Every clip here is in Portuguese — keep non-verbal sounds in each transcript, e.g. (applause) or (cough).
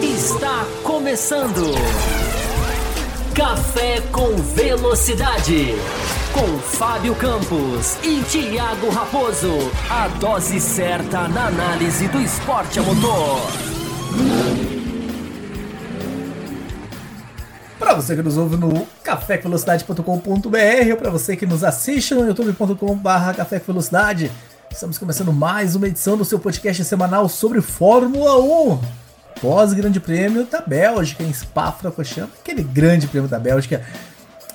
Está começando. Café com Velocidade. Com Fábio Campos e Thiago Raposo. A dose certa na análise do esporte a motor. Para você que nos ouve no cafévelocidade.com.br ou para você que nos assiste no youtube.com.br Café Velocidade, estamos começando mais uma edição do seu podcast semanal sobre Fórmula 1. Pós-Grande Prêmio da Bélgica em Spa-Francorchamps, aquele Grande Prêmio da Bélgica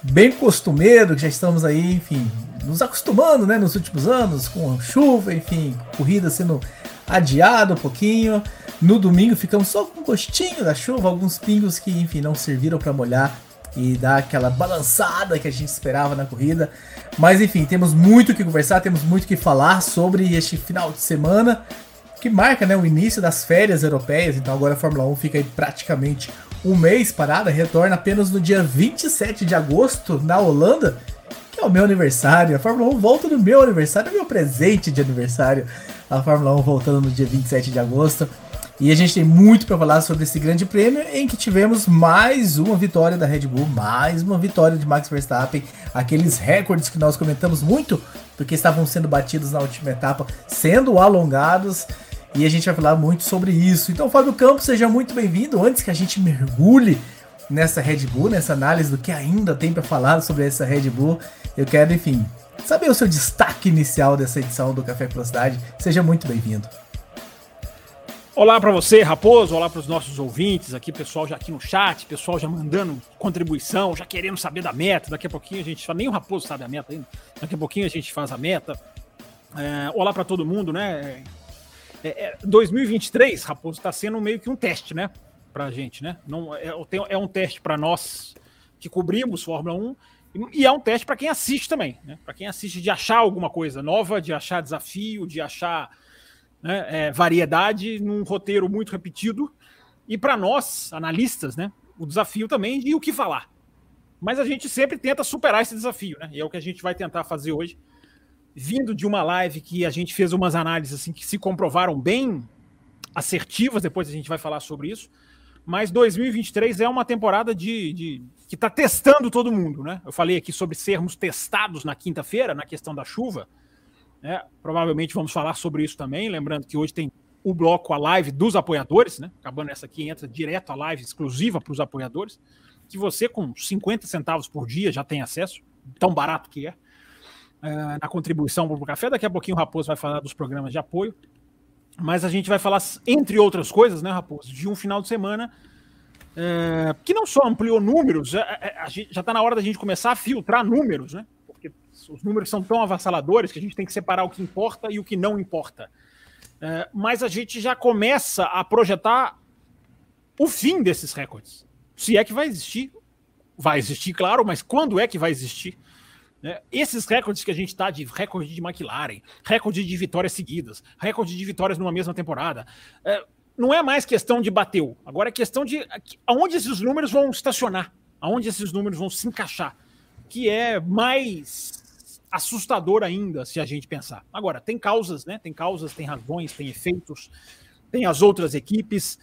bem costumeiro, que já estamos aí, enfim, nos acostumando, né, nos últimos anos, com chuva, enfim, corrida sendo adiada um pouquinho. No domingo ficamos só com um gostinho da chuva, alguns pingos que, enfim, não serviram para molhar e dar aquela balançada que a gente esperava na corrida. Mas enfim, temos muito que conversar, temos muito que falar sobre este final de semana que marca né, o início das férias europeias. Então agora a Fórmula 1 fica aí praticamente um mês parada, retorna apenas no dia 27 de agosto na Holanda, que é o meu aniversário. A Fórmula 1 volta no meu aniversário, é meu presente de aniversário. A Fórmula 1 voltando no dia 27 de agosto. E a gente tem muito para falar sobre esse grande prêmio em que tivemos mais uma vitória da Red Bull, mais uma vitória de Max Verstappen, aqueles recordes que nós comentamos muito, porque estavam sendo batidos na última etapa, sendo alongados. E a gente vai falar muito sobre isso. Então, Fábio Campos, seja muito bem-vindo. Antes que a gente mergulhe nessa Red Bull, nessa análise do que ainda tem para falar sobre essa Red Bull, eu quero, enfim, saber o seu destaque inicial dessa edição do Café Velocidade. Seja muito bem-vindo. Olá para você, Raposo. Olá para os nossos ouvintes aqui, pessoal já aqui no chat, pessoal já mandando contribuição, já querendo saber da meta. Daqui a pouquinho a gente, nem o Raposo sabe a meta ainda. Daqui a pouquinho a gente faz a meta. É, olá para todo mundo, né? É, é, 2023, Raposo, está sendo meio que um teste, né? Para a gente, né? Não, é, é um teste para nós que cobrimos Fórmula 1 e é um teste para quem assiste também, né? Para quem assiste de achar alguma coisa nova, de achar desafio, de achar né, é, variedade num roteiro muito repetido. E para nós, analistas, né, o desafio também de o que falar. Mas a gente sempre tenta superar esse desafio, né? E é o que a gente vai tentar fazer hoje. Vindo de uma live que a gente fez umas análises assim, que se comprovaram bem assertivas, depois a gente vai falar sobre isso. Mas 2023 é uma temporada de, de que está testando todo mundo, né? Eu falei aqui sobre sermos testados na quinta-feira, na questão da chuva. Né? Provavelmente vamos falar sobre isso também. Lembrando que hoje tem o bloco, a live dos apoiadores, né? Acabando essa aqui, entra direto a live exclusiva para os apoiadores, que você com 50 centavos por dia já tem acesso, tão barato que é, é na contribuição para o café. Daqui a pouquinho o Raposo vai falar dos programas de apoio. Mas a gente vai falar, entre outras coisas, né, Raposo, de um final de semana é, que não só ampliou números, é, é, já está na hora da gente começar a filtrar números, né? Os números são tão avassaladores que a gente tem que separar o que importa e o que não importa. É, mas a gente já começa a projetar o fim desses recordes. Se é que vai existir, vai existir, claro, mas quando é que vai existir? É, esses recordes que a gente está de recorde de McLaren, recorde de vitórias seguidas, recorde de vitórias numa mesma temporada, é, não é mais questão de bateu. Agora é questão de aonde esses números vão estacionar, aonde esses números vão se encaixar, que é mais assustador ainda se a gente pensar. Agora, tem causas, né? Tem causas, tem razões, tem efeitos, tem as outras equipes.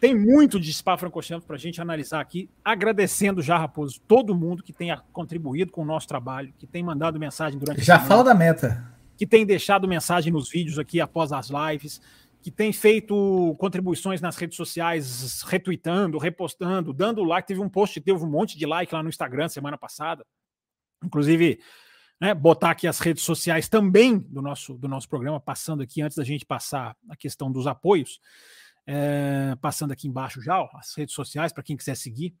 Tem muito de Spa-Francorchamps para a gente analisar aqui, agradecendo já, Raposo, todo mundo que tenha contribuído com o nosso trabalho, que tem mandado mensagem durante Já fala da meta. Que tem deixado mensagem nos vídeos aqui após as lives, que tem feito contribuições nas redes sociais, retweetando, repostando, dando like. Teve um post, teve um monte de like lá no Instagram semana passada. Inclusive, né, botar aqui as redes sociais também do nosso, do nosso programa, passando aqui antes da gente passar a questão dos apoios, é, passando aqui embaixo já, ó, as redes sociais para quem quiser seguir.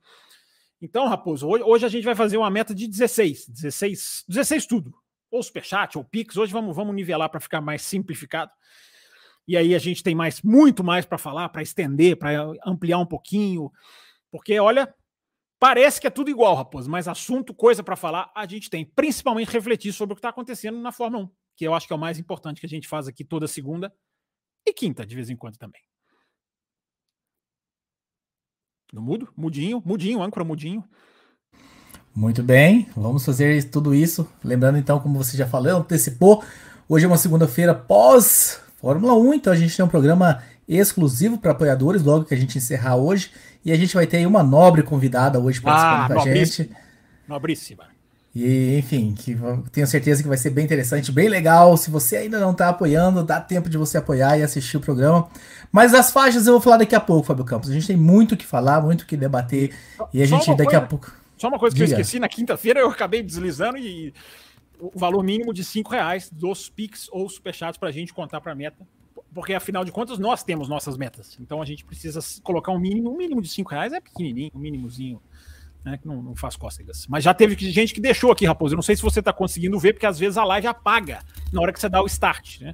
Então, Raposo, hoje, hoje, a gente vai fazer uma meta de 16, 16, 16 tudo, ou superchat, ou Pix, hoje vamos, vamos nivelar para ficar mais simplificado. E aí a gente tem mais, muito mais para falar, para estender, para ampliar um pouquinho, porque olha, Parece que é tudo igual, Raposo, mas assunto, coisa para falar, a gente tem. Principalmente refletir sobre o que está acontecendo na Fórmula 1, que eu acho que é o mais importante que a gente faz aqui toda segunda e quinta, de vez em quando também. No mudo? Mudinho, mudinho, âncora mudinho. Muito bem, vamos fazer tudo isso. Lembrando então, como você já falou, antecipou Hoje é uma segunda-feira pós Fórmula 1, então a gente tem um programa exclusivo para apoiadores, logo que a gente encerrar hoje. E a gente vai ter uma nobre convidada hoje participando ah, com a gente. Nobríssima. E, enfim, que tenho certeza que vai ser bem interessante, bem legal. Se você ainda não está apoiando, dá tempo de você apoiar e assistir o programa. Mas as faixas eu vou falar daqui a pouco, Fábio Campos. A gente tem muito o que falar, muito o que debater. E a gente daqui coisa, a pouco. Só uma coisa que Diga. eu esqueci, na quinta-feira eu acabei deslizando e o valor mínimo de cinco reais dos Pix ou Superchats para a gente contar para a meta. Porque, afinal de contas, nós temos nossas metas. Então a gente precisa colocar um mínimo. Um mínimo de cinco reais é pequenininho, um mínimozinho né, que não, não, faz cócegas. Mas já teve gente que deixou aqui, Raposo. Eu não sei se você está conseguindo ver, porque às vezes a live apaga na hora que você dá o start, né?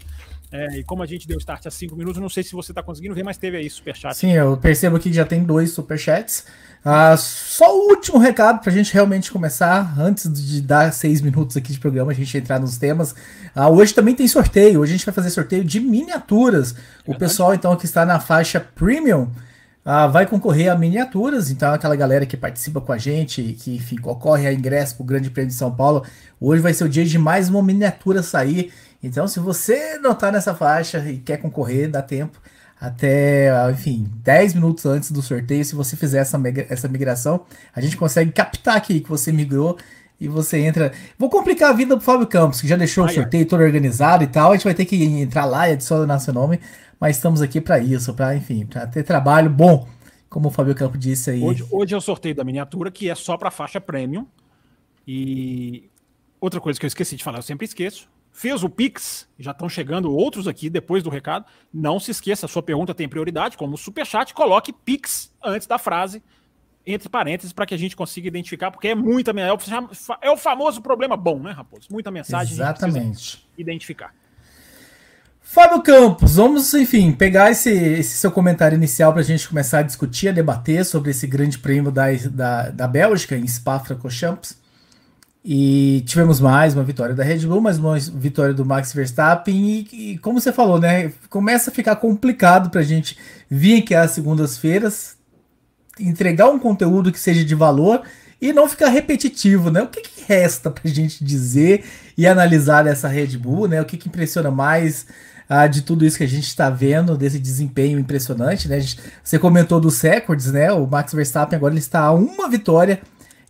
É, e como a gente deu start há cinco minutos, não sei se você está conseguindo ver, mas teve aí superchat. Sim, eu percebo que já tem dois superchats. Uh, só o último recado para a gente realmente começar, antes de dar seis minutos aqui de programa, a gente entrar nos temas. Uh, hoje também tem sorteio, hoje a gente vai fazer sorteio de miniaturas. É o pessoal, então, que está na faixa Premium, ah, vai concorrer a miniaturas, então aquela galera que participa com a gente, que enfim, concorre a ingresso para o Grande Prêmio de São Paulo, hoje vai ser o dia de mais uma miniatura sair. Então, se você não está nessa faixa e quer concorrer, dá tempo até, enfim, 10 minutos antes do sorteio. Se você fizer essa, essa migração, a gente consegue captar aqui que você migrou e você entra. Vou complicar a vida do Fábio Campos, que já deixou o sorteio todo organizado e tal. A gente vai ter que entrar lá e adicionar seu nome mas estamos aqui para isso, para enfim, para ter trabalho bom, como o Fábio Campo disse aí. Hoje, hoje é o sorteio da miniatura, que é só para faixa premium. E outra coisa que eu esqueci de falar, eu sempre esqueço. Fez o Pix, já estão chegando outros aqui depois do recado. Não se esqueça, a sua pergunta tem prioridade, como Superchat, coloque Pix antes da frase, entre parênteses, para que a gente consiga identificar, porque é muita é o, é o famoso problema bom, né, Raposo? Muita mensagem. Exatamente. identificar. Fábio Campos, vamos, enfim, pegar esse, esse seu comentário inicial para a gente começar a discutir, a debater sobre esse grande prêmio da, da, da Bélgica, em Spa-Francorchamps. E tivemos mais uma vitória da Red Bull, mais uma vitória do Max Verstappen. E, e como você falou, né? Começa a ficar complicado para a gente vir aqui às segundas-feiras, entregar um conteúdo que seja de valor e não ficar repetitivo, né? O que, que resta para a gente dizer e analisar dessa Red Bull, né? O que, que impressiona mais? ah, de tudo isso que a gente está vendo, desse desempenho impressionante, né? Gente, você comentou dos recordes, né? O Max Verstappen agora ele está a uma vitória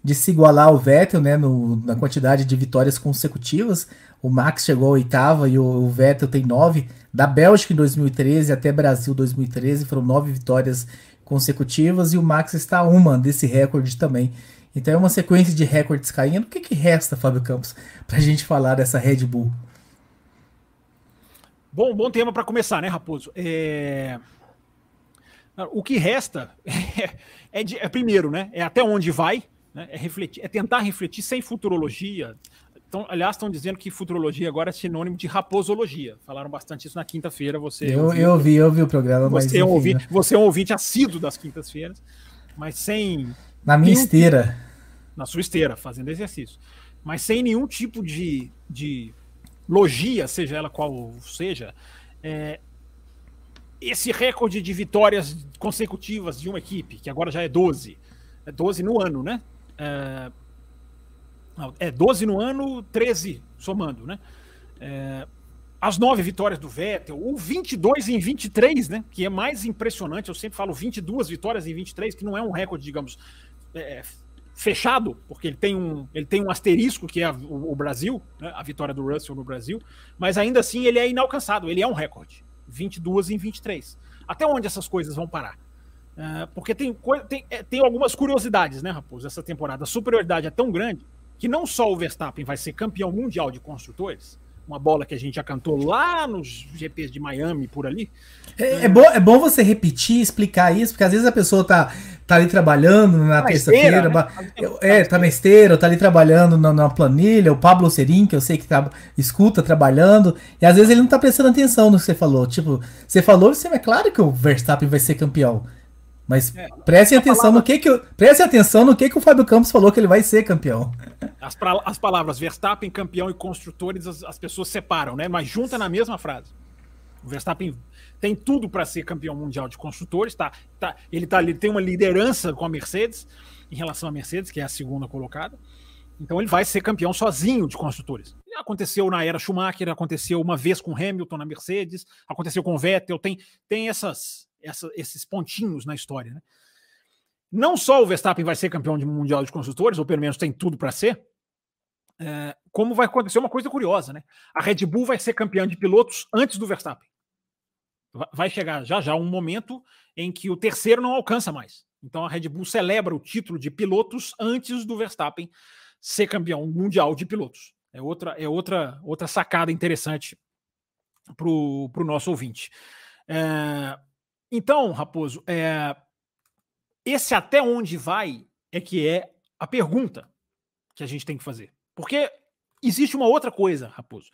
de se igualar ao Vettel, né? No, na quantidade de vitórias consecutivas. O Max chegou à oitava e o, o Vettel tem nove. Da Bélgica em 2013 até Brasil 2013 foram nove vitórias consecutivas e o Max está uma desse recorde também. Então é uma sequência de recordes caindo. O que, que resta, Fábio Campos, para a gente falar dessa Red Bull? Bom, bom tema para começar, né, Raposo? É... O que resta (laughs) é, de, é, primeiro, né? É até onde vai, né? é, refletir, é tentar refletir sem futurologia. Então, aliás, estão dizendo que futurologia agora é sinônimo de raposologia. Falaram bastante isso na quinta-feira. Você eu, ouviu, eu vi, eu vi o programa, você. É um ouvinte, né? Você é um ouvinte assíduo das quintas-feiras, mas sem. Na minha esteira. Na sua esteira, fazendo exercício. Mas sem nenhum tipo de, de logia, seja ela qual seja, é, esse recorde de vitórias consecutivas de uma equipe, que agora já é 12, é 12 no ano, né? É, é 12 no ano, 13 somando, né? É, as nove vitórias do Vettel, ou 22 em 23, né? Que é mais impressionante. Eu sempre falo 22 vitórias em 23, que não é um recorde, digamos, é, fechado, porque ele tem um, ele tem um asterisco que é o, o Brasil, né, a vitória do Russell no Brasil, mas ainda assim ele é inalcançável, ele é um recorde. 22 em 23. Até onde essas coisas vão parar? Uh, porque tem, tem, é, tem algumas curiosidades, né, Raposo, essa temporada. A superioridade é tão grande que não só o Verstappen vai ser campeão mundial de construtores, uma bola que a gente já cantou lá nos GPs de Miami, por ali. É, é, bom, é bom você repetir, explicar isso, porque às vezes a pessoa tá, tá ali trabalhando na tá terça-feira, né? é, tá na esteira, tá ali trabalhando na, na, planilha, o Pablo Serim, que eu sei que tá, escuta trabalhando, e às vezes ele não tá prestando atenção no que você falou. Tipo, você falou, você é claro que o Verstappen vai ser campeão. Mas é, prestem atenção palavra... no que que prestem atenção no que que o Fábio Campos falou que ele vai ser campeão. As, pra, as palavras Verstappen, campeão e construtores, as, as, pessoas separam, né? Mas junta na mesma frase. O Verstappen tem tudo para ser campeão mundial de construtores, tá? tá ele, tá, ele tem uma liderança com a Mercedes em relação à Mercedes, que é a segunda colocada. Então ele vai ser campeão sozinho de construtores. Aconteceu na era Schumacher, aconteceu uma vez com Hamilton na Mercedes, aconteceu com Vettel, tem, tem essas, essa, esses pontinhos na história. Né? Não só o Verstappen vai ser campeão de mundial de construtores, ou pelo menos tem tudo para ser, é, como vai acontecer uma coisa curiosa, né? A Red Bull vai ser campeã de pilotos antes do Verstappen. Vai chegar já já um momento em que o terceiro não alcança mais. Então a Red Bull celebra o título de pilotos antes do Verstappen ser campeão mundial de pilotos. É outra, é outra, outra sacada interessante para o nosso ouvinte. É, então, Raposo, é, esse até onde vai é que é a pergunta que a gente tem que fazer. Porque existe uma outra coisa, Raposo,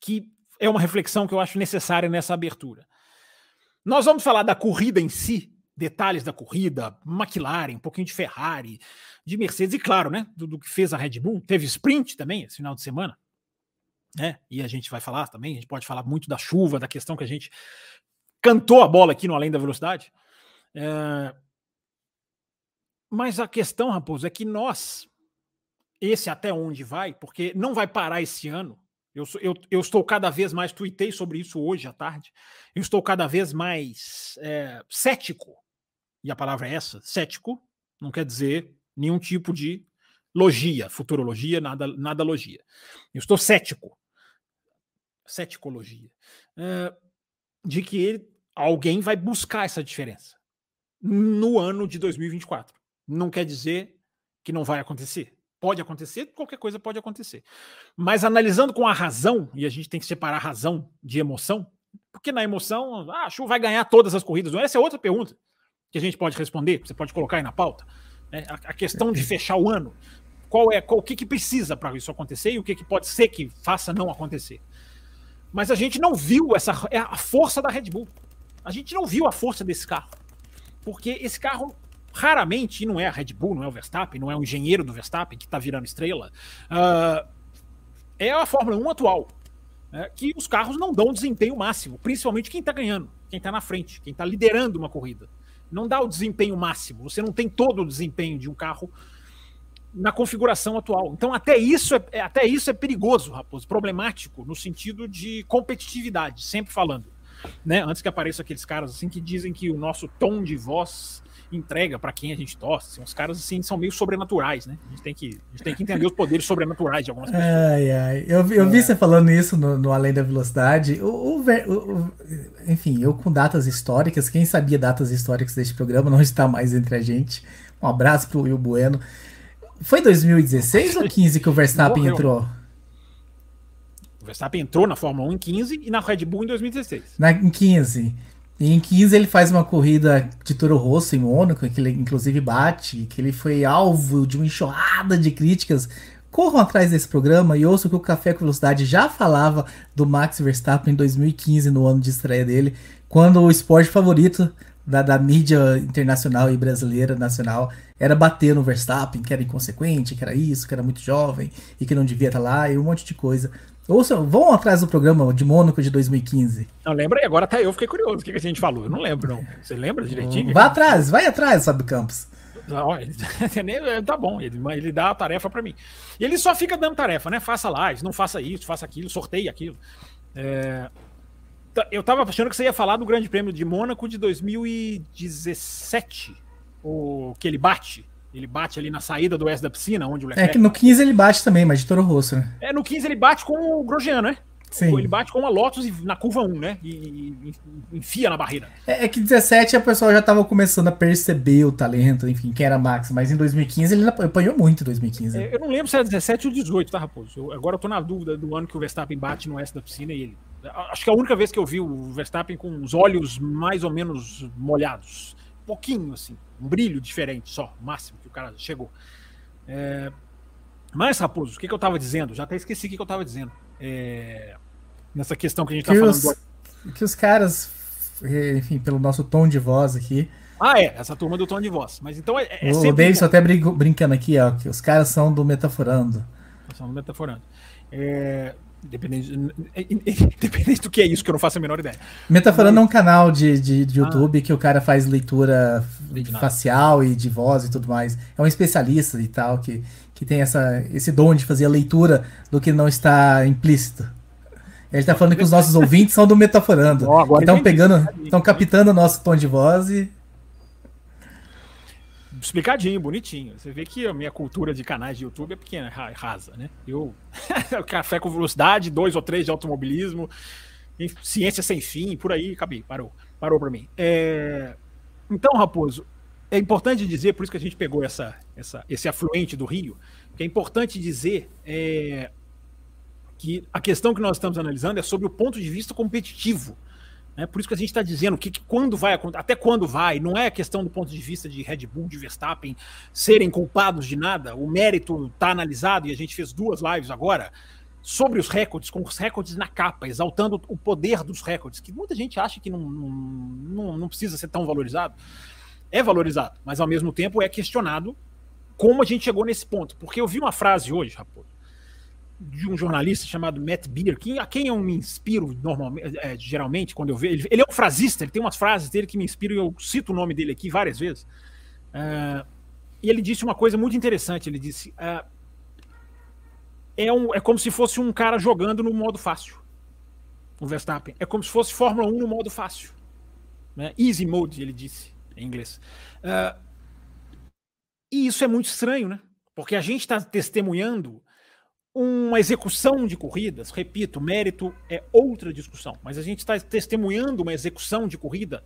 que é uma reflexão que eu acho necessária nessa abertura. Nós vamos falar da corrida em si, detalhes da corrida, McLaren, um pouquinho de Ferrari, de Mercedes, e claro, né, do, do, que fez a Red Bull. Teve sprint também esse final de semana, né? E a gente vai falar também, a gente pode falar muito da chuva, da questão que a gente cantou a bola aqui no Além da Velocidade. É... Mas a questão, Raposo, é que nós, esse até onde vai, porque não vai parar esse ano. Eu, eu, eu estou cada vez mais, tuitei sobre isso hoje à tarde, eu estou cada vez mais é, cético, e a palavra é essa, cético, não quer dizer nenhum tipo de logia, futurologia, nada, nada logia. Eu estou cético, ceticologia, é, de que ele, alguém vai buscar essa diferença no ano de 2024. Não quer dizer que não vai acontecer. Pode acontecer, qualquer coisa pode acontecer. Mas analisando com a razão, e a gente tem que separar razão de emoção, porque na emoção, ah, a Chu vai ganhar todas as corridas. Essa é outra pergunta que a gente pode responder, você pode colocar aí na pauta. Né? A, a, questão de fechar o ano. Qual é qual, o que, que precisa para isso acontecer e o que, que pode ser que faça não acontecer. Mas a gente não viu essa é a força da Red Bull. A gente não viu a força desse carro. Porque esse carro raramente, e não é a Red Bull, não é o Verstappen, não é o engenheiro do Verstappen que está virando estrela, uh, é a Fórmula 1 atual. Né, que os carros não dão desempenho máximo, principalmente quem está ganhando, quem está na frente, quem está liderando uma corrida. Não dá o desempenho máximo, você não tem todo o desempenho de um carro na configuração atual. Então, até isso é, é até isso é perigoso, Raposo, problemático no sentido de competitividade, sempre falando. Né? Antes que apareçam aqueles caras assim que dizem que o nosso tom de voz entrega para quem a gente torce. Assim, os caras assim são meio sobrenaturais, né? A gente tem que, gente tem que entender os poderes sobrenaturais de algumas pessoas. Ai, ai. Eu, eu é. vi você falando isso no, no Além da Velocidade. O, o, o, enfim, eu com datas históricas, quem sabia datas históricas deste programa não está mais entre a gente. Um abraço pro Will Bueno. Foi 2016 ou 15 que o Verstappen Morreu. entrou? O Verstappen entrou na Fórmula 1 em 15 e na Red Bull em 2016. Na, em 15. E em 15 ele faz uma corrida de Toro Rosso em Mônaco, que ele inclusive bate, que ele foi alvo de uma enxurrada de críticas. Corram atrás desse programa e ouçam que o Café com Velocidade já falava do Max Verstappen em 2015, no ano de estreia dele, quando o esporte favorito da, da mídia internacional e brasileira nacional era bater no Verstappen, que era inconsequente, que era isso, que era muito jovem e que não devia estar lá, e um monte de coisa. Ouçam, vão atrás do programa de Mônaco de 2015. Não, lembra aí, agora até eu fiquei curioso. O que, que a gente falou? Eu não lembro, não. Você lembra direitinho? Vá atrás, vai atrás, sabe, Campos. Não, ele, (laughs) tá bom, ele, ele dá a tarefa para mim. E ele só fica dando tarefa, né? Faça lives, não faça isso, faça aquilo, sorteie aquilo. É, tá, eu tava achando que você ia falar do Grande Prêmio de Mônaco de 2017, o que ele bate. Ele bate ali na saída do oeste da piscina, onde o Leclerc... É que no 15 ele bate também, mas de Toro Rosso, né? É, no 15 ele bate com o Grosjean, né? Sim. Ele bate com a Lotus na curva 1, né? E, enfia na barreira. É, é, que 17 a pessoa já tava começando a perceber o talento, enfim, quem era Max. Mas em 2015 ele apanhou muito em 2015. É, eu não lembro se era 17 ou 18, tá, Raposo? Eu, agora eu tô na dúvida do ano que o Verstappen bate no oeste da piscina e ele. Acho que é a única vez que eu vi o Verstappen com os olhos mais ou menos molhados. Pouquinho, assim. Um brilho diferente só, máximo que o cara chegou. É... Mas, Raposo, o que, que eu estava dizendo? Já até esqueci o que, que eu estava dizendo. É... Nessa questão que a gente está falando. Os, que os caras, enfim, pelo nosso tom de voz aqui. Ah, é, essa turma do tom de voz. Mas então é, é o Davidson até brincando aqui, ó, que os caras são do Metaforando. São do Metaforando. É, Independente, (laughs) independente do que é isso, que eu não faço a menor ideia. Metaforando é um canal de, de, de YouTube ah. que o cara faz leitura facial e de voz e tudo mais. É um especialista e tal, que, que que tem essa, esse dom de fazer a leitura do que não está implícito. Ele está falando que os nossos ouvintes são do Metaforando. Oh, estão pegando, estão captando o nosso tom de voz e. Explicadinho, bonitinho. Você vê que a minha cultura de canais de YouTube é pequena, rasa, né? Eu. (laughs) Café com velocidade, dois ou três de automobilismo, ciência sem fim, por aí, acabei, parou. Parou para mim. É... Então, Raposo, é importante dizer, por isso que a gente pegou essa, essa, esse afluente do Rio, que é importante dizer é, que a questão que nós estamos analisando é sobre o ponto de vista competitivo. Né? Por isso que a gente está dizendo que, que, quando vai até quando vai, não é questão do ponto de vista de Red Bull, de Verstappen serem culpados de nada, o mérito está analisado e a gente fez duas lives agora sobre os recordes, com os recordes na capa, exaltando o poder dos recordes, que muita gente acha que não, não, não precisa ser tão valorizado é valorizado, mas ao mesmo tempo é questionado como a gente chegou nesse ponto. Porque eu vi uma frase hoje, Raposo, de um jornalista chamado Matt Beer, que, a quem eu me inspiro normalmente, é, geralmente, quando eu vejo. Ele, ele, é um frasista, ele tem umas frases dele que me inspiram e eu cito o nome dele aqui várias vezes. Uh, e ele disse uma coisa muito interessante: ele disse. Uh, é, um, é como se fosse um cara jogando no modo fácil. O Verstappen. É como se fosse Fórmula 1 no modo fácil. Né? Easy mode, ele disse em inglês. Uh, e isso é muito estranho, né? Porque a gente está testemunhando uma execução de corridas, repito, mérito é outra discussão, mas a gente está testemunhando uma execução de corrida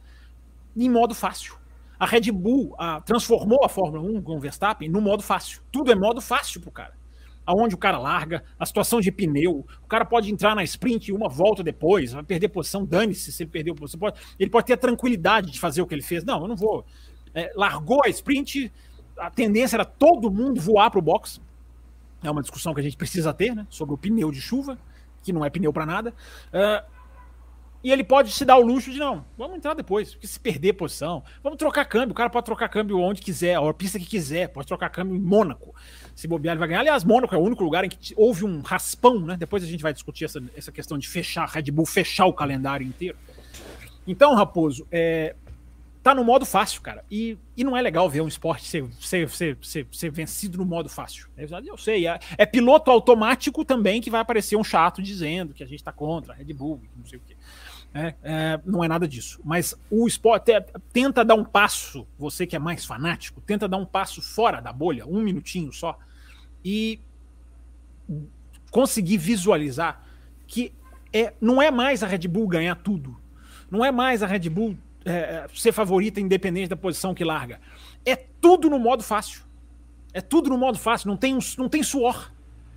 em modo fácil. A Red Bull a, transformou a Fórmula 1 com o Verstappen no modo fácil. Tudo é modo fácil pro cara aonde o cara larga, a situação de pneu, o cara pode entrar na sprint uma volta depois, vai perder posição, dane-se se ele perdeu posição. Pode, ele pode ter a tranquilidade de fazer o que ele fez. Não, eu não vou. É, largou a sprint, a tendência era todo mundo voar para o box. É uma discussão que a gente precisa ter, né? Sobre o pneu de chuva, que não é pneu para nada. Uh, e ele pode se dar o luxo de não, vamos entrar depois, porque se perder posição, vamos trocar câmbio. O cara pode trocar câmbio onde quiser, a pista que quiser, pode trocar câmbio em Mônaco. Se bobear, ele vai ganhar. Aliás, Mônaco é o único lugar em que houve um raspão, né? Depois a gente vai discutir essa, essa questão de fechar, Red Bull fechar o calendário inteiro. Então, Raposo, é, tá no modo fácil, cara. E, e não é legal ver um esporte ser, ser, ser, ser, ser vencido no modo fácil. Eu sei, é, é, piloto automático também que vai aparecer um chato dizendo que a gente tá contra a Red Bull, não sei o quê. É, é, não é nada disso. Mas o esporte é, tenta dar um passo, você que é mais fanático, tenta dar um passo fora da bolha, um minutinho só, e conseguir visualizar que é, não é mais a Red Bull ganhar tudo. Não é mais a Red Bull é, é ser favorita independente da posição que larga. É tudo no modo fácil. É tudo no modo fácil. Não tem, não tem suor.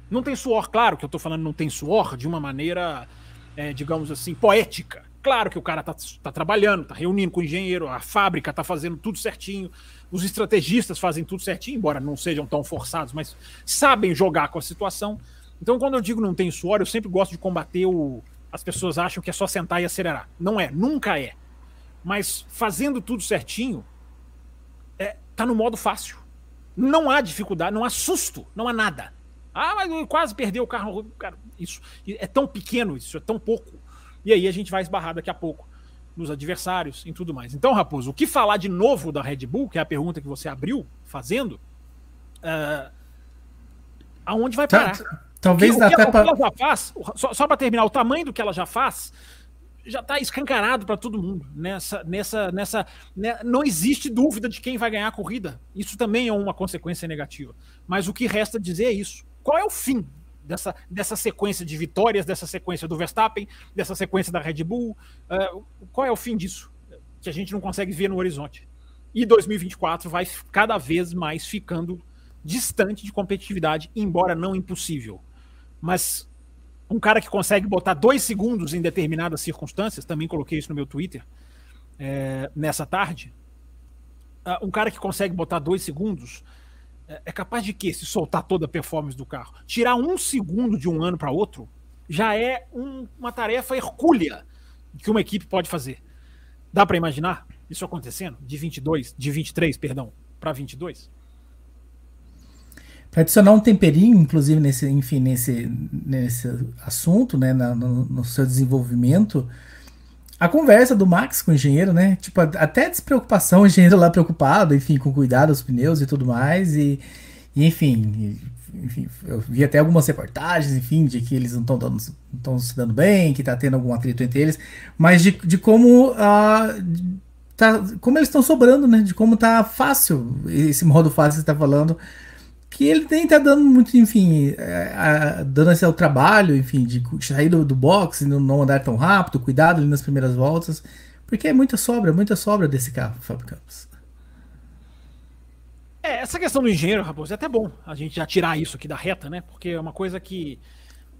Não tem suor. Claro que eu estou falando não tem suor de uma maneira é, digamos assim, poética. Claro que o cara tá, tá trabalhando, tá reunindo com o engenheiro, a fábrica tá fazendo tudo certinho, os estrategistas fazem tudo certinho, embora não sejam tão forçados, mas sabem jogar com a situação. Então, quando eu digo não tem suor, eu sempre gosto de combater o. As pessoas acham que é só sentar e acelerar. Não é, nunca é. Mas fazendo tudo certinho, é, tá no modo fácil. Não há dificuldade, não há susto, não há nada. Ah, mas quase perdeu o carro. Cara, isso é tão pequeno, isso é tão pouco. E aí a gente vai esbarrar daqui a pouco nos adversários e tudo mais. Então, Raposo, o que falar de novo da Red Bull, que é a pergunta que você abriu fazendo, uh, aonde vai parar? Talvez o que, até o que ela, já faz, só, só para terminar, o tamanho do que ela já faz já está escancarado para todo mundo nessa nessa nessa né, não existe dúvida de quem vai ganhar a corrida isso também é uma consequência negativa mas o que resta dizer é isso qual é o fim dessa, dessa sequência de vitórias, dessa sequência do Verstappen, dessa sequência da Red Bull? Uh, qual é o fim disso? Que a gente não consegue ver no horizonte. E 2024 vai cada vez mais ficando distante de competitividade, embora não impossível. Mas um cara que consegue botar dois segundos em determinadas circunstâncias, também coloquei isso no meu Twitter é, nessa tarde. Uh, um cara que consegue botar dois segundos é, é capaz de que se soltar toda a performance do carro, tirar um segundo de um ano para outro, já é um, uma tarefa hercúlea que uma equipe pode fazer. Dá para imaginar isso acontecendo de 22, de 23, perdão, para 22? Para adicionar um temperinho, inclusive nesse, enfim, nesse, nesse assunto, né, no, no seu desenvolvimento, a conversa do Max com o engenheiro, né? Tipo, até despreocupação, o engenheiro lá preocupado, enfim, com cuidado dos pneus e tudo mais. E, e enfim, enfim, eu vi até algumas reportagens, enfim, de que eles não estão se dando bem, que tá tendo algum atrito entre eles, mas de, de como a. Tá, como eles estão sobrando, né? De como tá fácil, esse modo fácil que você tá falando, que ele nem tá dando muito, enfim, é, a, dando esse ao trabalho, enfim, de sair do, do box e não, não andar tão rápido, cuidado ali nas primeiras voltas, porque é muita sobra, muita sobra desse carro, Fábio Campos. É, essa questão do engenheiro, Raposo, é até bom a gente já tirar isso aqui da reta, né? Porque é uma coisa que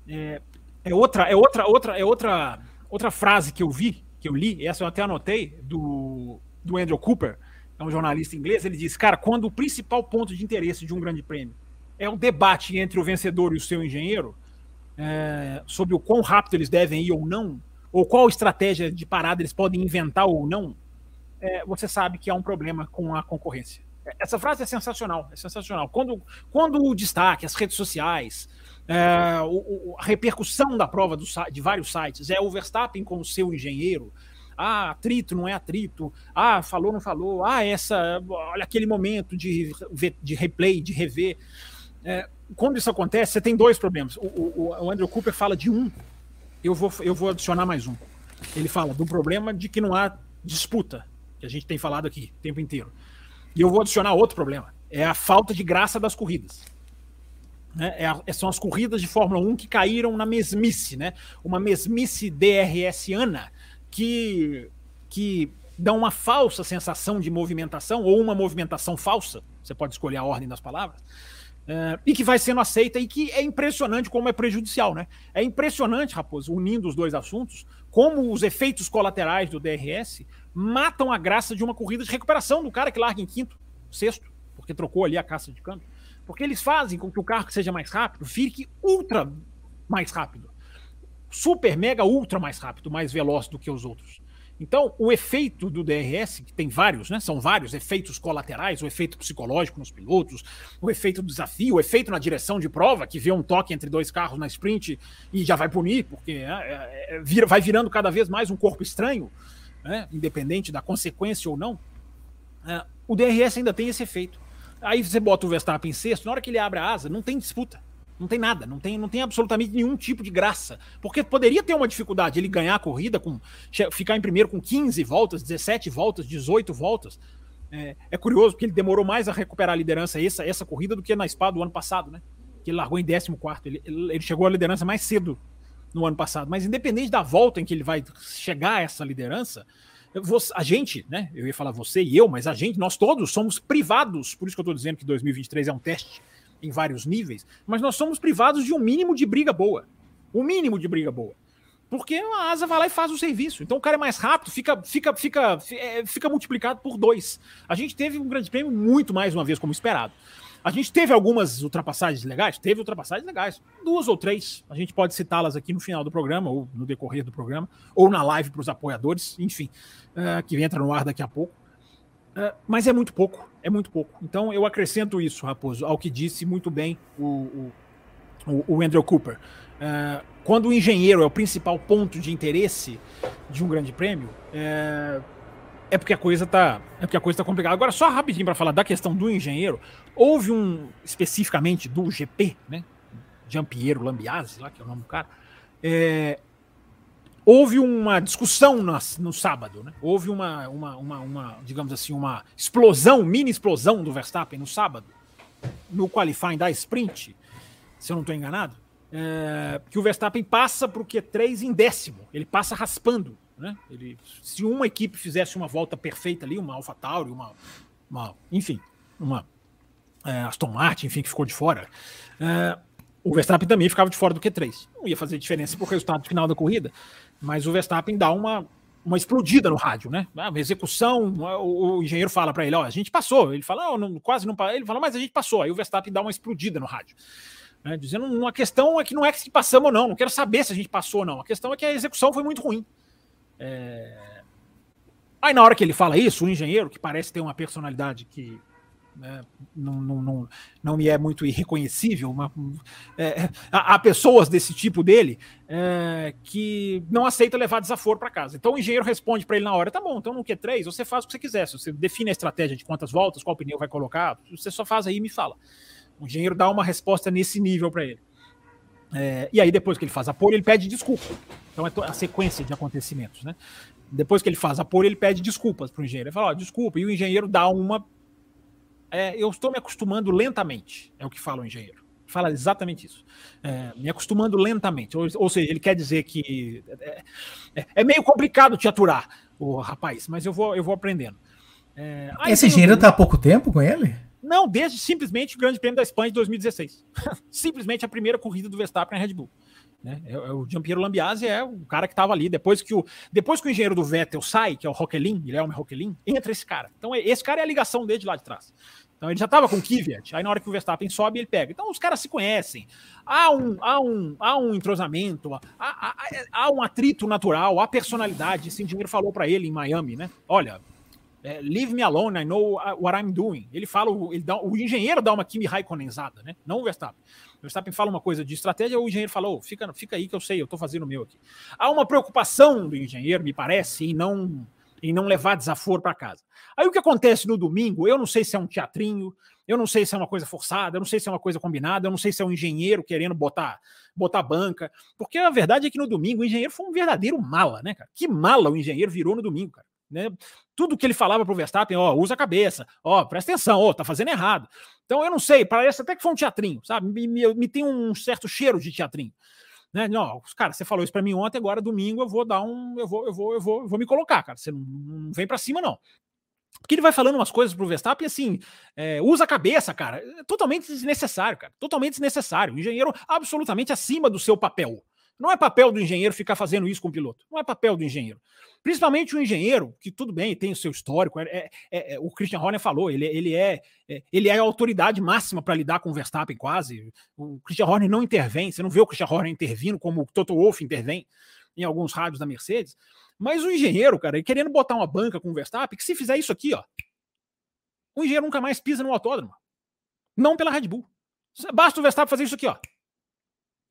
é, é outra, é outra, outra, é outra, outra frase que eu vi, que eu li, essa eu até anotei do, do Andrew Cooper, é um jornalista inglês, ele diz, cara, quando o principal ponto de interesse de um grande prêmio é o debate entre o vencedor e o seu engenheiro é, sobre o quão rápido eles devem ir ou não, ou qual estratégia de parada eles podem inventar ou não, é, você sabe que há um problema com a concorrência. Essa frase é sensacional, é sensacional. Quando, quando o destaque, as redes sociais, é, o, a repercussão da prova do, de vários sites é o Verstappen com o seu engenheiro. Ah, atrito não é atrito. Ah, falou, não falou. Ah, essa, olha aquele momento de, de replay, de rever. É, quando isso acontece, você tem dois problemas. O, o, o Andrew Cooper fala de um, eu vou, eu vou adicionar mais um. Ele fala do problema de que não há disputa, que a gente tem falado aqui o tempo inteiro. E eu vou adicionar outro problema: é a falta de graça das corridas. Né? É a, são as corridas de Fórmula 1 que caíram na mesmice, né? Uma mesmice DRSiana que, que dá uma falsa sensação de movimentação, ou uma movimentação falsa, você pode escolher a ordem das palavras, é, e que vai sendo aceita e que é impressionante como é prejudicial, né? É impressionante, Raposo, unindo os dois assuntos, como os efeitos colaterais do DRS matam a graça de uma corrida de recuperação do cara que larga em quinto, sexto, porque trocou ali a caça de câmbio. Porque eles fazem com que o carro seja mais rápido fique ultra mais rápido. Super, mega, ultra mais rápido, mais veloz do que os outros. Então, o efeito do DRS, que tem vários, né? São vários efeitos colaterais, o efeito psicológico nos pilotos, o efeito do desafio, o efeito na direção de prova, que vê um toque entre dois carros na sprint e já vai punir, porque é, é, é vira, vai virando cada vez mais um corpo estranho né, independente da consequência ou não, é, o DRS ainda tem esse efeito. Aí você bota o Verstappen em sexto, na hora que ele abre a asa, não tem disputa. Não tem nada, não tem, não tem absolutamente nenhum tipo de graça. Porque poderia ter uma dificuldade ele ganhar a corrida, com ficar em primeiro com 15 voltas, 17 voltas, 18 voltas. É, é curioso, porque ele demorou mais a recuperar a liderança essa, essa corrida do que na Spa do ano passado, né? Que ele largou em 14. Ele, ele chegou à liderança mais cedo no ano passado. Mas independente da volta em que ele vai chegar a essa liderança, a gente, né? Eu ia falar você e eu, mas a gente, nós todos somos privados. Por isso que eu estou dizendo que 2023 é um teste em vários níveis, mas nós somos privados de um mínimo de briga boa. Um mínimo de briga boa. Porque a asa vai lá e faz o serviço. Então o cara é mais rápido, fica, fica, fica, é, fica multiplicado por dois. A gente teve um grande prêmio muito mais uma vez como esperado. A gente teve algumas ultrapassagens legais? Teve ultrapassagens legais. Duas ou três. A gente pode citá-las aqui no final do programa, ou no decorrer do programa, ou na live para os apoiadores, enfim, uh, que entra no ar daqui a pouco. Uh, mas é muito pouco, é muito pouco. Então eu acrescento isso, Raposo, ao que disse muito bem o, o, o Andrew Cooper. Uh, quando o engenheiro é o principal ponto de interesse de um grande prêmio, é porque a coisa tá, é porque a coisa tá complicada. Agora só rapidinho para falar da questão do engenheiro, houve um especificamente do GP, né? Giampiero Lambiase, lá que é o nome do cara. É, houve uma discussão no, no sábado, né? Houve uma, uma, uma, uma, digamos assim, uma explosão, mini explosão do Verstappen no sábado, no qualifying da sprint, se eu não estou enganado, é, que o Verstappen passa para o Q3 em décimo, ele passa raspando né? Ele, se uma equipe fizesse uma volta perfeita ali, uma AlphaTauri, uma, uma enfim, uma é, Aston Martin, enfim, que ficou de fora, é, o Verstappen também ficava de fora do Q3. Não ia fazer diferença para o resultado final da corrida, mas o Verstappen dá uma, uma explodida no rádio, né? A ah, execução, o, o engenheiro fala para ele, ó, a gente passou. Ele fala, oh, não, quase não Ele fala, mas a gente passou. Aí o Verstappen dá uma explodida no rádio. Né? Dizendo, uma questão é que não é que passamos ou não, não quero saber se a gente passou ou não. A questão é que a execução foi muito ruim. É... Aí na hora que ele fala isso, o engenheiro, que parece ter uma personalidade que né, não, não, não, não me é muito irreconhecível, uma, é, há, há, pessoas desse tipo dele é, que não aceita levar desaforo para casa. Então o engenheiro responde para ele na hora: tá bom, então no Q3 você faz o que você quiser, você define a estratégia de quantas voltas, qual pneu vai colocar, você só faz aí e me fala. O engenheiro dá uma resposta nesse nível para ele. É, e aí, depois que ele faz a pole, ele pede desculpa. Então é a sequência de acontecimentos, né? Depois que ele faz a pole, ele pede desculpas para o engenheiro. Ele fala, ó, desculpa, e o engenheiro dá uma. É, eu estou me acostumando lentamente, é o que fala o engenheiro. Fala exatamente isso. É, me acostumando lentamente. Ou, ou, seja, ele quer dizer que é, é, é meio complicado te aturar, o rapaz, mas eu vou, eu vou aprendendo. É, Esse engenheiro está há pouco tempo com ele? Não, desde simplesmente o Grande Prêmio da Espanha de 2016. (laughs) simplesmente a primeira corrida do Verstappen na Red Bull. Né? É, o Giampiero Lambiase é o cara que estava ali. Depois que, o, depois que o engenheiro do Vettel sai, que é o Roquelin, Guilherme Roquelin, entra esse cara. Então, esse cara é a ligação dele de lá de trás. Então ele já estava com o Kvyat, aí na hora que o Verstappen sobe, ele pega. Então os caras se conhecem. Há um, há um, há um entrosamento, há, há, há um atrito natural, há personalidade. Esse engenheiro falou para ele em Miami, né? Olha, é, leave me alone, I know what I'm doing. Ele fala, ele dá, o engenheiro dá uma Kimi Raikkonenzada, né? Não o Verstappen. O Verstappen fala uma coisa de estratégia, o engenheiro falou, oh, fica, fica aí que eu sei, eu estou fazendo o meu aqui. Há uma preocupação do engenheiro, me parece, em não, em não levar desaforo para casa. Aí o que acontece no domingo, eu não sei se é um teatrinho, eu não sei se é uma coisa forçada, eu não sei se é uma coisa combinada, eu não sei se é um engenheiro querendo botar, botar banca, porque a verdade é que no domingo o engenheiro foi um verdadeiro mala, né, cara? Que mala o engenheiro virou no domingo, cara. Né? Tudo que ele falava para o Verstappen, ó, usa a cabeça, ó, presta atenção, ó, tá fazendo errado. Então eu não sei, parece até que foi um teatrinho, sabe? Me, me, me tem um certo cheiro de teatrinho. Né? Não, cara, você falou isso para mim ontem, agora domingo eu vou dar um, eu vou, eu vou, eu vou, eu vou me colocar, cara. Você não, não vem para cima não. Porque ele vai falando umas coisas pro Verstappen assim, é, usa a cabeça, cara. É totalmente desnecessário, cara. Totalmente desnecessário. O engenheiro absolutamente acima do seu papel. Não é papel do engenheiro ficar fazendo isso com o piloto. Não é papel do engenheiro. Principalmente o engenheiro, que tudo bem, tem o seu histórico. É, é, é, é o Christian Horner falou, ele, ele, é, é ele é a autoridade máxima para lidar com o Verstappen, quase. O Christian Horner não intervém. Você não vê o Christian Horner intervindo como o Toto Wolff intervém em alguns rádios da Mercedes. Mas o engenheiro, cara, querendo botar uma banca com o Verstappen, que se fizer isso aqui, ó, o engenheiro nunca mais pisa no autódromo. Não pela Red Bull. Basta o Verstappen fazer isso aqui, ó.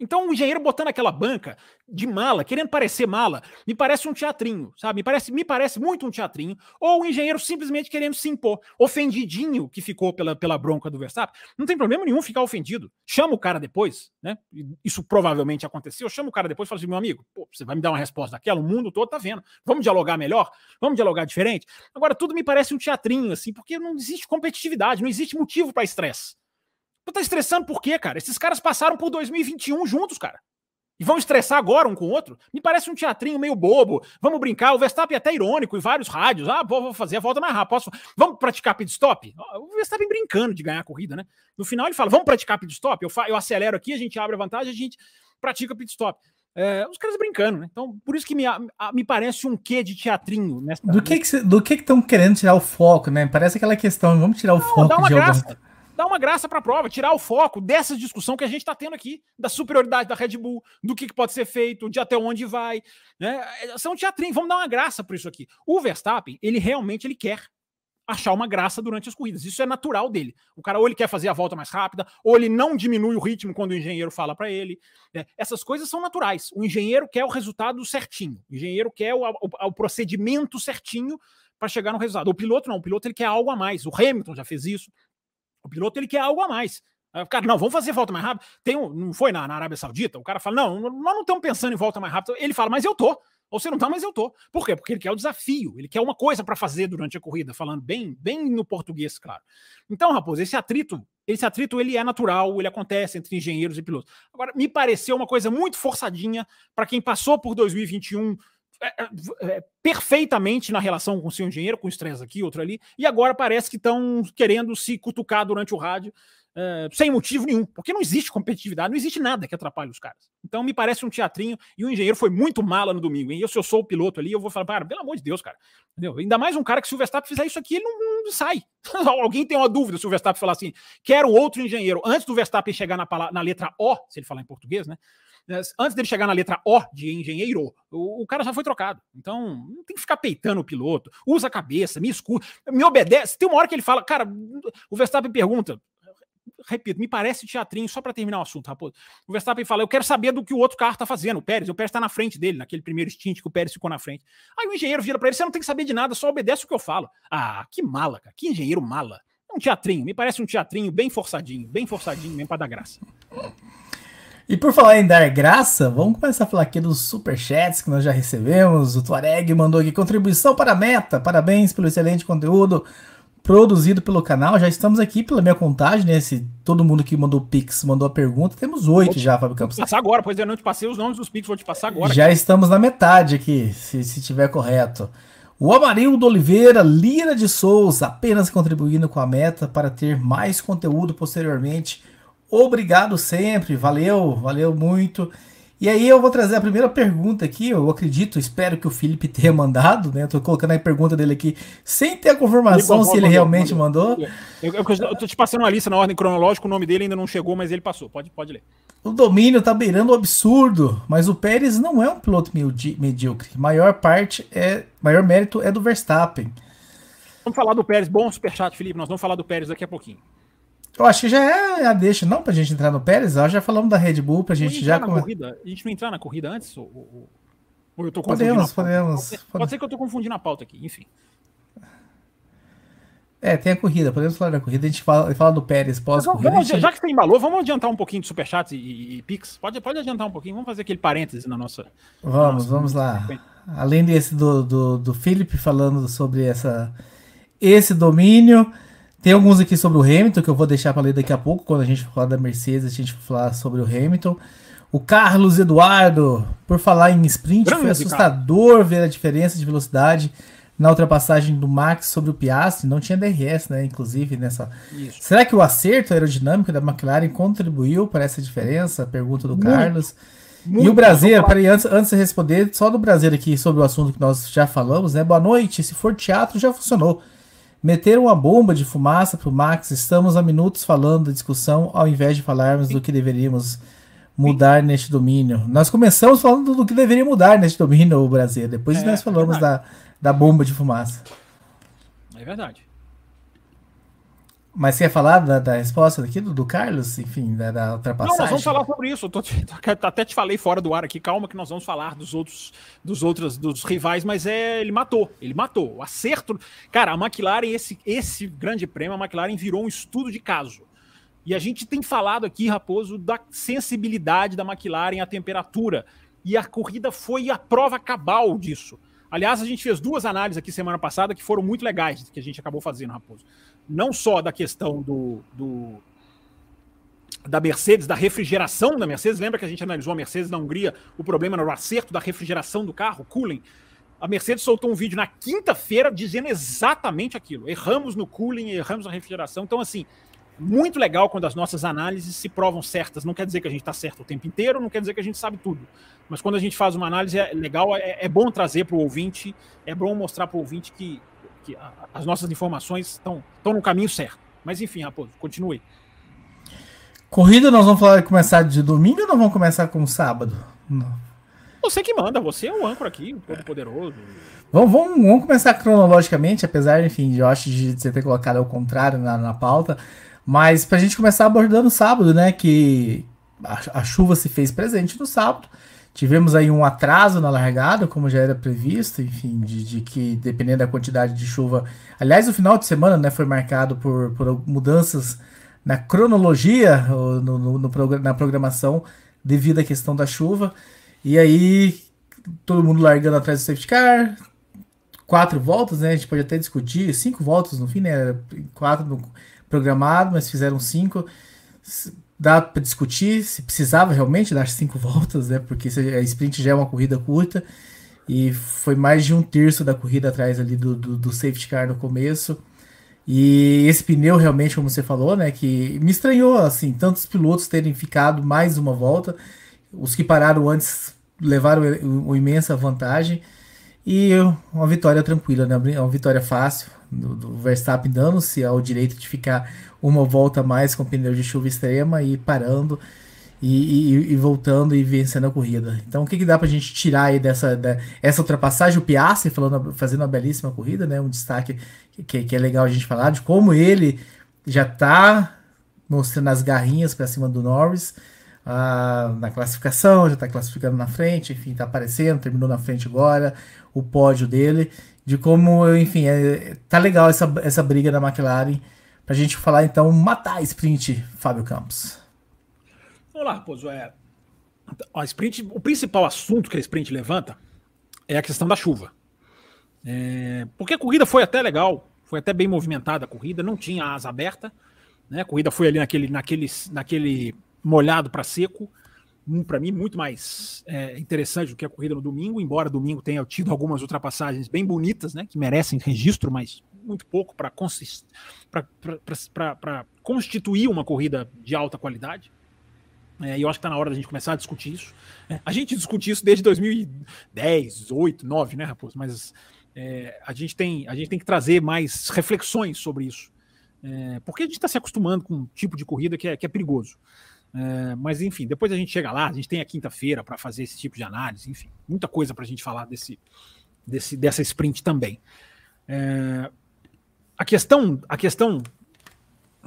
Então, o engenheiro botando aquela banca de mala, querendo parecer mala, me parece um teatrinho, sabe? Me parece, me parece muito um teatrinho. Ou o engenheiro simplesmente querendo se impor. Ofendidinho que ficou pela, pela bronca do Verstappen. Não tem problema nenhum ficar ofendido. Chama o cara depois, né? Isso provavelmente aconteceu. Chama o cara depois e fala assim: meu amigo, pô, você vai me dar uma resposta daquela? O mundo todo tá vendo. Vamos dialogar melhor? Vamos dialogar diferente? Agora, tudo me parece um teatrinho, assim, porque não existe competitividade, não existe motivo para estresse. Tu tá estressando por quê, cara? Esses caras passaram por 2021 juntos, cara. E vão estressar agora um com o outro? Me parece um teatrinho meio bobo. Vamos brincar. O Verstappen é até irônico em vários rádios. Ah, vou fazer a volta mais rápida. Posso... Vamos praticar pit stop? O Verstappen brincando de ganhar a corrida, né? No final ele fala: vamos praticar pit stop? Eu, fa... eu acelero aqui, a gente abre a vantagem, a gente pratica pit stop. É, os caras brincando, né? Então, por isso que me, me parece um quê de teatrinho. Nessa, do que estão que que que querendo tirar o foco, né? Parece aquela questão, vamos tirar o Não, foco dá uma de graça. Algum dar uma graça para a prova, tirar o foco dessa discussão que a gente está tendo aqui, da superioridade da Red Bull, do que, que pode ser feito, de até onde vai. Né? É, são teatrinhos, vamos dar uma graça para isso aqui. O Verstappen, ele realmente ele quer achar uma graça durante as corridas. Isso é natural dele. O cara ou ele quer fazer a volta mais rápida, ou ele não diminui o ritmo quando o engenheiro fala para ele. É, essas coisas são naturais. O engenheiro quer o resultado certinho. O engenheiro quer o, o, o procedimento certinho para chegar no resultado. O piloto não. O piloto ele quer algo a mais. O Hamilton já fez isso. O piloto ele quer algo a mais. O cara, não, vamos fazer volta mais rápida. Tem um, não foi na, na, Arábia Saudita? O cara fala, não, nós não estamos pensando em volta mais rápida. Ele fala, mas eu tô. Ou você não tá, mas eu tô. Por quê? Porque ele quer o desafio, ele quer uma coisa para fazer durante a corrida, falando bem, bem no português, claro. Então, Raposo, esse atrito, esse atrito ele é natural, ele acontece entre engenheiros e pilotos. Agora, me pareceu uma coisa muito forçadinha para quem passou por 2021 é, é, é, perfeitamente na relação com o seu engenheiro, com estresse aqui, outro ali, e agora parece que estão querendo se cutucar durante o rádio é, sem motivo nenhum, porque não existe competitividade, não existe nada que atrapalhe os caras. Então me parece um teatrinho e o engenheiro foi muito mala no domingo. E eu, se eu sou o piloto ali, eu vou falar, cara, pelo amor de Deus, cara. Entendeu? Ainda mais um cara que se o Verstappen fizer isso aqui, ele não, não sai. (laughs) Alguém tem uma dúvida se o Verstappen falar assim, quero outro engenheiro, antes do Verstappen chegar na, na letra O, se ele falar em português, né? Né, antes dele chegar na letra O de engenheiro, o, o, cara já foi trocado. Então, não tem que ficar peitando o piloto. Usa a cabeça, me escuta, me obedece. Tem uma hora que ele fala, cara, o Verstappen pergunta, repito, me parece teatrinho, só para terminar o assunto, Raposo. O Verstappen fala: Eu quero saber do que o outro carro está fazendo, o Pérez. O Pérez está na frente dele, naquele primeiro stint que o Pérez ficou na frente. Aí o engenheiro vira para ele: Você não tem que saber de nada, só obedece o que eu falo. Ah, que mala, cara, que engenheiro mala. um teatrinho, me parece um teatrinho bem forçadinho, bem forçadinho mesmo para dar graça. E por falar em dar graça, vamos começar a falar aqui dos superchats que nós já recebemos. O Tuareg mandou aqui contribuição para a meta. Parabéns pelo excelente conteúdo produzido pelo canal. Já estamos aqui pela minha contagem, né? Todo mundo que mandou Pix mandou a pergunta, temos oito já, Fábio Campos. Vou passar agora, pois eu não te passei os nomes dos Pix, vou te passar agora. Já estamos na metade aqui, se, se tiver correto. O Amarildo Oliveira Lira de Souza, apenas contribuindo com a meta para ter mais conteúdo posteriormente. Obrigado sempre, valeu, valeu muito. E aí eu vou trazer a primeira pergunta aqui, eu acredito, espero que o Felipe tenha (laughs) mandado, né? Eu tô colocando a pergunta dele aqui sem ter a confirmação se ele realmente mandou. Eu, eu, eu, tô te passando uma lista na ordem cronológica, o nome dele ainda não chegou, mas ele passou. Pode, pode ler. O domínio tá beirando o absurdo, mas o Pérez não é um piloto medíocre. Maior parte é, maior mérito é do Verstappen. Vamos falar do Pérez. Bom superchat, Felipe. Nós vamos falar do Pérez daqui a pouquinho. Eu acho que já é a deixa, não, pra gente entrar no Pérez. Já falamos da Red Bull, pra gente já. Come... Corrida, a gente não entrar na corrida antes? Ou, ou eu tô confundindo? Podemos, podemos. Pode, pode ser que eu tô confundindo a pauta aqui, enfim. É, tem a corrida, podemos falar da corrida, a gente fala, fala do Pérez pós-corrida. Gente... Já que você embalou, vamos adiantar um pouquinho de superchats e, e, e Pix? Pode, pode adiantar um pouquinho, vamos fazer aquele parêntese na nossa. Vamos, na nossa... vamos lá. Além desse do, do, do Felipe falando sobre essa, esse domínio, tem alguns aqui sobre o Hamilton que eu vou deixar para ler daqui a pouco, quando a gente falar da Mercedes, a gente falar sobre o Hamilton. O Carlos Eduardo, por falar em sprint, Grande foi assustador cara. ver a diferença de velocidade na ultrapassagem do Max sobre o Piastri. Não tinha DRS, né? Inclusive nessa. Isso. Será que o acerto aerodinâmico da McLaren contribuiu para essa diferença? Pergunta do muito, Carlos. Muito, e o Brasil, peraí, antes, antes de responder, só do Brasil aqui sobre o assunto que nós já falamos, né? Boa noite. Se for teatro, já funcionou. Meteram uma bomba de fumaça pro Max. Estamos há minutos falando da discussão, ao invés de falarmos do que deveríamos mudar neste domínio. Nós começamos falando do que deveria mudar neste domínio, o Brasil. Depois é, nós falamos é da, da bomba de fumaça. É verdade. Mas você ia falar da, da resposta aqui do, do, Carlos, enfim, da, da ultrapassagem? Não, nós vamos falar sobre isso. Eu tô, até te falei fora do ar aqui, calma que nós vamos falar dos outros, dos outros, dos rivais, mas é, ele matou, ele matou. O acerto. Cara, a McLaren, esse, esse grande prêmio, a McLaren virou um estudo de caso. E a gente tem falado aqui, Raposo, da sensibilidade da McLaren à temperatura. E a corrida foi a prova cabal disso. Aliás, a gente fez duas análises aqui semana passada que foram muito legais, que a gente acabou fazendo, Raposo não só da questão do, do, da Mercedes, da refrigeração da Mercedes. Lembra que a gente analisou a Mercedes na Hungria, o problema no acerto da refrigeração do carro, cooling. A Mercedes soltou um vídeo na quinta-feira dizendo exatamente aquilo. Erramos no cooling, erramos na refrigeração. Então, assim, muito legal quando as nossas análises se provam certas. Não quer dizer que a gente está certo o tempo inteiro, não quer dizer que a gente sabe tudo. Mas quando a gente faz uma análise é legal, é, é bom trazer para o ouvinte, é bom mostrar para o ouvinte que que a, as nossas informações estão, estão no caminho certo. Mas enfim, Raposo, continue. Corrida nós vamos falar, começar de domingo ou nós vamos começar com sábado? Não. Você que manda, você é o âncora aqui, o todo poderoso. Vamos, vamos, vamos, começar cronologicamente, apesar, enfim, de acho de você ter colocado ao contrário na, na pauta. Mas pra gente começar abordando sábado, né? Que a, a chuva se fez presente no sábado. Tivemos aí um atraso na largada, como já era previsto, enfim, de, de, que dependendo da quantidade de chuva. Aliás, o final de semana né, foi marcado por, por mudanças na cronologia, no, no, no, na programação, devido à questão da chuva. E aí, todo mundo largando atrás do safety car, quatro voltas, né? A gente pode até discutir, cinco voltas no fim, né? Quatro no programado, mas fizeram cinco dá para discutir se precisava realmente dar cinco (laughs) voltas, né? Porque a sprint já é uma corrida curta e foi mais de um terço da corrida atrás ali do, do, do, safety car no começo. E esse pneu realmente, como você falou, né? Que me estranhou assim, tantos pilotos terem ficado mais uma volta. Os que pararam antes levaram uma imensa vantagem. E uma vitória tranquila, né? Uma vitória fácil do, do Verstappen dando-se ao direito de ficar uma volta mais com pneu de chuva extrema e parando e, e, e, voltando e vencendo a corrida. Então, o que, que dá pra gente tirar aí dessa da, essa ultrapassagem? O Piastri falando, fazendo uma belíssima corrida, né? Um destaque que, que é legal a gente falar de como ele já tá mostrando as garrinhas para cima do Norris ah, na classificação, já tá classificando na frente, enfim, tá aparecendo, terminou na frente agora, o pódio dele, de como, enfim, é, tá legal essa, essa briga da McLaren Pra gente falar então, matar a sprint, Fábio Campos. Vamos lá. É, a sprint, o principal assunto que a sprint levanta é a questão da chuva. É, porque a corrida foi até legal, foi até bem movimentada a corrida, não tinha asa aberta, né? A corrida foi ali naquele, naquele, naquele molhado para seco, um, para mim muito mais é, interessante do que a corrida no domingo, embora domingo tenha tido algumas ultrapassagens bem bonitas, né? Que merecem registro, mas muito pouco para constituir uma corrida de alta qualidade. É, e eu acho que está na hora da gente começar a discutir isso. É, a gente discute isso desde 2010, 8, 9, né, Raposo? Mas é, a, gente tem, a gente tem que trazer mais reflexões sobre isso. É, porque a gente está se acostumando com um tipo de corrida que é, que é perigoso. É, mas enfim, depois a gente chega lá, a gente tem a quinta-feira para fazer esse tipo de análise, enfim, muita coisa para a gente falar desse, desse, dessa sprint também. É, a questão, a questão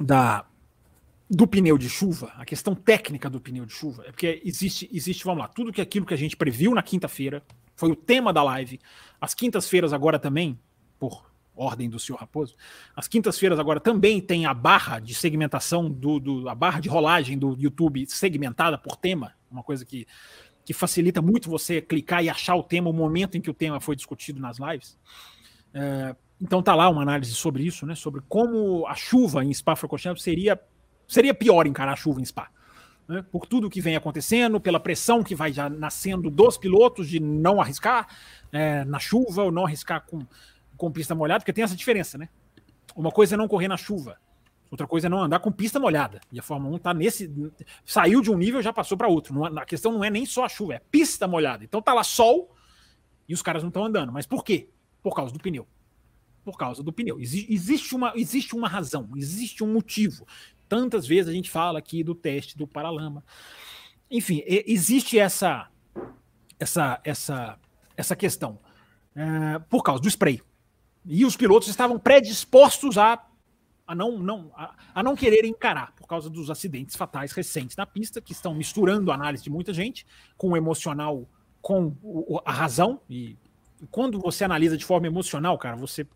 da, do pneu de chuva, a questão técnica do pneu de chuva, é porque existe, existe, vamos lá, tudo que aquilo que a gente previu na quinta-feira, foi o tema da live. As quintas-feiras agora também, por ordem do senhor Raposo, as quintas-feiras agora também tem a barra de segmentação, do, do, a barra de rolagem do YouTube segmentada por tema, uma coisa que, que facilita muito você clicar e achar o tema, o momento em que o tema foi discutido nas lives. É, então tá lá uma análise sobre isso, né? Sobre como a chuva em Spa-Francorchamps seria seria pior encarar a chuva em Spa. Né? Por tudo que vem acontecendo, pela pressão que vai já nascendo dos pilotos de não arriscar é, na chuva ou não arriscar com, com pista molhada, porque tem essa diferença, né? Uma coisa é não correr na chuva, outra coisa é não andar com pista molhada. E a Fórmula 1 tá nesse. Saiu de um nível já passou para outro. Não, é, a questão não é nem só a chuva, é pista molhada. Então tá lá sol e os caras não estão andando. Mas por quê? Por causa do pneu por causa do pneu. Existe uma, existe uma razão, existe um motivo. Tantas vezes a gente fala aqui do teste do paralama. Enfim, existe essa essa essa essa questão é, por causa do spray. E os pilotos estavam predispostos a, a, não, não, a, a não querer encarar por causa dos acidentes fatais recentes na pista, que estão misturando a análise de muita gente com o emocional, com o, a razão. E quando você analisa de forma emocional, cara, você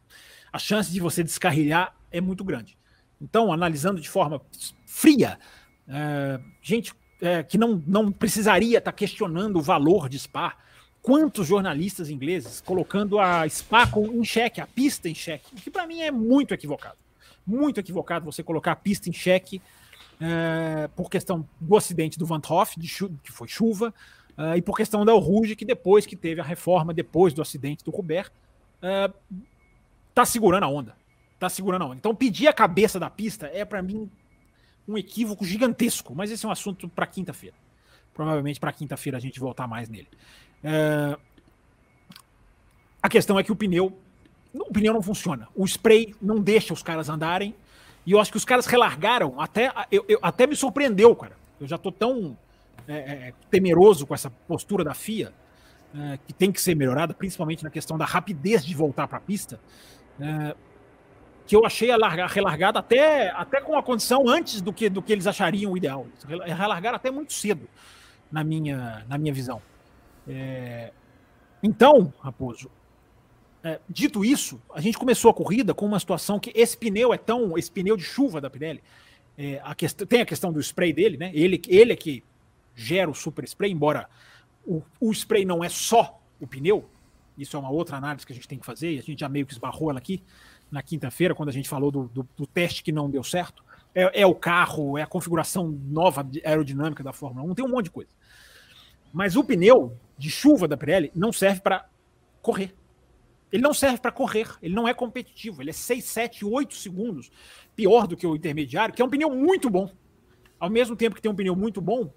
a chance de você descarrilhar é muito grande. Então, analisando de forma fria, é, gente é, que não, não precisaria estar tá questionando o valor de Spa, quantos jornalistas ingleses colocando a Spa com, em xeque, a pista em xeque, o que para mim é muito equivocado. Muito equivocado você colocar a pista em xeque é, por questão do acidente do Van Hoff, que foi chuva, Uh, e por questão da Ruge, que depois que teve a reforma, depois do acidente do Robert, uh, tá segurando a onda. Tá segurando a onda. Então pedir a cabeça da pista é para mim um equívoco gigantesco, mas esse é um assunto para quinta-feira. Provavelmente para quinta-feira a gente voltar mais nele. Uh, a questão é que o pneu, o pneu não funciona. O spray não deixa os caras andarem. E eu acho que os caras relargaram. Até, eu, eu até me surpreendeu, cara. Eu já tô tão é, é, temeroso com essa postura da FIA, é, que tem que ser melhorada, principalmente na questão da rapidez de voltar para a pista, é, que eu achei a, larga, a relargada até, até com a condição antes do que, do que eles achariam ideal. Relargaram até muito cedo, na minha, na minha visão. É, então, Raposo, é, dito isso, a gente começou a corrida com uma situação que esse pneu é tão. Esse pneu de chuva da Pirelli. É, a quest tem a questão do spray dele, né? Ele, ele é que gera o super spray, embora o, o spray não é só o pneu, isso é uma outra análise que a gente tem que fazer, e a gente já meio que esbarrou ela aqui na quinta-feira, quando a gente falou do, do, do, teste que não deu certo. É, é, o carro, é a configuração nova aerodinâmica da Fórmula 1, tem um monte de coisa. Mas o pneu de chuva da Pirelli não serve para correr. Ele não serve para correr, ele não é competitivo, ele é 6, 7, 8 segundos pior do que o intermediário, que é um pneu muito bom. Ao mesmo tempo que tem um pneu muito bom,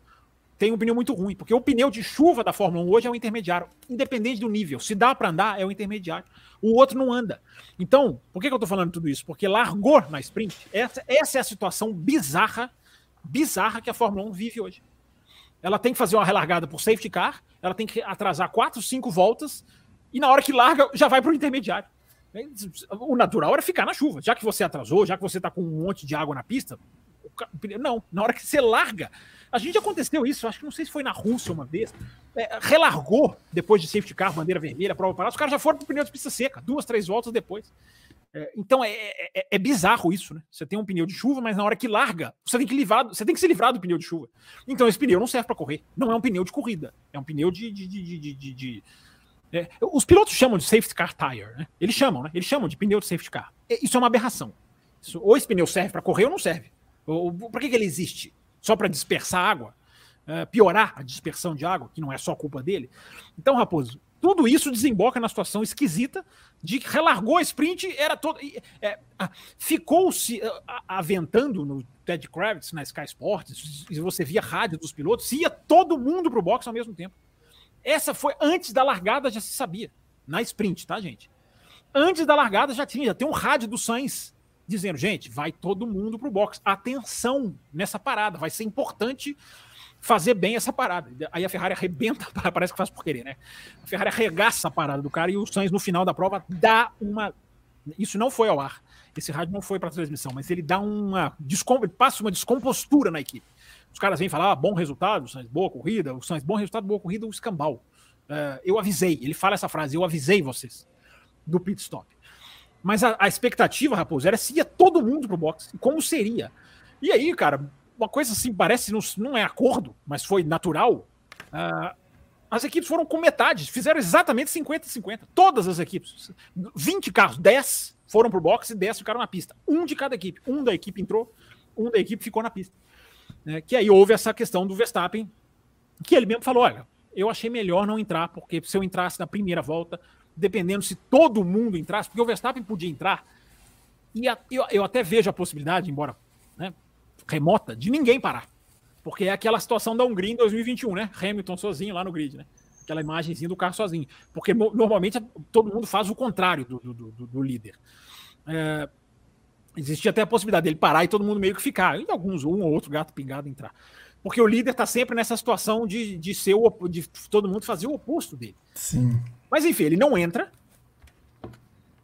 tem um pneu muito ruim, porque o pneu de chuva da Fórmula 1 hoje é o intermediário, independente do nível. Se dá para andar, é o intermediário. O outro não anda. Então, por que, que eu estou falando tudo isso? Porque largou na sprint. Essa, essa é a situação bizarra, bizarra que a Fórmula 1 vive hoje. Ela tem que fazer uma relargada por safety car, ela tem que atrasar quatro, cinco voltas, e na hora que larga, já vai para o intermediário. O natural era ficar na chuva. Já que você atrasou, já que você está com um monte de água na pista, não, na hora que você larga, A gente aconteceu isso, acho que não sei se foi na Rússia uma vez. É, relargou depois de safety car, bandeira vermelha, prova parada. Os caras já foram pro pneu de pista seca, duas, três voltas depois. É, então é, é, é, bizarro isso, né? Você tem um pneu de chuva, mas na hora que larga, você tem que livrar, você tem que se livrar do pneu de chuva. Então esse pneu não serve para correr. Não é um pneu de corrida, é um pneu de, de, de, de, de, é, os pilotos chamam de safety car tire, né? Eles chamam, né? Eles chamam de pneu de safety car. Isso é uma aberração. Isso, ou esse pneu serve para correr ou não serve. Para que, que ele existe? Só para dispersar água? Piorar a dispersão de água, que não é só culpa dele. Então, Raposo, tudo isso desemboca na situação esquisita de que relargou a sprint, era todo. É, Ficou-se aventando no Ted Kravitz, na Sky Sports, e você via rádio dos pilotos, ia todo mundo para o box ao mesmo tempo. Essa foi antes da largada, já se sabia. Na sprint, tá, gente? Antes da largada já tinha, já tem um rádio do Sainz dizendo, gente, vai todo mundo pro box. Atenção nessa parada, vai ser importante fazer bem essa parada. Aí a Ferrari arrebenta, parece que faz por querer, né? A Ferrari arregaça a parada do cara e o Sainz no final da prova dá uma. Isso não foi ao ar. Esse rádio não foi para transmissão, mas ele dá uma. passa uma descompostura na equipe. Os caras vêm falar, ah, bom resultado, Sainz, boa corrida, o Sainz, bom resultado, boa corrida, o escambau. Uh, eu avisei, ele fala essa frase, eu avisei vocês do pit stop. Mas a, a expectativa, Raposo, era se ia todo mundo pro box. Como seria? E aí, cara, uma coisa assim, parece, não, não é acordo, mas foi natural. Uh, as equipes foram com metade, fizeram exatamente 50-50. Todas as equipes. 20 carros, 10 foram pro box e 10 ficaram na pista. Um de cada equipe. Um da equipe entrou, um da equipe ficou na pista. É, que aí houve essa questão do Verstappen, que ele mesmo falou: olha, eu achei melhor não entrar, porque se eu entrasse na primeira volta, dependendo se todo mundo entrasse, porque o Verstappen podia entrar, e a, eu, eu, até vejo a possibilidade, embora né, remota, de ninguém parar. Porque é aquela situação da Hungria em 2021, né? Hamilton sozinho lá no grid, né? Aquela imagenzinha do carro sozinho. Porque normalmente todo mundo faz o contrário do, do, do, do líder. É, existia até a possibilidade dele parar e todo mundo meio que ficar. E alguns, um ou outro gato pingado entrar. Porque o líder está sempre nessa situação de, de ser o, de todo mundo fazer o oposto dele. Sim. Mas enfim, ele não entra.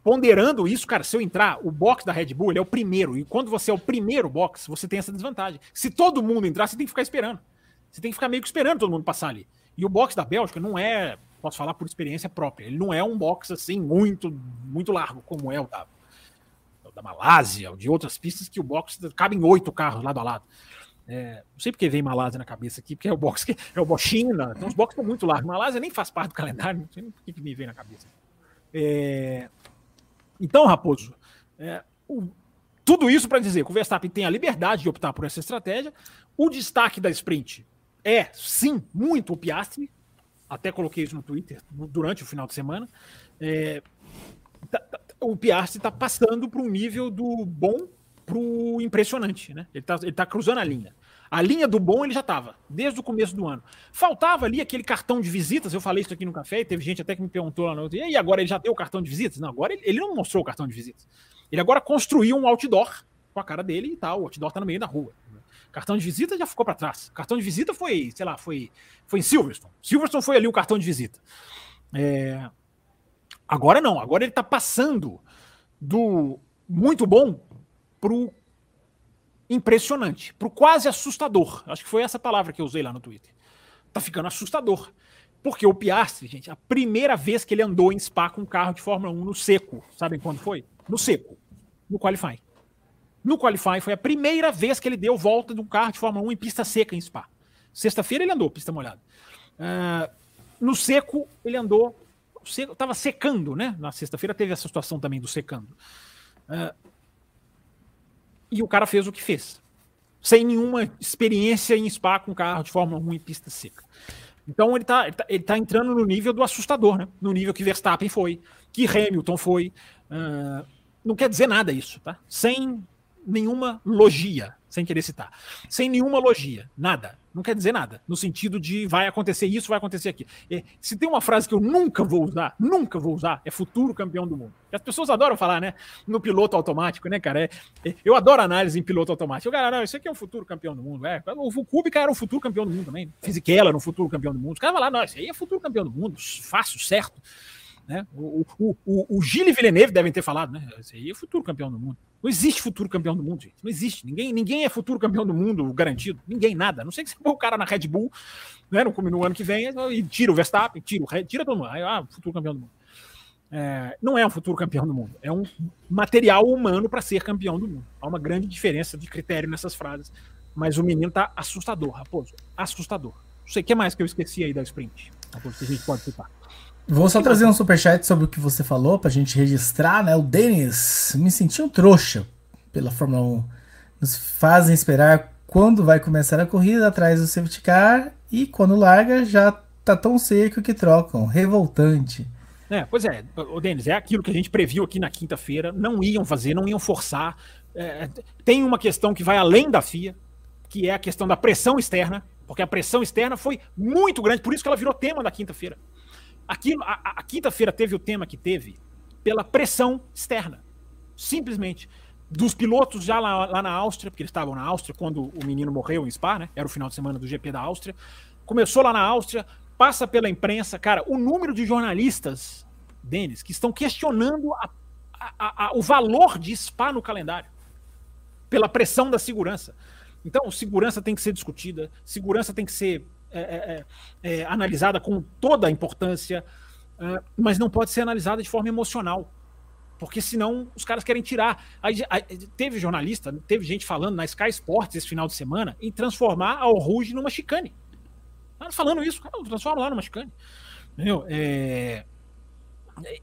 Ponderando isso, cara, se eu entrar, o box da Red Bull é o primeiro. E quando você é o primeiro box, você tem essa desvantagem. Se todo mundo entrar, você tem que ficar esperando. Você tem que ficar meio que esperando todo mundo passar ali. E o box da Bélgica não é, posso falar por experiência própria, ele não é um box assim muito muito largo como é o da, da Malásia, ou de outras pistas que o box cabe em oito carros lado a lado. É, não sei porque vem Malásia na cabeça aqui, porque é o box que é o box China, então os boxes estão muito largos. Malásia nem faz parte do calendário, não sei por que me vem na cabeça. É, então, Raposo, é, o, tudo isso para dizer que o Verstappen tem a liberdade de optar por essa estratégia. O destaque da sprint é, sim, muito o Piastri. Até coloquei isso no Twitter durante o final de semana. É, tá, tá, o Piastri está passando para um nível do bom para o impressionante, né? Ele está ele tá cruzando a linha. A linha do bom ele já estava, desde o começo do ano. Faltava ali aquele cartão de visitas, eu falei isso aqui no café, e teve gente até que me perguntou lá no outro, e agora ele já tem o cartão de visitas? Não, agora ele, ele, não mostrou o cartão de visitas. Ele agora construiu um outdoor com a cara dele e tal, o outdoor tá no meio da rua. Cartão de visita já ficou para trás. Cartão de visita foi, sei lá, foi, foi em Silverstone. Silverstone foi ali o cartão de visita. É... Agora não, agora ele tá passando do muito bom pro impressionante, pro quase assustador. Acho que foi essa palavra que eu usei lá no Twitter. Tá ficando assustador. Porque o Piastri, gente, a primeira vez que ele andou em Spa com um carro de Fórmula 1 no seco, sabem quando foi? No seco, no qualifying. No qualifying foi a primeira vez que ele deu volta de um carro de Fórmula 1 em pista seca em Spa. Sexta-feira ele andou, pista molhada. Uh, no seco, ele andou. Seco, tava secando, né? Na sexta-feira teve essa situação também do secando. Uh, e o cara fez o que fez. Sem nenhuma experiência em Spa com carro de Fórmula 1 em pista seca. Então ele está tá, ele tá entrando no nível do assustador, né? No nível que Verstappen foi, que Hamilton foi. Uh, não quer dizer nada isso, tá? Sem nenhuma logia, sem querer citar. Sem nenhuma logia, nada. Não quer dizer nada. No sentido de vai acontecer isso, vai acontecer aquilo. E, se tem uma frase que eu nunca vou usar, nunca vou usar, é futuro campeão do mundo. E as pessoas adoram falar, né? No piloto automático, né, cara? É, é, eu adoro análise em piloto automático. Eu, cara, não, isso aqui é um futuro campeão do mundo. É. O Kubica era um futuro campeão do mundo também. Fisichella era um futuro campeão do mundo. Os caras falam, não, isso aí é futuro campeão do mundo. Fácil, certo. Né? O, o, o, o Gilles Villeneuve devem ter falado, né? Esse aí é futuro campeão do mundo. Não existe futuro campeão do mundo, gente. Não existe. Ninguém, ninguém é futuro campeão do mundo garantido. Ninguém, nada. Não sei que você põe o cara na Red Bull, né? No, no ano que vem, e tira o Verstappen, tira, o, tira todo mundo. Aí, ah, futuro campeão do mundo. É, não é um futuro campeão do mundo. É um material humano para ser campeão do mundo. Há uma grande diferença de critério nessas frases. Mas o menino tá assustador, Raposo. Assustador. Não sei o que mais que eu esqueci aí da sprint. Raposo, que a gente pode citar. Vou só trazer um superchat sobre o que você falou pra gente registrar, né? O Denis, me senti um trouxa pela Fórmula 1. Nos fazem esperar quando vai começar a corrida atrás do safety car e quando larga já tá tão seco que trocam. Revoltante. É, pois é, o Denis, é aquilo que a gente previu aqui na quinta-feira. Não iam fazer, não iam forçar. É, tem uma questão que vai além da FIA, que é a questão da pressão externa, porque a pressão externa foi muito grande, por isso que ela virou tema da quinta-feira. Aqui, a, a quinta-feira teve o tema que teve pela pressão externa. Simplesmente. Dos pilotos já lá, lá, na Áustria, porque eles estavam na Áustria quando o menino morreu em Spa, né? Era o final de semana do GP da Áustria. Começou lá na Áustria, passa pela imprensa. Cara, o número de jornalistas, Denis, que estão questionando a, a, o valor de Spa no calendário. Pela pressão da segurança. Então, segurança tem que ser discutida, segurança tem que ser é, é, é, é, analisada com toda a importância, uh, mas não pode ser analisada de forma emocional. Porque senão os caras querem tirar. Aí, aí, teve jornalista, teve gente falando na Sky Sports esse final de semana em transformar a Rouge numa chicane. Falando isso, cara, transforma lá numa chicane. Entendeu? É,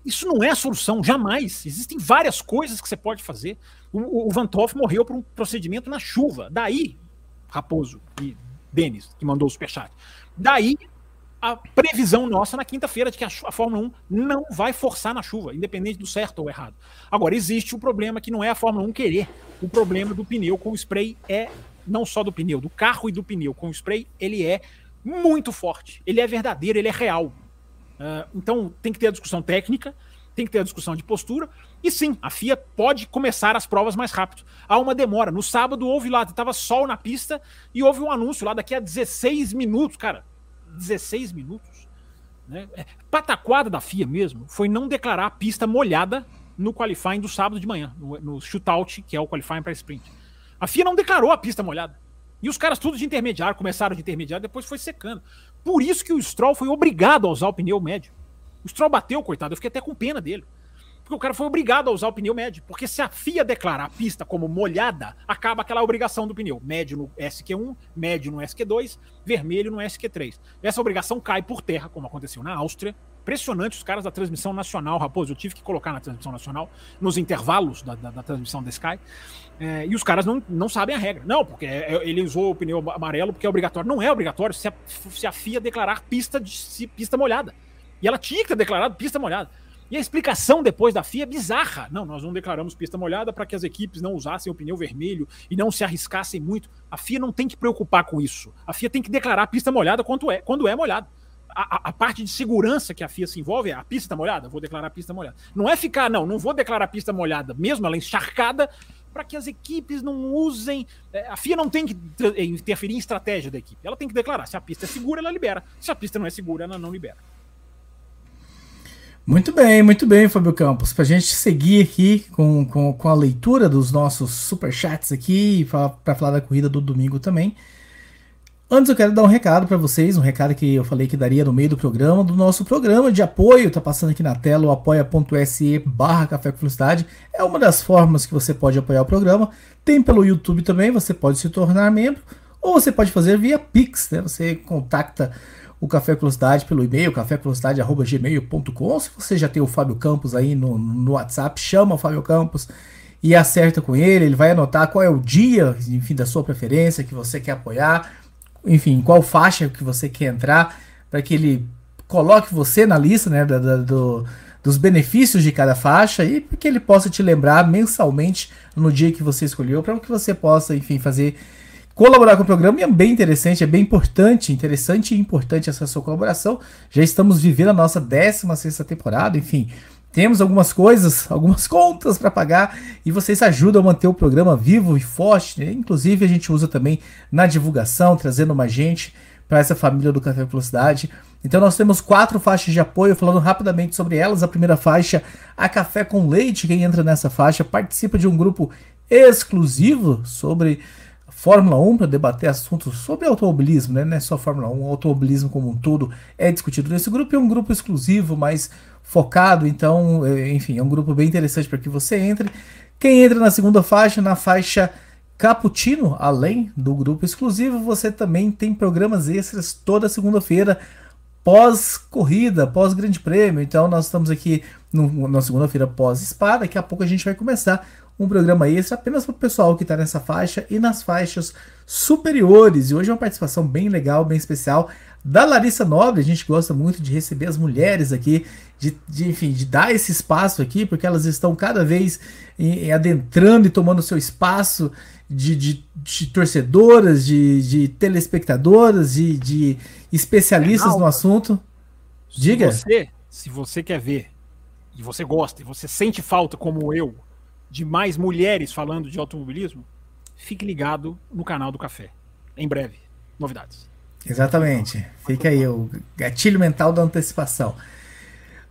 isso não é a solução, jamais. Existem várias coisas que você pode fazer. O, o Van Toff morreu por um procedimento na chuva. Daí, Raposo e Denis, que mandou o superchat. Daí a previsão nossa na quinta-feira de que a, a, Fórmula 1 não vai forçar na chuva, independente do certo ou errado. Agora, existe o problema que não é a Fórmula 1 querer. O problema do pneu com spray é, não só do pneu, do carro e do pneu com spray, ele é muito forte. Ele é verdadeiro, ele é real. Uh, então tem que ter a discussão técnica, tem que ter a discussão de postura. E sim, a FIA pode começar as provas mais rápido. Há uma demora. No sábado houve lá, estava sol na pista e houve um anúncio lá daqui a 16 minutos, cara. 16 minutos. Né? É, pataquada da FIA mesmo foi não declarar a pista molhada no qualifying do sábado de manhã, no, no shootout, que é o qualifying para sprint. A FIA não declarou a pista molhada. E os caras tudo de intermediário, começaram de intermediário, depois foi secando. Por isso que o Stroll foi obrigado a usar o pneu médio. O Stroll bateu, coitado, eu fiquei até com pena dele. Porque o cara foi obrigado a usar o pneu médio. Porque se a FIA declarar a pista como molhada, acaba aquela obrigação do pneu. Médio no SQ1, médio no SQ2, vermelho no SQ3. Essa obrigação cai por terra, como aconteceu na Áustria. Impressionante os caras da transmissão nacional, Raposo. Eu tive que colocar na transmissão nacional, nos intervalos da, da, da transmissão da Sky. É, e os caras não, não sabem a regra. Não, porque é, é, ele usou o pneu amarelo porque é obrigatório. Não é obrigatório se a, se a FIA declarar pista, de, pista molhada. E ela tinha que ter declarado pista molhada. A explicação depois da FIA é bizarra. Não, nós não declaramos pista molhada para que as equipes não usassem o pneu vermelho e não se arriscassem muito. A FIA não tem que preocupar com isso. A FIA tem que declarar pista molhada quando é, quando é molhada. A, a, a, parte de segurança que a FIA se envolve é a pista está molhada, vou declarar pista molhada. Não é ficar, não, não vou declarar pista molhada, mesmo ela encharcada, para que as equipes não usem. É, a FIA não tem que interferir em estratégia da equipe. Ela tem que declarar. Se a pista é segura, ela libera. Se a pista não é segura, ela não libera. Muito bem, muito bem, Fábio Campos. Para a gente seguir aqui com, com, com, a leitura dos nossos superchats aqui, para falar da corrida do domingo também. Antes eu quero dar um recado para vocês, um recado que eu falei que daria no meio do programa, do nosso programa de apoio, tá passando aqui na tela o apoia.se barra Café com Felicidade. É uma das formas que você pode apoiar o programa. Tem pelo YouTube também, você pode se tornar membro, ou você pode fazer via Pix, né? Você contacta o Café Velocidade pelo e-mail, cafévelocidade.gmail.com. Se você já tem o Fábio Campos aí no, no WhatsApp, chama o Fábio Campos e acerta com ele. Ele vai anotar qual é o dia, enfim, da sua preferência que você quer apoiar, enfim, qual faixa que você quer entrar, para que ele coloque você na lista, né, do, dos benefícios de cada faixa e que ele possa te lembrar mensalmente no dia que você escolheu, para que você possa, enfim, fazer colaborar com o programa e é bem interessante, é bem importante, interessante e importante essa sua colaboração. Já estamos vivendo a nossa 16 temporada, enfim, temos algumas coisas, (laughs) algumas contas para pagar e vocês ajudam a manter o programa vivo e forte. Né? Inclusive, a gente usa também na divulgação, trazendo mais gente para essa família do Café Velocidade. Então nós temos quatro faixas de apoio, falando rapidamente sobre elas. A primeira faixa, a Café com Leite. Quem entra nessa faixa participa de um grupo exclusivo sobre Fórmula 1 para debater assuntos sobre automobilismo, né? Não é só Fórmula 1, o automobilismo como um todo é discutido nesse grupo. É um grupo exclusivo, mais focado. Então, é, enfim, é um grupo bem interessante para que você entre. Quem entra na segunda faixa, na faixa Cappuccino, além do grupo exclusivo, você também tem programas extras toda segunda-feira, pós-corrida, pós-grande prêmio. Então, nós estamos aqui no, na segunda-feira pós-spa. Daqui a pouco a gente vai começar um programa extra apenas para o pessoal que está nessa faixa e nas faixas superiores. E hoje é uma participação bem legal, bem especial da Larissa Nobre. A gente gosta muito de receber as mulheres aqui, de, de enfim, de dar esse espaço aqui, porque elas estão cada vez em, em adentrando e tomando seu espaço de, de, de torcedoras, de, de telespectadoras, de, de especialistas no assunto. Diga. Se você, se você quer ver, e você gosta, e você sente falta, como eu, de mais mulheres falando de automobilismo, fique ligado no canal do Café. Em breve, novidades. Exatamente. Fica aí o gatilho mental da antecipação.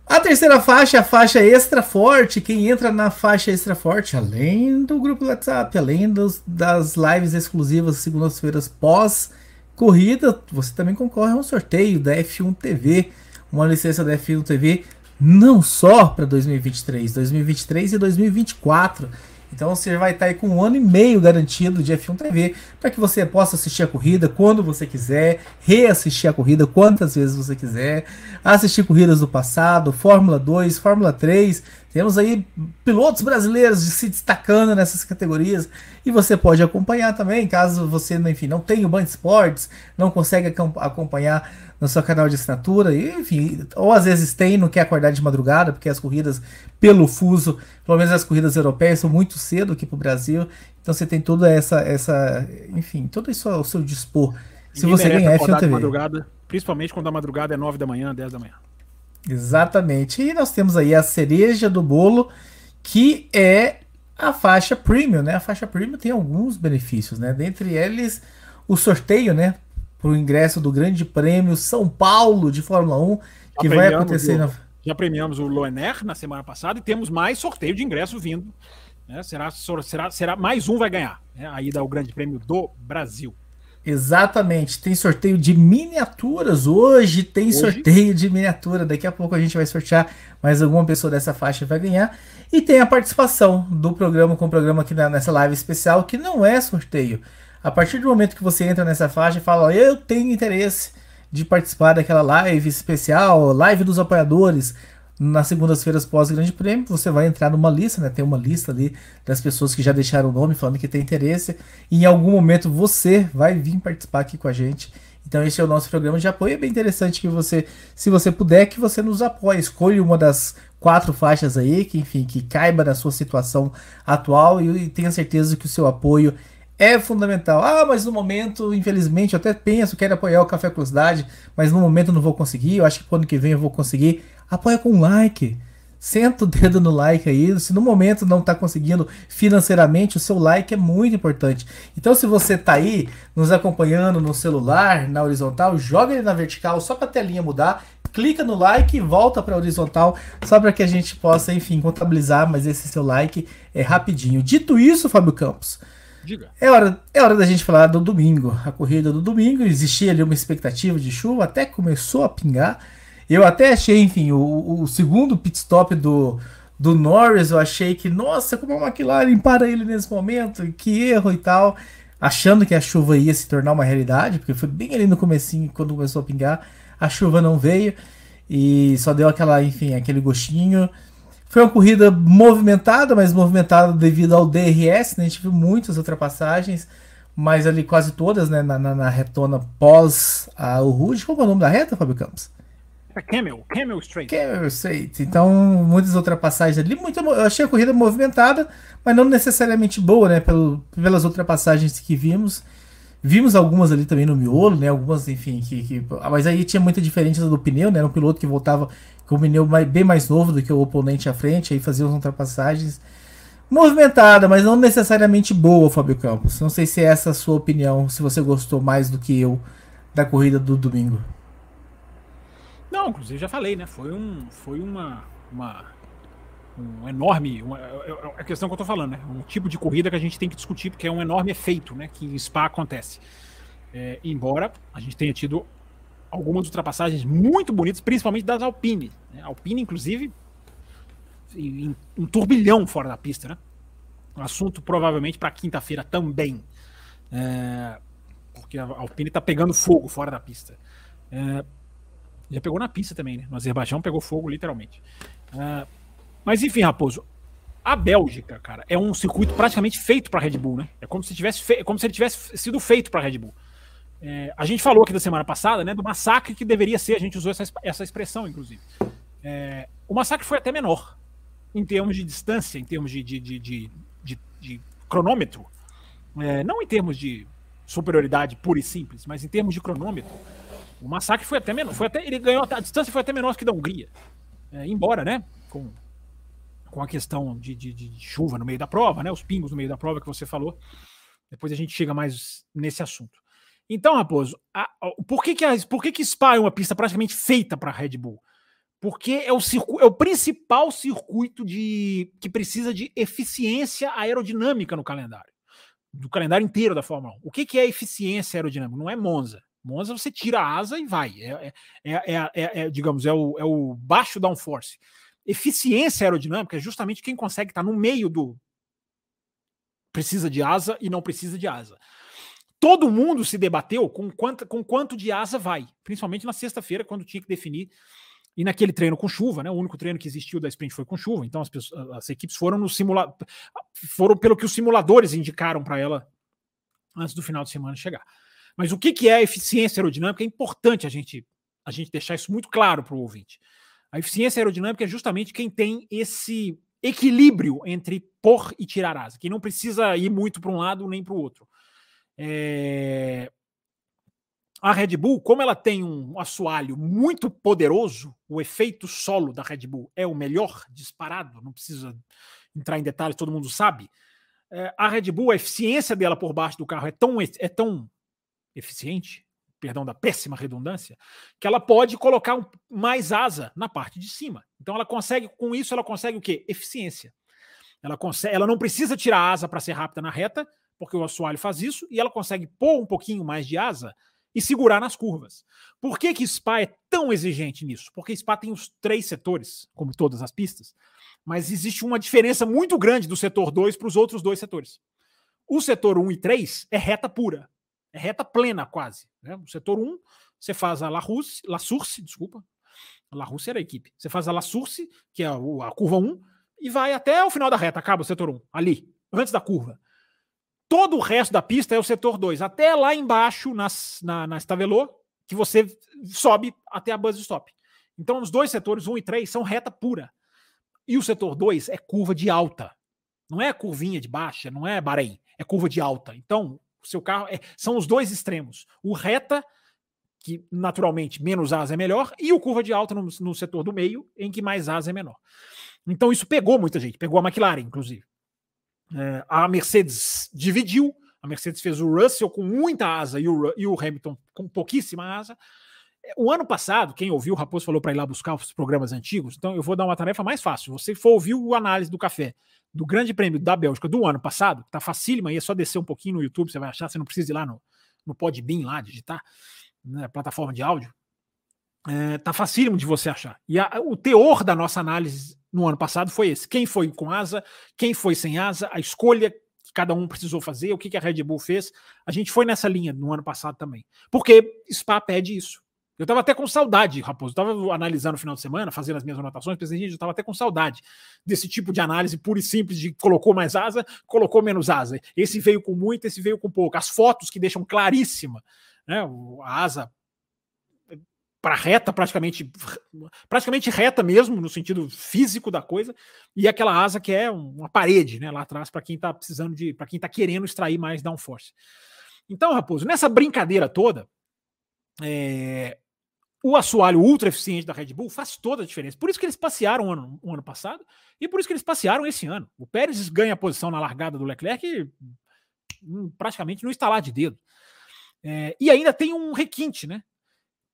A terceira faixa, a faixa extra forte. Quem entra na faixa extra forte, além do grupo do WhatsApp, além dos, das lives exclusivas segundas-feiras pós corrida, você também concorre a um sorteio da F1 TV, uma licença da F1 TV não só para 2023, 2023 e 2024. Então você vai estar aí com um ano e meio garantido de F1 TV para que você possa assistir a corrida quando você quiser, reassistir a corrida quantas vezes você quiser, assistir corridas do passado, Fórmula 2, Fórmula 3. Temos aí pilotos brasileiros se destacando nessas categorias e você pode acompanhar também, caso você, enfim, não tenha o Band Esportes, não consegue acompanhar no seu canal de assinatura, enfim, ou às vezes tem, não quer acordar de madrugada, porque as corridas pelo fuso, pelo menos as corridas europeias são muito cedo aqui para o Brasil, então você tem toda essa, essa, enfim, tudo isso ao seu dispor. Se você ganhar F1 TV. Madrugada, principalmente quando a madrugada é 9 da manhã, 10 da manhã. Exatamente. E nós temos aí a cereja do bolo, que é a faixa premium, né? A faixa premium tem alguns benefícios, né? Dentre eles, o sorteio, né? para o ingresso do Grande Prêmio São Paulo de Fórmula 1, que vai acontecer o, na. Já premiamos o Loener na semana passada e temos mais sorteio de ingresso vindo. Né? Será, será, será mais um vai ganhar né? a ida ao Grande Prêmio do Brasil. Exatamente, tem sorteio de miniaturas. Hoje tem Hoje? sorteio de miniatura. Daqui a pouco a gente vai sortear mais alguma pessoa dessa faixa vai ganhar. E tem a participação do programa com o programa aqui nessa live especial, que não é sorteio. A partir do momento que você entra nessa faixa e fala, eu tenho interesse de participar daquela live especial, live dos apoiadores, nas segundas-feiras pós Grande Prêmio, você vai entrar numa lista, né? Tem uma lista ali das pessoas que já deixaram o nome falando que tem interesse. E em algum momento você vai vir participar aqui com a gente. Então esse é o nosso programa de apoio. É bem interessante que você, se você puder, que você nos apoie. Escolha uma das quatro faixas aí, que enfim, que caiba na sua situação atual e, e tenha certeza que o seu apoio é fundamental. Ah, mas no momento, infelizmente, eu até penso, quero apoiar o Café Curiosidade, mas no momento não vou conseguir. Eu acho que pro ano que vem eu vou conseguir. Apoia com like. Senta o dedo no like aí. Se no momento não está conseguindo financeiramente, o seu like é muito importante. Então, se você está aí nos acompanhando no celular, na horizontal, joga ele na vertical só para a telinha mudar. Clica no like e volta para horizontal, só para que a gente possa, enfim, contabilizar. Mas esse seu like é rapidinho. Dito isso, Fábio Campos, Diga. É hora, é hora da gente falar do domingo. A corrida do domingo, existia ali uma expectativa de chuva, até começou a pingar. Eu até achei, enfim, o, o segundo pit stop do, do Norris, eu achei que, nossa, como a McLaren para ele nesse momento, que erro e tal. Achando que a chuva ia se tornar uma realidade, porque foi bem ali no comecinho, quando começou a pingar, a chuva não veio e só deu aquela, enfim, aquele gostinho. Foi uma corrida movimentada, mas movimentada devido ao DRS, né? A gente viu muitas ultrapassagens, mas ali quase todas, né? Na, na, na retona pós a, o Rude. Qual é o nome da reta, Fábio Campos? É Camel, Camel Straight. Camel Straight. Então, muitas ultrapassagens ali. Muito, eu achei a corrida movimentada, mas não necessariamente boa, né? Pelo, pelas ultrapassagens que vimos. Vimos algumas ali também no miolo, né? Algumas, enfim, que, que, mas aí tinha muita diferença do pneu, né? Era um piloto que voltava com o pneu bem mais novo do que o oponente à frente, aí fazia as ultrapassagens. Movimentada, mas não necessariamente boa, Fábio Campos. Não sei se é essa a sua opinião, se você gostou mais do que eu da corrida do domingo? Não, inclusive já falei, né? Foi, um, foi uma, uma um enorme. Uma, é, é, é a questão que eu tô falando, né? Um tipo de corrida que a gente tem que discutir, porque é um enorme efeito, né? Que em Spa acontece. É, embora a gente tenha tido algumas ultrapassagens muito bonitas, principalmente das Alpine. Né? Alpine, inclusive, em, um turbilhão fora da pista, né? Um assunto provavelmente para quinta-feira também. É, porque a Alpine está pegando fogo fora da pista. É, já pegou na pista também, né? No Azerbaijão pegou fogo literalmente. É, mas enfim, Raposo, a Bélgica, cara, é um circuito praticamente feito para Red Bull, né? É como se, tivesse fe... como se ele tivesse sido feito para Red Bull. É, a gente falou aqui da semana passada, né, do massacre que deveria ser, a gente usou essa, essa expressão, inclusive. É, o massacre foi até menor, em termos de distância, em termos de, de, de, de cronômetro, é, não em termos de superioridade pura e simples, mas em termos de cronômetro, o massacre foi até menor, foi até, ele ganhou, a distância foi até menor que da Hungria, é, embora, né, com, com a questão de, de, de, chuva no meio da prova, né, os pingos no meio da prova que você falou, depois a gente chega mais nesse assunto. Então, Raposo, a, a, por, que, que, a, por que, que Spa é uma pista praticamente feita para Red Bull? Porque é o, circu, é o principal circuito de, que precisa de eficiência aerodinâmica no calendário. Do calendário inteiro da Fórmula 1. O que, que é eficiência aerodinâmica? Não é Monza. Monza você tira a asa e vai. É, é, é, é digamos, é o, é o baixo downforce. Eficiência aerodinâmica é justamente quem consegue estar no meio do. Precisa de asa e não precisa de asa todo mundo se debateu com quanto, com quanto de asa vai, principalmente na sexta-feira, quando tinha que definir. E naquele treino com chuva, né? O único treino que existiu da sprint foi com chuva, então as, pessoas, as equipes foram no simulador, foram pelo que os simuladores indicaram para ela antes do final de semana chegar. Mas o que, é eficiência aerodinâmica? É importante a gente, a gente deixar isso muito claro para o ouvinte. A eficiência aerodinâmica é justamente quem tem esse equilíbrio entre pôr e tirar asa, que não precisa ir muito para um lado nem para o outro. É... A Red Bull, como ela tem um assoalho muito poderoso, o efeito solo da Red Bull é o melhor disparado, não precisa entrar em detalhes, todo mundo sabe. É, a Red Bull, a eficiência dela por baixo do carro é tão, é tão eficiente, perdão da péssima redundância, que ela pode colocar um, mais asa na parte de cima. Então ela consegue, com isso, ela consegue o quê? Eficiência. Ela, consegue, ela não precisa tirar asa para ser rápida na reta, porque o assoalho faz isso, e ela consegue pôr um pouquinho mais de asa e segurar nas curvas. Por que, que Spa é tão exigente nisso? Porque Spa tem os três setores, como todas as pistas, mas existe uma diferença muito grande do setor 2 para os outros dois setores. O setor 1 um e 3 é reta pura, é reta plena quase. Né? O setor 1, um, você faz a La, Russe, La Source, desculpa, La Russe era a equipe. Você faz a La Source, que é a, a curva 1, e vai até o final da reta, acaba o setor 1, ali, antes da curva. Todo o resto da pista é o setor 2, até lá embaixo nas, na, na Stavelot, que você sobe até a buzz stop. Então, os dois setores, 1 um e 3, são reta pura. E o setor 2 é curva de alta. Não é curvinha de baixa, não é Bahrein, é curva de alta. Então, seu carro é, são os dois extremos. O reta, que naturalmente menos asa é melhor, e o curva de alta no, no setor do meio, em que mais asa é menor. Então, isso pegou muita gente, pegou a McLaren, inclusive. É, a Mercedes dividiu. A Mercedes fez o Russell com muita asa e o, e o Hamilton com pouquíssima asa. É, o ano passado, quem ouviu, o Raposo falou para ir lá buscar os programas antigos, então eu vou dar uma tarefa mais fácil. Você for ouvir o análise do café do Grande Prêmio da Bélgica do ano passado, tá facílima, aí é só descer um pouquinho no YouTube, você vai achar, você não precisa ir lá no, no Podbean lá, digitar, né, plataforma de áudio. É, tá facílimo de você achar. E a, o teor da nossa análise no ano passado foi esse: quem foi com asa, quem foi sem asa, a escolha que cada um precisou fazer, o que, que a Red Bull fez. A gente foi nessa linha no ano passado também. Porque Spa pede isso. Eu estava até com saudade, Raposo. Estava analisando no final de semana, fazendo as minhas anotações, pensei, gente, eu estava até com saudade desse tipo de análise pura e simples de colocou mais asa, colocou menos asa. Esse veio com muito, esse veio com pouco. As fotos que deixam claríssima né, a asa para reta, praticamente, praticamente reta mesmo, no sentido físico da coisa, e aquela asa que é uma parede né, lá atrás para quem está precisando de. para quem está querendo extrair mais downforce. Então, Raposo, nessa brincadeira toda, é, o assoalho ultra eficiente da Red Bull faz toda a diferença. Por isso que eles passearam o ano, o ano passado e por isso que eles passearam esse ano. O Pérez ganha a posição na largada do Leclerc hum, praticamente no estalar de dedo. É, e ainda tem um requinte, né?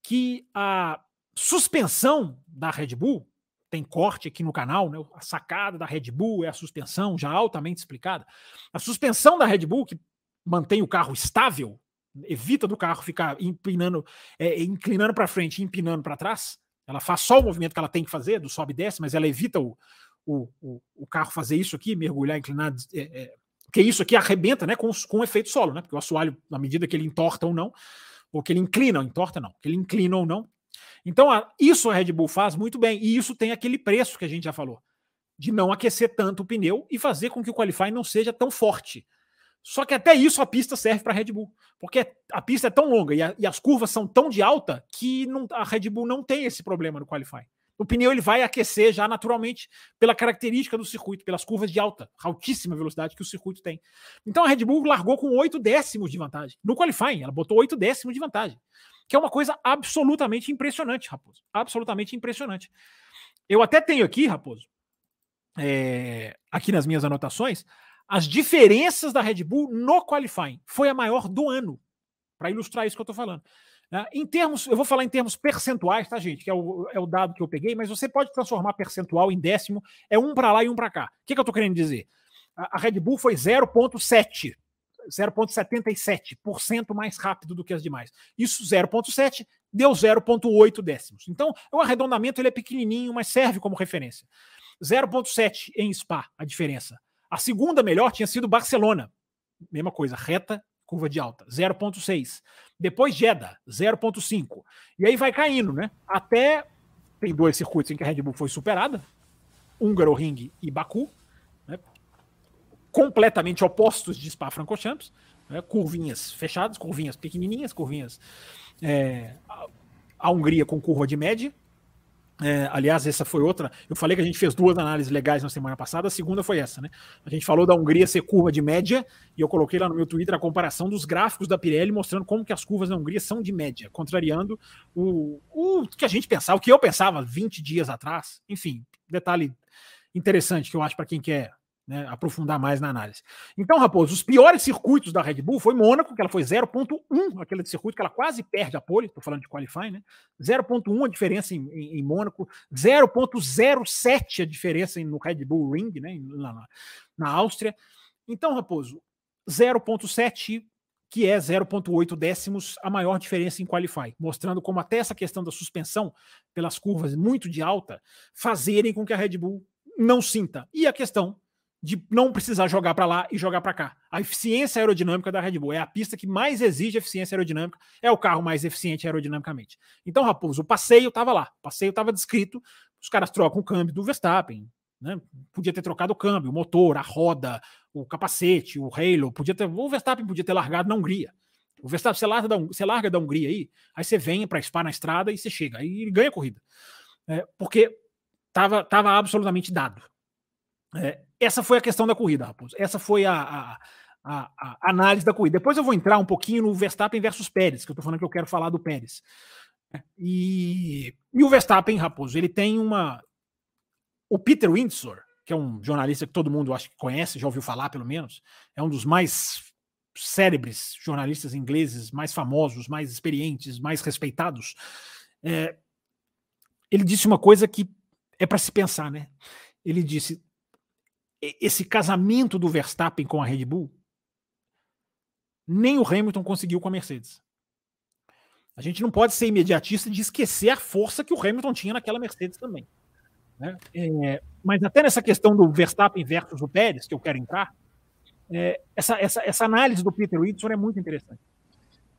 Que a suspensão da Red Bull, tem corte aqui no canal, né? A sacada da Red Bull é a suspensão, já altamente explicada. A suspensão da Red Bull, que mantém o carro estável, evita do carro ficar empinando, é, inclinando para frente e empinando para trás. Ela faz só o movimento que ela tem que fazer, do sobe e desce, mas ela evita o, o, o, carro fazer isso aqui, mergulhar, inclinar. É, é, porque isso aqui arrebenta né, com, com o efeito solo, né? Porque o assoalho, na medida que ele entorta ou não, ou que ele inclina, ou entorta não, que ele inclina ou não. Então, a, isso a Red Bull faz muito bem, e isso tem aquele preço que a gente já falou, de não aquecer tanto o pneu e fazer com que o qualifying não seja tão forte. Só que até isso a pista serve para a Red Bull, porque a pista é tão longa e, a, e, as curvas são tão de alta que não, a Red Bull não tem esse problema no qualifying. O pneu ele vai aquecer já naturalmente pela característica do circuito, pelas curvas de alta, altíssima velocidade que o circuito tem. Então a Red Bull largou com 8 décimos de vantagem. No qualifying, ela botou 8 décimos de vantagem, que é uma coisa absolutamente impressionante, Raposo. Absolutamente impressionante. Eu até tenho aqui, Raposo, é, aqui nas minhas anotações, as diferenças da Red Bull no qualifying. Foi a maior do ano, para ilustrar isso que eu estou falando. Né? Em termos, eu vou falar em termos percentuais, tá, gente? Que é o, é o dado que eu peguei, mas você pode transformar percentual em décimo, é um para lá e um para cá. O que, que eu estou querendo dizer? A, a Red Bull foi 0,7. 0,77% mais rápido do que as demais. Isso 0,7 deu 0,8 décimos. Então, o arredondamento ele é pequenininho, mas serve como referência. 0,7 em Spa, a diferença. A segunda melhor tinha sido Barcelona. Mesma coisa, reta, curva de alta, 0,6. Depois Jeddah, 0,5. E aí vai caindo, né? Até tem dois circuitos em que a Red Bull foi superada, Húngaro Ring e Baku, né? completamente opostos de Spa-Francorchamps, né? curvinhas fechadas, curvinhas pequenininhas, curvinhas é, a Hungria com curva de média, é, aliás, essa foi outra. Eu falei que a gente fez duas análises legais na semana passada, a segunda foi essa, né? A gente falou da Hungria ser curva de média, e eu coloquei lá no meu Twitter a comparação dos gráficos da Pirelli mostrando como que as curvas na Hungria são de média, contrariando o, o que a gente pensava, o que eu pensava 20 dias atrás. Enfim, detalhe interessante que eu acho para quem quer né, aprofundar mais na análise. Então, Raposo, os piores circuitos da Red Bull foi Mônaco, que ela foi 0.1, aquele circuito que ela quase perde a pole, estou falando de qualifying, né? 0.1 a diferença em, em, em Mônaco, 0.07 a diferença no Red Bull Ring, né, na, na Áustria. Então, Raposo, 0.7 que é 0,8 décimos a maior diferença em qualify, mostrando como até essa questão da suspensão pelas curvas muito de alta fazerem com que a Red Bull não sinta. E a questão de não precisar jogar para lá e jogar para cá. A eficiência aerodinâmica da Red Bull é a pista que mais exige eficiência aerodinâmica, é o carro mais eficiente aerodinamicamente. Então, Raposo, o passeio estava lá, o passeio estava descrito, os caras trocam o câmbio do Verstappen, né? Podia ter trocado o câmbio, o motor, a roda, o capacete, o halo, podia ter, o Verstappen podia ter largado na Hungria. O Verstappen, você larga da, você larga da Hungria aí, aí você vem para Spa na estrada e você chega, aí ganha a corrida. É, porque estava tava absolutamente dado. É, essa foi a questão da corrida, Raposo. Essa foi a, a, a, a, análise da corrida. Depois eu vou entrar um pouquinho no Verstappen versus Pérez, que eu tô falando que eu quero falar do Pérez. E, e o Verstappen, Raposo, ele tem uma. O Peter Windsor, que é um jornalista que todo mundo acho que conhece, já ouviu falar pelo menos, é um dos mais célebres jornalistas ingleses, mais famosos, mais experientes, mais respeitados. É, ele disse uma coisa que é para se pensar, né? Ele disse: esse casamento do Verstappen com a Red Bull, nem o Hamilton conseguiu com a Mercedes. A gente não pode ser imediatista de esquecer a força que o Hamilton tinha naquela Mercedes também. Né? É, mas até nessa questão do Verstappen versus o Pérez, que eu quero entrar, é, essa, essa, essa análise do Peter Whitson é muito interessante.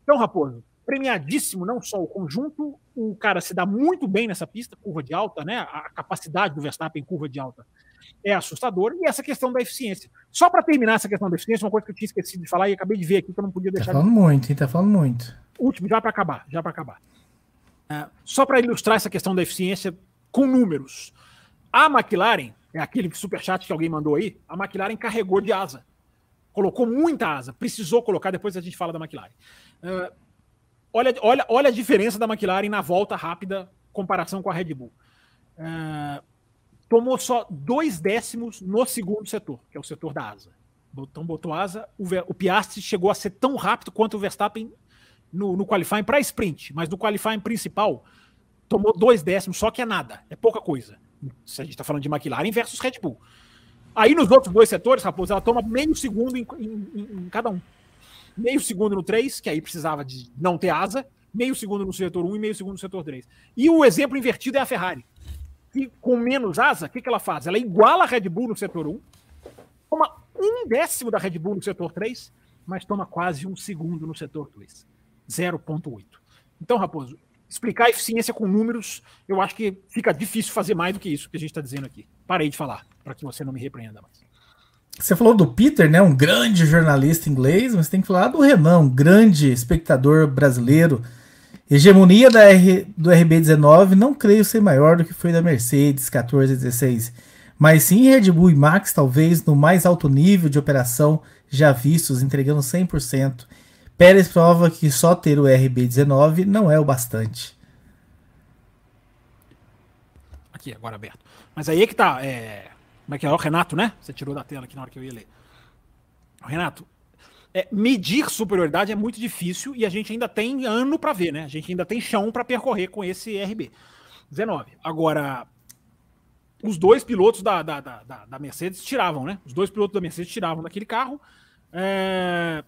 Então, Raposo, premiadíssimo não só o conjunto, o cara se dá muito bem nessa pista, curva de alta, né? A capacidade do Verstappen curva de alta é assustadora, e essa questão da eficiência. Só para terminar essa questão da eficiência, uma coisa que eu tinha esquecido de falar e acabei de ver aqui que eu não podia tá deixar. Tá falando de... muito, hein? Tá falando muito. Último, já para acabar, já para acabar. Uh, só para ilustrar essa questão da eficiência com números. A McLaren, é aquele superchat que alguém mandou aí, a McLaren carregou de asa. Colocou muita asa, precisou colocar, depois a gente fala da McLaren. Uh, olha, olha, olha a diferença da McLaren na volta rápida, comparação com a Red Bull. Uh, tomou só dois décimos no segundo setor, que é o setor da asa. Então botou asa, o, o Piastri chegou a ser tão rápido quanto o Verstappen no, no qualifying para sprint, mas no qualifying principal tomou dois décimos, só que é nada, é pouca coisa. Se a gente está falando de McLaren versus Red Bull. Aí nos outros dois setores, Raposo, ela toma meio segundo em, em, em cada um. Meio segundo no 3, que aí precisava de não ter asa, meio segundo no setor 1 e meio segundo no setor 3. E o exemplo invertido é a Ferrari. E com menos asa, o que, que ela faz? Ela iguala a Red Bull no setor 1, toma um décimo da Red Bull no setor 3, mas toma quase um segundo no setor 2. 0,8. Então, Raposo, explicar a eficiência com números, eu acho que fica difícil fazer mais do que isso que a gente está dizendo aqui. Parei de falar, para que você não me repreenda mais. Você falou do Peter, né? Um grande jornalista inglês, mas tem que falar do Renan, um grande espectador brasileiro. Hegemonia da R, do RB19 não creio ser maior do que foi da Mercedes 14 e 16, mas sim Red Bull e Max, talvez no mais alto nível de operação já vistos, entregando 100%. Pérez prova que só ter o RB19 não é o bastante. Aqui, agora aberto. Mas aí é que tá. É... Como é que é? O Renato, né? Você tirou da tela aqui na hora que eu ia ler. Renato, é, medir superioridade é muito difícil e a gente ainda tem ano para ver, né? A gente ainda tem chão para percorrer com esse RB 19. Agora, os dois pilotos da, da, da, da, Mercedes tiravam, né? Os dois pilotos da Mercedes tiravam daquele carro. É...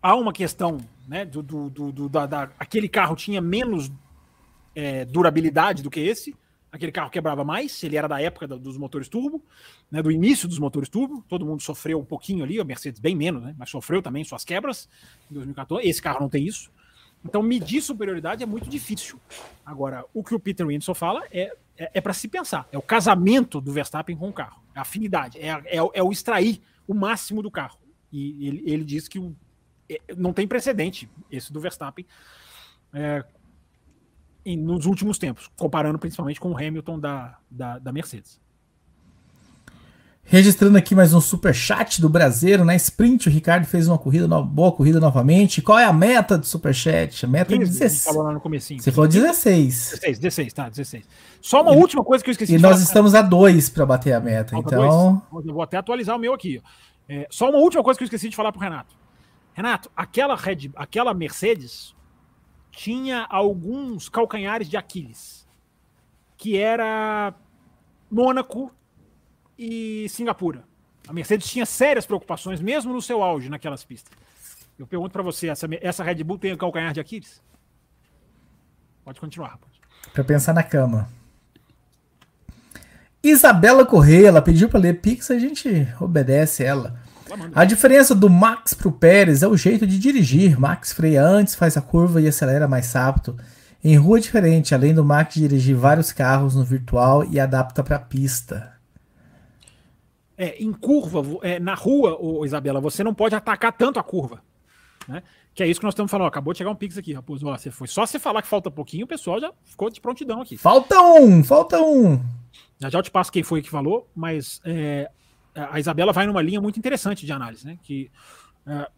Há uma questão, né? Do, do, do, do da, da, aquele carro tinha menos é, durabilidade do que esse aquele carro quebrava mais, ele era da época dos motores turbo, né, do início dos motores turbo, todo mundo sofreu um pouquinho ali, a Mercedes bem menos, né, mas sofreu também suas quebras em 2014, esse carro não tem isso. Então medir superioridade é muito difícil. Agora, o que o Peter Windsor fala é, é, é para se pensar, é o casamento do Verstappen com o carro, é a afinidade, é, é, é o extrair o máximo do carro. E ele, ele diz que o, é, não tem precedente esse do Verstappen é, em, nos últimos tempos, comparando principalmente com o Hamilton da, da, da Mercedes. Registrando aqui mais um super chat do Brasileiro, na né? sprint o Ricardo fez uma corrida, uma boa corrida novamente. Qual é a meta do super chat? A meta 15, é 16. Falou lá no comecinho. Você falou 16. 16, 16, tá, 16. Só uma e, última coisa que eu esqueci E nós estamos a dois para bater a meta, Falta então. Dois. Eu vou até atualizar o meu aqui. É, só uma última coisa que eu esqueci de falar pro Renato. Renato, aquela Red, aquela Mercedes, tinha alguns calcanhares de Aquiles, que era Mônaco e Singapura. A Mercedes tinha sérias preocupações, mesmo no seu auge naquelas pistas. Eu pergunto para você, essa, essa Red Bull tem calcanhar de Aquiles? Pode continuar, rapaz. Para pensar na cama. Isabela Correia, ela pediu para ler Pix, a gente obedece ela. A diferença do Max pro Pérez é o jeito de dirigir. Max freia antes, faz a curva e acelera mais rápido. Em rua é diferente, além do Max dirigir vários carros no virtual e adapta para a pista. É, em curva, é, na rua, ô, Isabela, você não pode atacar tanto a curva. Né? Que é isso que nós estamos falando. Ó, acabou de chegar um pix aqui, Raposo. Ó, você foi só você falar que falta pouquinho, o pessoal já ficou de prontidão aqui. Falta um, falta um. Já já eu te passo quem foi que falou, mas é, a Isabela vai numa linha muito interessante de análise, né? Que uh,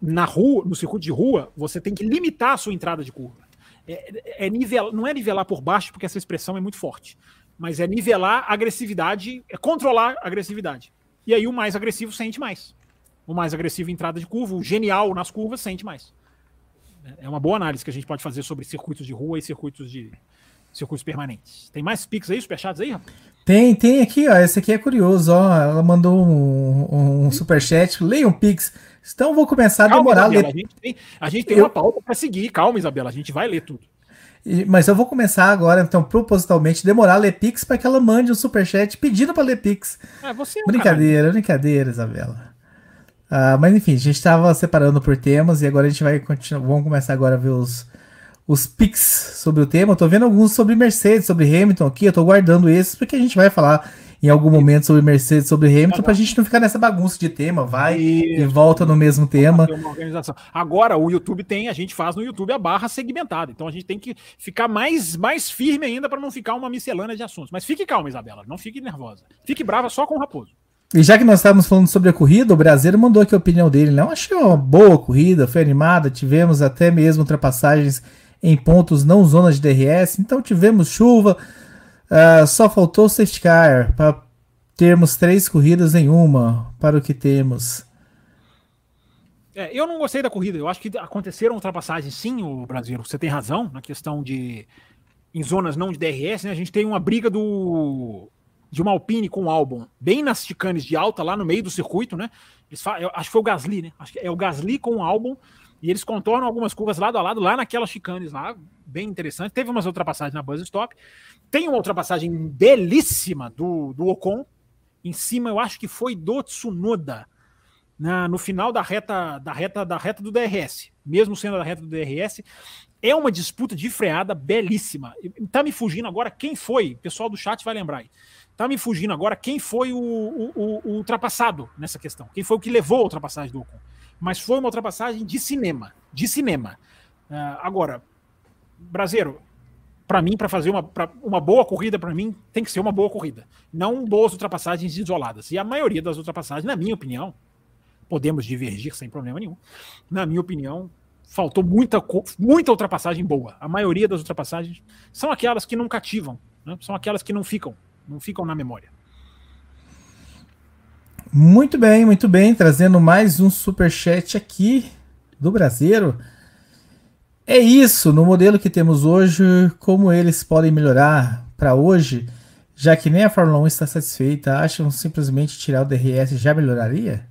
na rua, no circuito de rua, você tem que limitar a sua entrada de curva. É, é nivelar, não é nivelar por baixo, porque essa expressão é muito forte, mas é nivelar a agressividade, é controlar a agressividade. E aí o mais agressivo sente mais. O mais agressivo em entrada de curva, o genial nas curvas sente mais. É uma boa análise que a gente pode fazer sobre circuitos de rua e circuitos de circuitos permanentes. Tem mais pics aí, superchats aí, rapaz? Tem, tem aqui, ó. Esse aqui é curioso, ó. Ela mandou um, um superchat. Leia um Pix. Então vou começar a calma, demorar Isabela, a ler. A gente tem, a gente tem eu... uma pauta para seguir. Calma, Isabela. A gente vai ler tudo. Mas eu vou começar agora, então, propositalmente, demorar a ler Pix para que ela mande um superchat pedindo para ler Pix. É, você é um brincadeira, caralho. brincadeira, Isabela. Ah, mas enfim, a gente estava separando por temas e agora a gente vai continuar. Vamos começar agora a ver os, os pics sobre o tema. Eu tô vendo alguns sobre Mercedes, sobre Hamilton aqui. Eu tô guardando esses porque a gente vai falar em algum momento sobre Mercedes, sobre Hamilton, pra gente não ficar nessa bagunça de tema, vai e, e volta no mesmo tema. Agora, o YouTube tem, a gente faz no YouTube a barra segmentada, então a gente tem que ficar mais, mais firme ainda para não ficar uma miscelânea de assuntos. Mas fique calma, Isabela, não fique nervosa. Fique brava só com o Raposo. E já que nós estávamos falando sobre a corrida, o brasileiro mandou aqui a opinião dele. Não né? achei uma boa corrida, foi animada, tivemos até mesmo ultrapassagens em pontos não zonas de DRS. Então tivemos chuva, uh, só faltou safety car para termos três corridas em uma para o que temos. É, eu não gostei da corrida. Eu acho que aconteceram ultrapassagens, sim, o Brasil. Você tem razão na questão de em zonas não de DRS, né? A gente tem uma briga do de uma Alpine com o Albon, bem nas chicanes de alta, lá no meio do circuito, né? Eles acho que foi o Gasly, né? Acho que é o Gasly com o Albon, e eles contornam algumas curvas lado a lado, lá naquelas chicanes lá, bem interessante. Teve umas ultrapassagens na buzz stop. Tem uma ultrapassagem belíssima do, do Ocon, em cima, eu acho que foi do Tsunoda, na, no final da reta, da reta da reta do DRS, mesmo sendo da reta do DRS. É uma disputa de freada belíssima. Tá me fugindo agora quem foi, o pessoal do chat vai lembrar aí. Tá me fugindo agora quem foi o, o, o, o ultrapassado nessa questão. Quem foi o que levou a ultrapassagem do Ocon. Mas foi uma ultrapassagem de cinema. De cinema. Uh, agora, Brasileiro, para mim, para fazer uma, uma boa corrida, para mim, tem que ser uma boa corrida. Não boas ultrapassagens isoladas. E a maioria das ultrapassagens, na minha opinião, podemos divergir sem problema nenhum. Na minha opinião, faltou muita, muita ultrapassagem boa. A maioria das ultrapassagens são aquelas que não cativam, né? são aquelas que não ficam não ficam na memória. Muito bem, muito bem. Trazendo mais um super chat aqui do Brasileiro. É isso, no modelo que temos hoje, como eles podem melhorar para hoje, já que nem a Fórmula 1 está satisfeita, acham simplesmente tirar o DRS já melhoraria?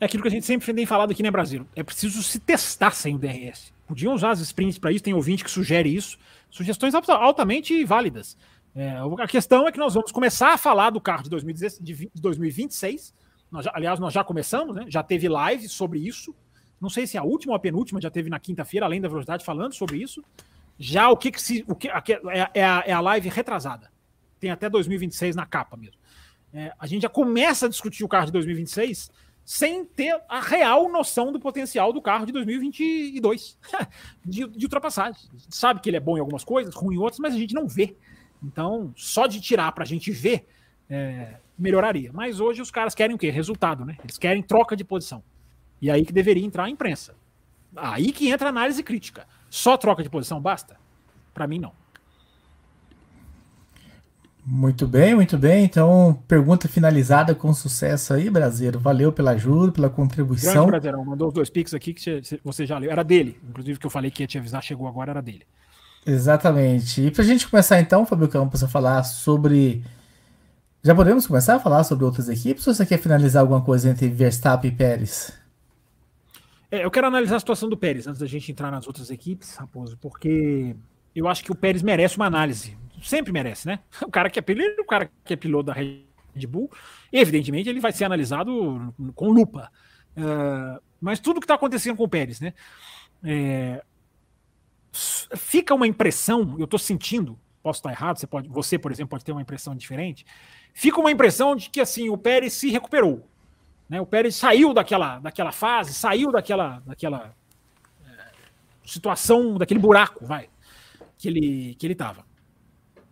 É aquilo que a gente sempre tem falado aqui, né, Brasil? É preciso se testar sem o DRS. Podiam usar as sprints para isso, tem ouvinte que sugere isso. Sugestões altamente válidas. É, a questão é que nós vamos começar a falar do carro de, 2016, de 2026. Nós já, aliás, nós já começamos, né? Já teve live sobre isso. Não sei se é a última ou a penúltima, já teve na quinta-feira, além da velocidade, falando sobre isso. Já o que, que se. O que, é, é, a, é a live retrasada. Tem até 2026 na capa mesmo. É, a gente já começa a discutir o carro de 2026 sem ter a real noção do potencial do carro de 2022 (laughs) de, de ultrapassagem. Sabe que ele é bom em algumas coisas, ruim em outras, mas a gente não vê. Então, só de tirar para a gente ver, é, melhoraria. Mas hoje os caras querem o quê? Resultado, né? Eles querem troca de posição. E aí que deveria entrar a imprensa. Aí que entra a análise crítica. Só troca de posição basta? Para mim, não. Muito bem, muito bem. Então, pergunta finalizada com sucesso aí, Brasileiro. Valeu pela ajuda, pela contribuição. Grande Brasileirão, mandou os dois pics aqui que você já leu. Era dele, inclusive que eu falei que ia te avisar, chegou agora, era dele. Exatamente. E pra gente começar então, Fabio Campos, a falar sobre. Já podemos começar a falar sobre outras equipes ou você quer finalizar alguma coisa entre Verstappen e Pérez? É, eu quero analisar a situação do Pérez antes da gente entrar nas outras equipes, Raposo, porque eu acho que o Pérez merece uma análise. Sempre merece, né? (laughs) O cara que é piloto, o cara que é piloto da Red Bull, evidentemente ele vai ser analisado com lupa. Uh, mas tudo que está acontecendo com o Pérez, né? É, fica uma impressão, eu estou sentindo, posso estar errado, você pode, você por exemplo pode ter uma impressão diferente. Fica uma impressão de que assim o Pérez se recuperou, né? O Pérez saiu daquela, daquela fase, saiu daquela, daquela é, situação, daquele buraco, vai, que ele que ele estava.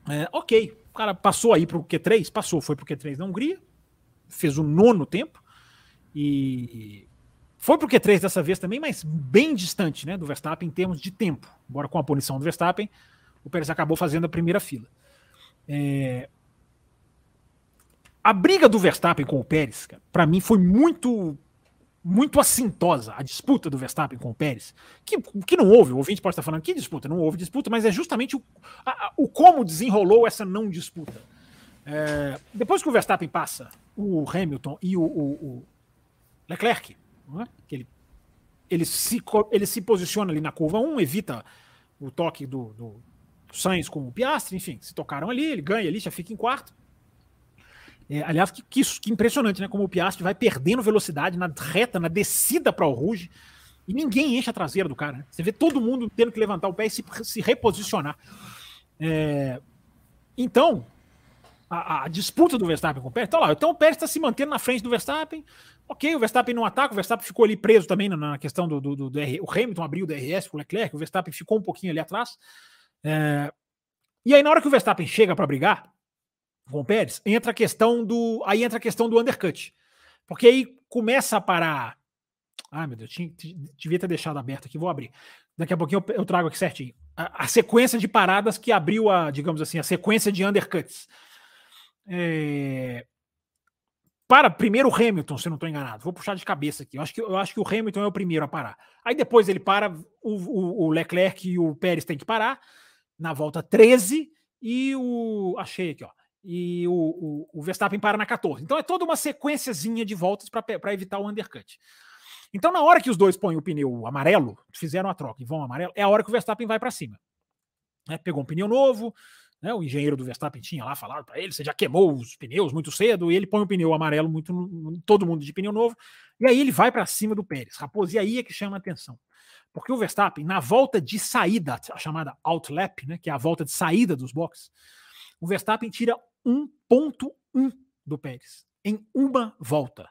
É, ok, o cara passou aí para o Q3, passou, foi para o Q3 na Hungria, fez o nono tempo e foi para o Q3 dessa vez também, mas bem distante né, do Verstappen em termos de tempo. Embora com a punição do Verstappen, o Pérez acabou fazendo a primeira fila. É... A briga do Verstappen com o Pérez, para mim, foi muito muito assintosa a disputa do Verstappen com o Pérez, que, que não houve, o ouvinte pode estar falando que disputa, não houve disputa, mas é justamente o, a, o como desenrolou essa não disputa. É, depois que o Verstappen passa o Hamilton e o, o, o Leclerc, é? que ele, ele, se, ele se posiciona ali na curva 1, evita o toque do, do Sainz com o Piastri, enfim, se tocaram ali, ele ganha ali, já fica em quarto. É, aliás, que, que, que, impressionante, né? Como o Piastri vai perdendo velocidade na reta, na descida para o Rouge, e ninguém enche a traseira do cara. Né? Você vê todo mundo tendo que levantar o pé e se, se reposicionar. É, então, a, a, disputa do Verstappen com o Pérez, então, lá, então o Pérez está se mantendo na frente do Verstappen, Ok, o Verstappen não ataca, o Verstappen ficou ali preso também na, questão do, do, do, do o Hamilton abriu o DRS com o Leclerc, o Verstappen ficou um pouquinho ali atrás. É, e aí, na hora que o Verstappen chega para brigar com o Pérez, entra a questão do. Aí entra a questão do undercut. Porque aí começa a parar. Ai, meu Deus, tinha, devia ter deixado aberto aqui, vou abrir. Daqui a pouquinho eu, eu trago aqui certinho. A, a, sequência de paradas que abriu a, digamos assim, a sequência de undercuts. É, para primeiro o Hamilton, se não estou enganado. Vou puxar de cabeça aqui. Eu acho, que, eu acho que o Hamilton é o primeiro a parar. Aí depois ele para, o, o, o Leclerc e o Pérez têm que parar na volta 13 e o. Achei aqui, ó. E o, o, o Verstappen para na 14. Então é toda uma sequenciazinha de voltas para evitar o undercut. Então, na hora que os dois põem o pneu amarelo, fizeram a troca e vão amarelo, é a hora que o Verstappen vai para cima. Né? Pegou um pneu novo, né? O engenheiro do Verstappen tinha lá falado para ele: você já queimou os pneus muito cedo, e ele põe o pneu amarelo muito, todo mundo de pneu novo, e aí ele vai para cima do Pérez. Raposo, e aí é que chama a atenção. Porque o Verstappen, na volta de saída, a chamada outlap, né, que é a volta de saída dos boxes, o Verstappen tira 1.1 do Pérez em uma volta.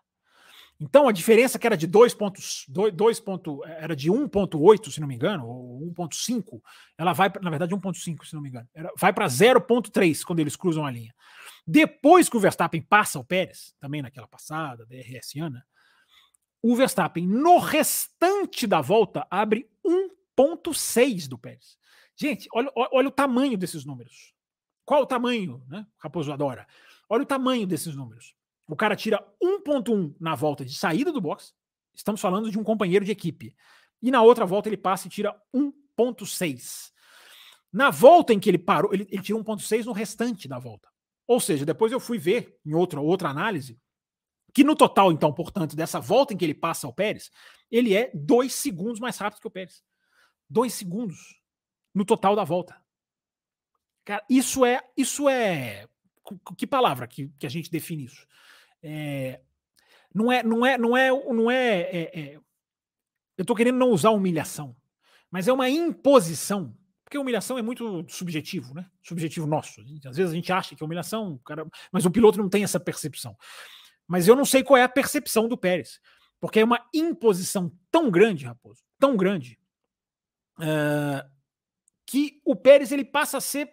Então a diferença que era de 2 pontos, 2, 2 ponto, era de 1.8, se não me engano, ou 1.5, ela vai, na verdade 1.5, se não me engano, era, vai para 0.3 quando eles cruzam a linha. Depois que o Verstappen passa o Pérez, também naquela passada, DRS Ana, o Verstappen no restante da volta abre 1.6 do Pérez. Gente, olha, olha o tamanho desses números. Qual o tamanho, né? Raposo adora. Olha o tamanho desses números. O cara tira 1.1 na volta de saída do box. Estamos falando de um companheiro de equipe. E na outra volta ele passa e tira 1.6. Na volta em que ele parou, ele, ele tira 1.6 no restante da volta. Ou seja, depois eu fui ver em outra, outra análise que no total, então, portanto, dessa volta em que ele passa ao Pérez, ele é dois segundos mais rápido que o Pérez. Dois segundos no total da volta. Cara, isso é. Isso é. Que palavra que, que a gente define isso? É, não é, não é, não é, não é, é, é eu estou querendo não usar humilhação, mas é uma imposição, porque humilhação é muito subjetivo, né? Subjetivo nosso. Às vezes a gente acha que é humilhação, cara, mas o piloto não tem essa percepção. Mas eu não sei qual é a percepção do Pérez, porque é uma imposição tão grande, Raposo, tão grande, uh, que o Pérez ele passa a ser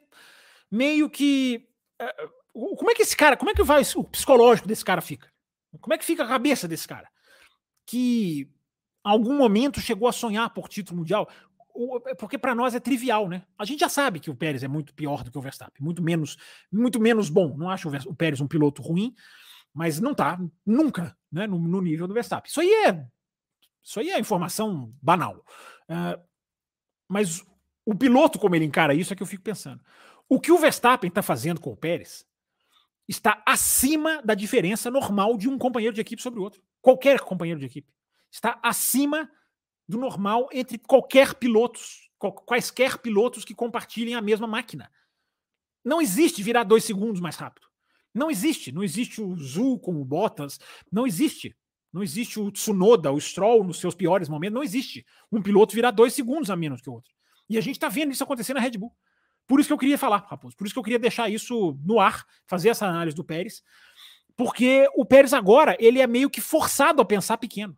meio que uh, como é que esse cara, como é que vai o psicológico desse cara fica? Como é que fica a cabeça desse cara? Que em algum momento chegou a sonhar por título mundial, porque para nós é trivial, né? A gente já sabe que o Pérez é muito pior do que o Verstappen, muito menos, muito menos bom. Não acho o Pérez um piloto ruim, mas não tá nunca, né, no, no nível do Verstappen. Isso aí é, isso aí é informação banal. Uh, mas o piloto como ele encara isso é que eu fico pensando. O que o Verstappen está fazendo com o Pérez está acima da diferença normal de um companheiro de equipe sobre o outro. Qualquer companheiro de equipe. Está acima do normal entre qualquer pilotos, quaisquer pilotos que compartilhem a mesma máquina. Não existe virar dois segundos mais rápido. Não existe. Não existe o Zul com o Bottas. Não existe. Não existe o Tsunoda, o Stroll nos seus piores momentos. Não existe um piloto virar dois segundos a menos que o outro. E a gente está vendo isso acontecer na Red Bull. Por isso que eu queria falar, Raposo. Por isso que eu queria deixar isso no ar, fazer essa análise do Pérez. Porque o Pérez agora, ele é meio que forçado a pensar pequeno.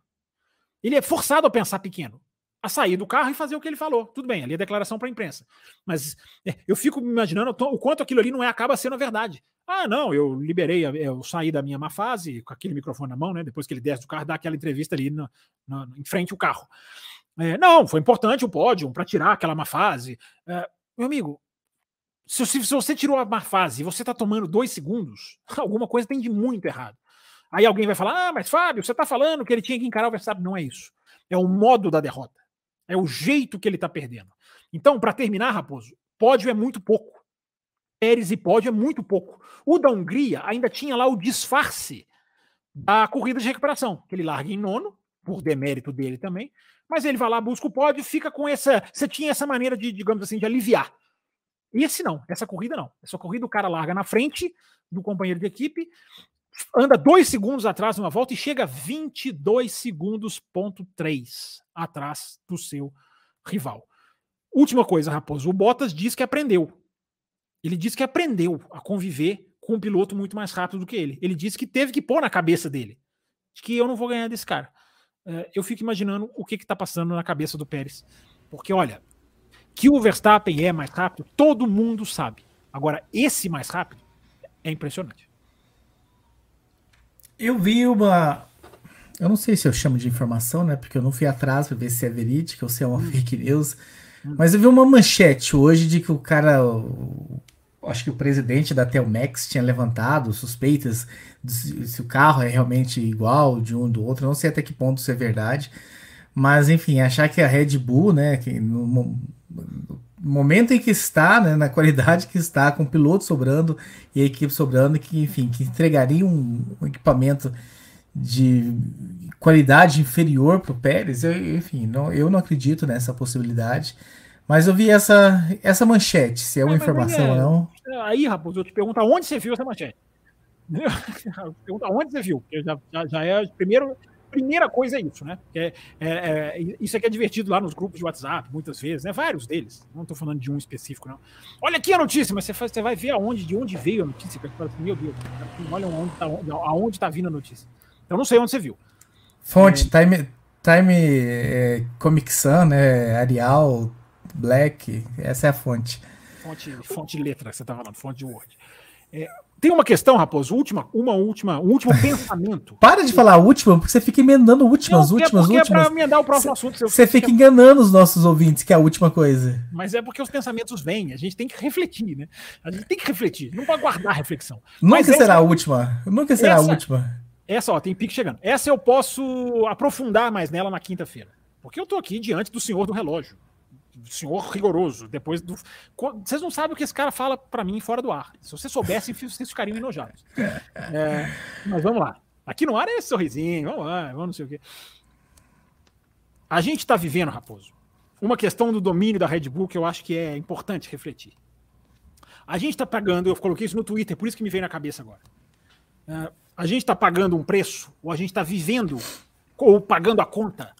Ele é forçado a pensar pequeno. A sair do carro e fazer o que ele falou. Tudo bem, ali é declaração para a imprensa. Mas é, eu fico me imaginando o quanto aquilo ali não é, acaba sendo a verdade. Ah, não, eu liberei, eu saí da minha má fase com aquele microfone na mão, né? Depois que ele desce do carro, dá aquela entrevista ali no, no, em frente ao carro. É, não, foi importante o pódio para tirar aquela má fase. É, meu amigo, se, se você tirou a má fase e você está tomando dois segundos, (laughs) alguma coisa tem de muito errado. Aí alguém vai falar: Ah, mas Fábio, você está falando que ele tinha que encarar o Verstappen. Não é isso. É o modo da derrota. É o jeito que ele está perdendo. Então, para terminar, Raposo, pódio é muito pouco. Pérez e pódio é muito pouco. O da Hungria ainda tinha lá o disfarce da corrida de recuperação, que ele larga em nono, por demérito dele também, mas ele vai lá, busca o pódio, fica com essa. Você tinha essa maneira de, digamos assim, de aliviar. Esse não, essa corrida não. Essa corrida o cara larga na frente do companheiro de equipe, anda dois segundos atrás numa volta e chega 22 segundos, ponto 3 atrás do seu rival. Última coisa, Raposo. O Bottas diz que aprendeu. Ele diz que aprendeu a conviver com um piloto muito mais rápido do que ele. Ele disse que teve que pôr na cabeça dele de que eu não vou ganhar desse cara. É, eu fico imaginando o que está passando na cabeça do Pérez. Porque, olha, que o Verstappen é mais rápido, todo mundo sabe. Agora, esse mais rápido é impressionante. Eu vi uma. Eu não sei se eu chamo de informação, né? Porque eu não fui atrás para ver se é verídica ou se é uma hum. fake news. Hum. Mas eu vi uma manchete hoje de que o cara. O, acho que o presidente da Telmex tinha levantado suspeitas de se o carro é realmente igual de um do outro. Não sei até que ponto isso é verdade. Mas, enfim, achar que a Red Bull, né, que no, momento em que está, né, na qualidade que está, com o piloto sobrando e a equipe sobrando, que, enfim, que entregaria um, um equipamento de qualidade inferior para o Pérez, eu, enfim, não, eu não acredito nessa possibilidade. Mas eu vi essa, essa manchete, se é uma é, informação é, ou não. Aí, Raposo, eu te pergunto aonde você viu essa manchete. (laughs) Pergunta onde você viu, porque já, já, já é primeiro, primeira coisa é isso, né? É, é, é, isso aqui é divertido lá nos grupos de WhatsApp, muitas vezes, né? Vários deles. Não estou falando de um específico, não. Olha aqui a notícia, mas você, faz, você vai ver aonde, de onde veio a notícia. Assim, Meu Deus, olha aonde está aonde tá vindo a notícia. Eu não sei onde você viu. Fonte, é. Time, time é, Comic Sun, né? Arial, Black, essa é a fonte. Fonte, fonte letra que você está falando, fonte de Word. É, tem uma questão, Raposo, última, uma última, um último (laughs) pensamento. Para de falar última, porque você fica emendando últimas, não, últimas, é últimas. É emendar o próximo cê, assunto. Você fica enganando os nossos ouvintes, que é a última coisa. Mas é porque os pensamentos vêm, a gente tem que refletir, né? A gente tem que refletir, não pode guardar a reflexão. Nunca Mas será essa, a última. Nunca será essa, a última. Essa, ó, tem pique chegando. Essa eu posso aprofundar mais nela na quinta-feira. Porque eu tô aqui diante do senhor do relógio senhor rigoroso. Depois do. Vocês não sabem o que esse cara fala para mim fora do ar. Se vocês soubessem, (laughs) vocês ficariam enojados. É, mas vamos lá. Aqui no ar é esse sorrisinho, vamos lá, vamos não sei o quê. A gente está vivendo, Raposo, uma questão do domínio da Red Bull que eu acho que é importante refletir. A gente está pagando, eu coloquei isso no Twitter, por isso que me veio na cabeça agora. É, a gente está pagando um preço, ou a gente está vivendo, ou pagando a conta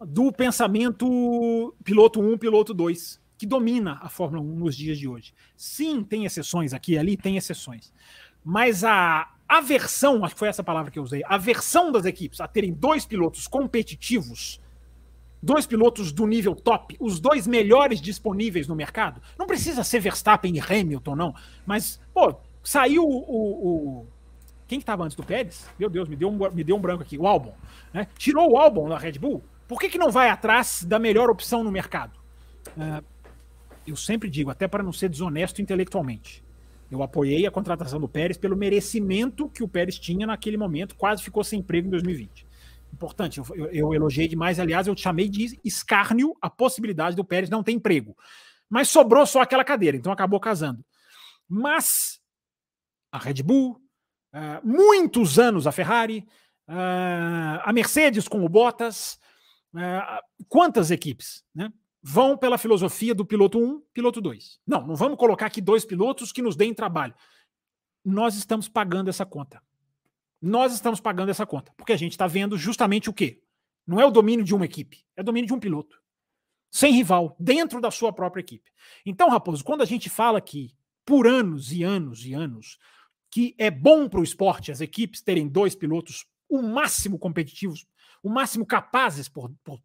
do pensamento piloto 1, piloto 2, que domina a Fórmula 1 nos dias de hoje. Sim, tem exceções aqui e ali, tem exceções. Mas a aversão, acho que foi essa palavra que eu usei, a aversão das equipes a terem dois pilotos competitivos, dois pilotos do nível top, os dois melhores disponíveis no mercado, não precisa ser Verstappen e Hamilton, não, mas, pô, saiu o, o quem que estava antes do Pérez? Meu Deus, me deu um, me deu um branco aqui. O Albon. Né? Tirou o Albon da Red Bull. Por que, que não vai atrás da melhor opção no mercado? Uh, eu sempre digo, até para não ser desonesto intelectualmente, eu apoiei a contratação do Pérez pelo merecimento que o Pérez tinha naquele momento, quase ficou sem emprego em 2020. Importante, eu, eu, eu elogiei demais, aliás, eu chamei de escárnio a possibilidade do Pérez não ter emprego. Mas sobrou só aquela cadeira, então acabou casando. Mas a Red Bull, uh, muitos anos a Ferrari, uh, a Mercedes com o Bottas, quantas equipes né, vão pela filosofia do piloto 1, piloto 2? Não, não vamos colocar aqui dois pilotos que nos deem trabalho. Nós estamos pagando essa conta. Nós estamos pagando essa conta, porque a gente está vendo justamente o quê? Não é o domínio de uma equipe, é o domínio de um piloto. Sem rival, dentro da sua própria equipe. Então, Raposo, quando a gente fala que por anos e anos e anos que é bom para o esporte as equipes terem dois pilotos o máximo competitivos o máximo capazes por, por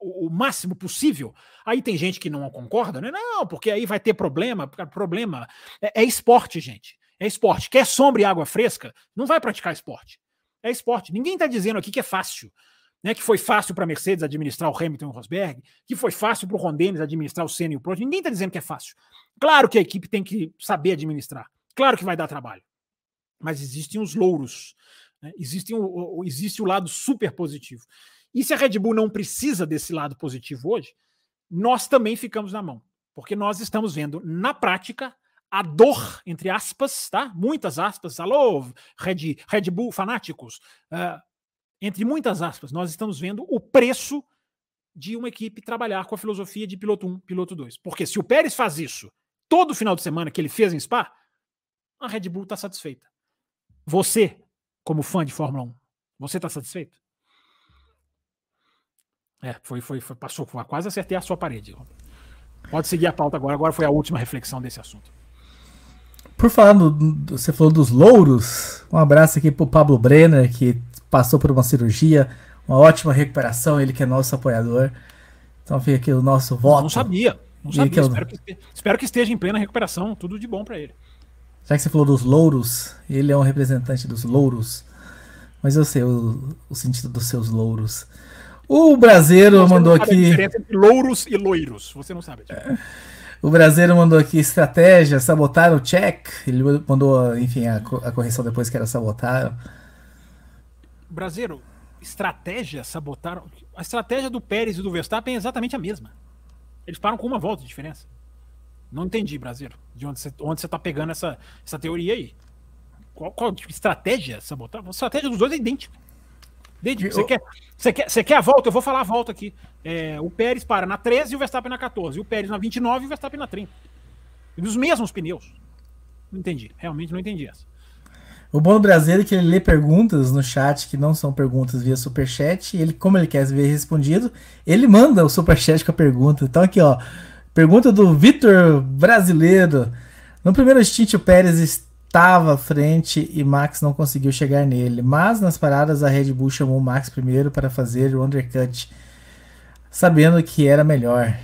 o, máximo possível. Aí tem gente que não concorda, né? Não, porque aí vai ter problema. Problema é, é esporte, gente. É esporte. Quer sombra e água fresca? Não vai praticar esporte. É esporte. Ninguém está dizendo aqui que é fácil. Né, que foi fácil para a Mercedes administrar o Hamilton e o Rosberg, que foi fácil para o Ron Dennis administrar o Senna e o Prost. Ninguém está dizendo que é fácil. Claro que a equipe tem que saber administrar. Claro que vai dar trabalho. Mas existem os louros né? Existe, um, existe o lado super positivo. E se a Red Bull não precisa desse lado positivo hoje, nós também ficamos na mão. Porque nós estamos vendo na prática a dor, entre aspas, tá? Muitas aspas, alô, Red, Red Bull fanáticos. Uh, entre muitas aspas, nós estamos vendo o preço de uma equipe trabalhar com a filosofia de piloto 1, piloto 2. Porque se o Pérez faz isso todo final de semana que ele fez em Spa, a Red Bull está satisfeita. Você, como fã de Fórmula 1. Você está satisfeito? É, foi, foi, foi, passou, quase acertei a sua parede. Pode seguir a pauta agora, agora foi a última reflexão desse assunto. Por falar no, você falou dos louros, um abraço aqui pro Pablo Brenner, que passou por uma cirurgia, uma ótima recuperação, ele que é nosso apoiador. Então fica aqui o nosso voto. Não sabia, não sabia. Que espero, que, espero que esteja em plena recuperação, tudo de bom para ele. Já que você falou dos louros, ele é um representante dos louros. Mas eu sei o, o sentido dos seus louros. O brasileiro mandou aqui. A diferença entre louros e loiros. Você não sabe. É. O brasileiro mandou aqui estratégia, sabotaram o check. Ele mandou, enfim, a, a correção depois que era sabotaram. Brasileiro, estratégia sabotaram. A estratégia do Pérez e do Verstappen é exatamente a mesma. Eles param com uma volta de diferença. Não entendi, brasileiro, de onde você, onde você tá pegando essa, essa teoria aí. Qual, qual estratégia sabotar? A estratégia dos dois é idêntica. Você, quer, você, quer, você quer a volta? Eu vou falar a volta aqui. É, o Pérez para na 13 e o Verstappen na 14. E o Pérez na 29 e o Verstappen na 30. E dos mesmos pneus. Não entendi. Realmente não entendi essa. O bom do brasileiro é que ele lê perguntas no chat que não são perguntas via superchat. E ele, como ele quer ver respondido, ele manda o superchat com a pergunta. Então aqui, ó. Pergunta do Vitor Brasileiro. No primeiro stint, o Pérez estava à frente e Max não conseguiu chegar nele. Mas nas paradas a Red Bull chamou o Max primeiro para fazer o undercut, sabendo que era melhor.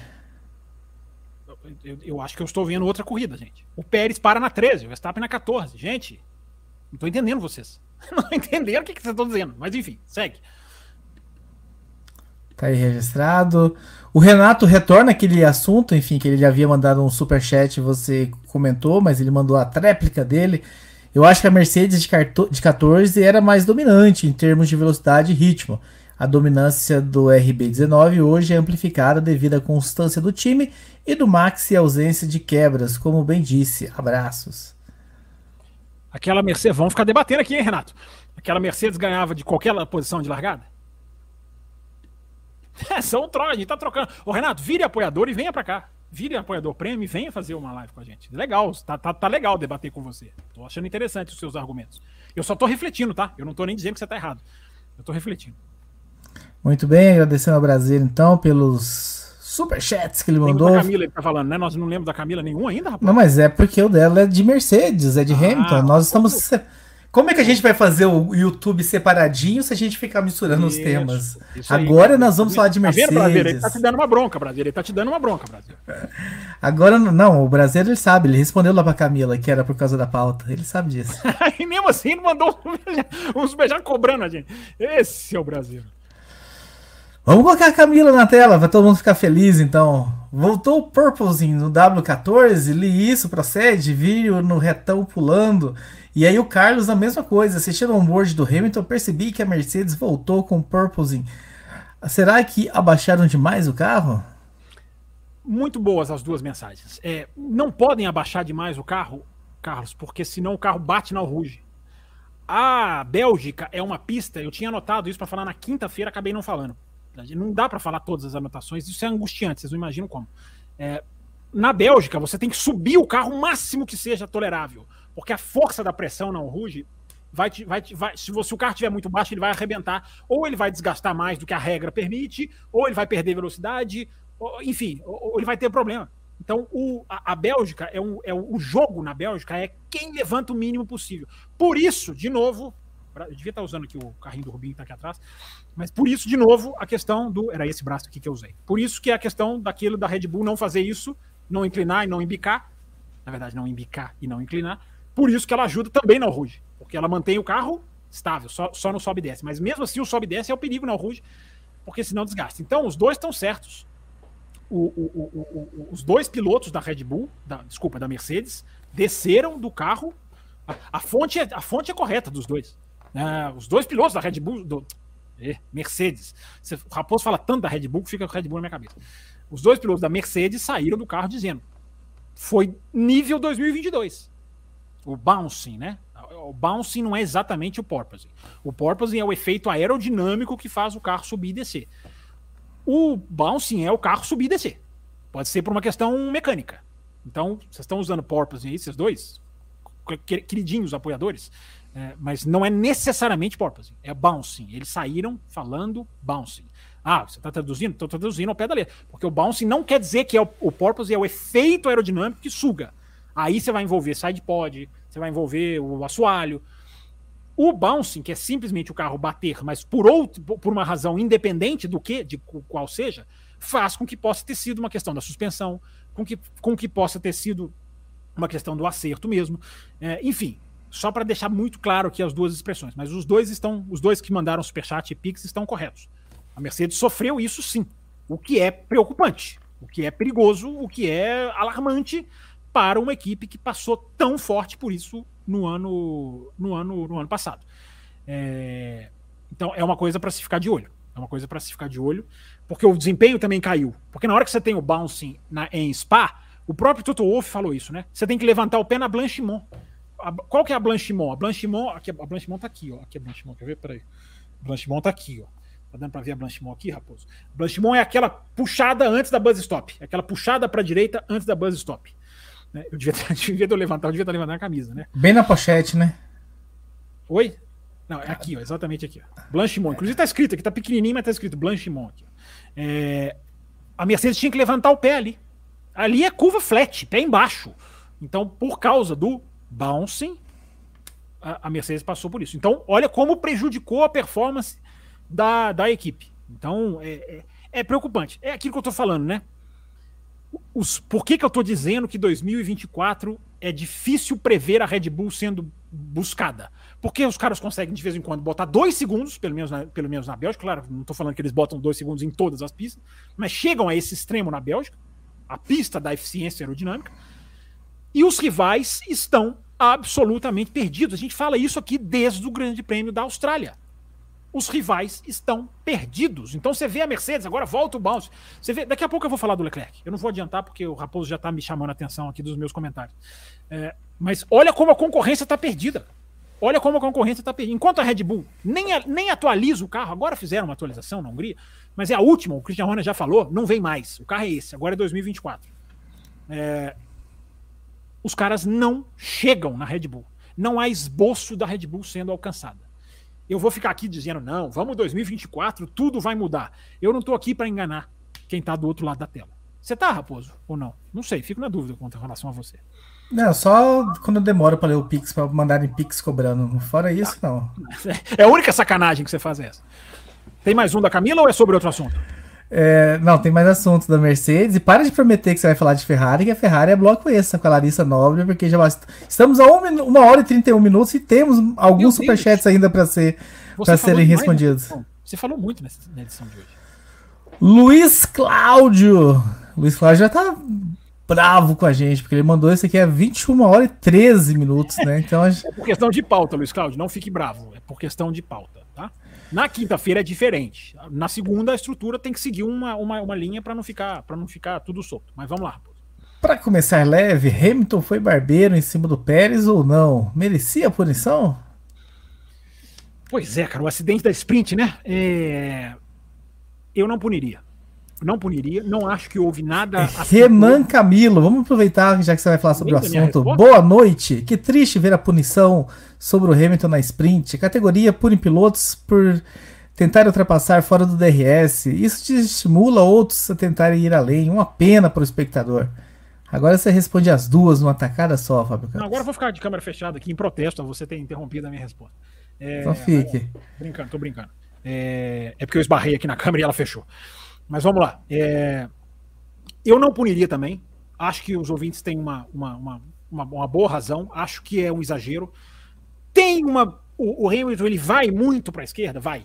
Eu, eu, acho que eu estou vendo outra corrida, gente. O Pérez para na 13, o Verstappen na 14. Gente, não estou entendendo vocês. (laughs) Não entenderam o que, que vocês estão dizendo. Mas enfim, segue. Tá aí registrado. O Renato retorna aquele assunto, enfim, que ele já havia mandado um super chat, você comentou, mas ele mandou a tréplica dele. Eu acho que a Mercedes de 14 era mais dominante em termos de velocidade e ritmo. A dominância do RB19 hoje é amplificada devido à constância do time e do Max e ausência de quebras, como bem disse. Abraços. Aquela Mercedes, vamos ficar debatendo aqui, hein, Renato? Aquela Mercedes ganhava de qualquer posição de largada? É, são trocas, a gente tá trocando. Ô, Renato, vire apoiador e venha pra cá. Vire apoiador prêmio e venha fazer uma live com a gente. Legal, tá, tá, tá legal debater com você. Tô achando interessante os seus argumentos. Eu só tô refletindo, tá? Eu não tô nem dizendo que você tá errado. Eu tô refletindo. Muito bem, agradecendo ao Brasil, então, pelos superchats que ele mandou. Da Camila ele tá falando, né? Nós não lemos da Camila nenhum ainda, rapaz. Não, mas é porque o dela é de Mercedes, é de ah, Hamilton. Nós estamos. Como... Como é que a gente vai fazer o YouTube separadinho se a gente ficar misturando isso, os temas? Agora nós vamos falar de Mercedes. Tá vendo, Ele tá te dando uma bronca, Brasil. Ele tá te dando uma bronca, Brasil. (laughs) Agora, não, o Brasil ele sabe, ele respondeu lá pra Camila que era por causa da pauta. Ele sabe disso. (laughs) e mesmo assim ele mandou uns beijar cobrando a gente. Esse é o Brasil. Vamos colocar a Camila na tela, vai todo mundo ficar feliz então. Voltou o Purplezinho no W14, li isso, procede, vi no retão pulando. E aí o Carlos, a mesma coisa, assistindo ao onboard do Hamilton, percebi que a Mercedes voltou com o Purposing. Será que abaixaram demais o carro? Muito boas as duas mensagens. É, não podem abaixar demais o carro, Carlos, porque senão o carro bate na Ruge. A Bélgica é uma pista, eu tinha anotado isso para falar na quinta-feira, acabei não falando. Não dá para falar todas as anotações, isso é angustiante, vocês não imaginam como. É, na Bélgica, você tem que subir o carro o máximo que seja tolerável. Porque a força da pressão não ruge vai, vai, vai se, se o carro estiver muito baixo, ele vai arrebentar. Ou ele vai desgastar mais do que a regra permite, ou ele vai perder velocidade, ou, enfim, ou, ou, ele vai ter problema. Então, o, a, a Bélgica é um, é o jogo na Bélgica é quem levanta o mínimo possível. Por isso, de novo, eu devia estar usando aqui o carrinho do Rubinho que está aqui atrás, mas por isso, de novo, a questão do. Era esse braço aqui que eu usei. Por isso que é a questão daquilo da Red Bull não fazer isso, não inclinar e não embicar. Na verdade, não embicar e não inclinar, por isso que ela ajuda também na Ruge, porque ela mantém o carro estável, só, só no sobe e desce. Mas mesmo assim, o sobe e desce é o perigo na Ruge, porque senão desgasta. Então, os dois estão certos. O, o, o, os dois pilotos da Red Bull, da, desculpa, da Mercedes, desceram do carro. A, a, fonte, é, a fonte é correta dos dois. Uh, os dois pilotos da Red Bull, do, é, Mercedes. Você, o Raposo fala tanto da Red Bull que fica com Red Bull na minha cabeça. Os dois pilotos da Mercedes saíram do carro dizendo: foi nível 2022 o bouncing, né? O bouncing não é exatamente o porpoising. O porpoising é o efeito aerodinâmico que faz o carro subir e descer. O bouncing é o carro subir e descer. Pode ser por uma questão mecânica. Então, vocês estão usando porpoising aí, esses dois? Queridinhos apoiadores. É, mas não é necessariamente porpoising, é bouncing. Eles saíram falando bouncing. Ah, você está traduzindo? Estou traduzindo ao pé da letra. Porque o bouncing não quer dizer que é o, o porpoising é o efeito aerodinâmico que suga. Aí você vai envolver sidepod, você vai envolver o assoalho. O bouncing, que é simplesmente o carro bater, mas por outro, por uma razão independente do que, de qual seja, faz com que possa ter sido uma questão da suspensão, com que, com que possa ter sido uma questão do acerto mesmo. É, enfim, só para deixar muito claro aqui as duas expressões, mas os dois estão, os dois que mandaram superchat e pix estão corretos. A Mercedes sofreu isso sim, o que é preocupante. O que é perigoso, o que é alarmante para uma equipe que passou tão forte por isso no ano, no ano, no ano passado. É, então é uma coisa para se ficar de olho. É uma coisa para se ficar de olho, porque o desempenho também caiu. Porque na hora que você tem o bouncing na, em Spa, o próprio Toto Wolff falou isso, né? Você tem que levantar o pé na Blanchimont. A, qual que é a Blanchimont? A Blanchimont, aqui, a Blanchimont tá aqui, ó. Aqui é a Blanchimont, quer ver? Peraí. A Blanchimont tá aqui, ó. Tá dando para ver a Blanchimont aqui, Raposo? A Blanchimont é aquela puxada antes da buzz stop. É aquela puxada para direita antes da buzz stop. Né? Eu devia, (laughs) devia ter levantar, eu devia estar levantando a camisa, né? Bem na pochete, né? Oi? Não, é aqui, ó, exatamente aqui. Ó. Blanchimont. Inclusive tá escrito aqui, tá pequenininho, mas tá escrito Blanchimont. É, a Mercedes tinha que levantar o pé ali. Ali é curva flat, pé embaixo. Então, por causa do bouncing, a, a Mercedes passou por isso. Então, olha como prejudicou a performance da, da equipe. Então, é, é, é preocupante. É aquilo que eu tô falando, né? Os, por que, que eu tô dizendo que 2024 é difícil prever a Red Bull sendo buscada? Porque os caras conseguem, de vez em quando, botar dois segundos, pelo menos na, pelo menos na Bélgica. Claro, não estou falando que eles botam dois segundos em todas as pistas, mas chegam a esse extremo na Bélgica a pista da eficiência aerodinâmica. E os rivais estão absolutamente perdidos. A gente fala isso aqui desde o Grande Prêmio da Austrália. Os rivais estão perdidos. Então você vê a Mercedes, agora volta o bounce. Você vê, daqui a pouco eu vou falar do Leclerc. Eu não vou adiantar porque o Raposo já está me chamando a atenção aqui dos meus comentários. É, mas olha como a concorrência está perdida. Olha como a concorrência está perdida. Enquanto a Red Bull nem, nem atualiza o carro, agora fizeram uma atualização na Hungria, mas é a última, o Christian Horner já falou, não vem mais. O carro é esse, agora é 2024. É, os caras não chegam na Red Bull. Não há esboço da Red Bull sendo alcançada. Eu vou ficar aqui dizendo, não, vamos 2024, tudo vai mudar. Eu não estou aqui para enganar quem está do outro lado da tela. Você tá, Raposo? Ou não? Não sei, fico na dúvida com relação a você. Não, só quando demora para ler o Pix, para mandarem Pix cobrando. Fora isso, não. (laughs) É a única sacanagem que você faz essa. Tem mais um da Camila ou é sobre outro assunto? É, não, tem mais assuntos da Mercedes. E para de prometer que você vai falar de Ferrari, que a Ferrari é bloco esse com a Larissa Nobre, porque já estamos a uma, uma hora e 31 minutos e temos alguns superchats ainda para ser, pra serem respondidos. Você falou muito nessa, na edição de hoje. Luiz Cláudio. Luiz Cláudio já tá bravo com a gente, porque ele mandou isso aqui a 21 horas e 13 minutos, né? Então, É por questão de pauta, Luiz Cláudio, não fique bravo, é por questão de pauta, tá? Na quinta-feira é diferente. Na segunda a estrutura tem que seguir uma, uma, uma linha para não ficar para não ficar tudo solto. Mas vamos lá. Para começar leve, Hamilton foi barbeiro em cima do Pérez ou não? Merecia a punição? Pois é, cara, o acidente da sprint, né? É... Eu não puniria não puniria. Não acho que houve nada. Renan Camilo, vamos aproveitar já que você vai falar sobre o assunto. Boa noite. Que triste ver a punição sobre o Hamilton na sprint. Categoria pune pilotos por tentar ultrapassar fora do DRS. Isso estimula outros a tentarem ir além. Uma pena para o espectador. Agora você responde as duas numa tacada só, Fábio Não, agora eu vou ficar de câmera fechada aqui em protesto a você ter interrompido a minha resposta. É, então fique. Brincando, tô brincando. É, é porque eu esbarrei aqui na câmera e ela fechou. Mas vamos lá. É... Eu não puniria também. Acho que os ouvintes têm uma, uma, uma, uma, uma boa razão. Acho que é um exagero. Tem uma. O, o Hamilton ele vai muito para a esquerda? Vai.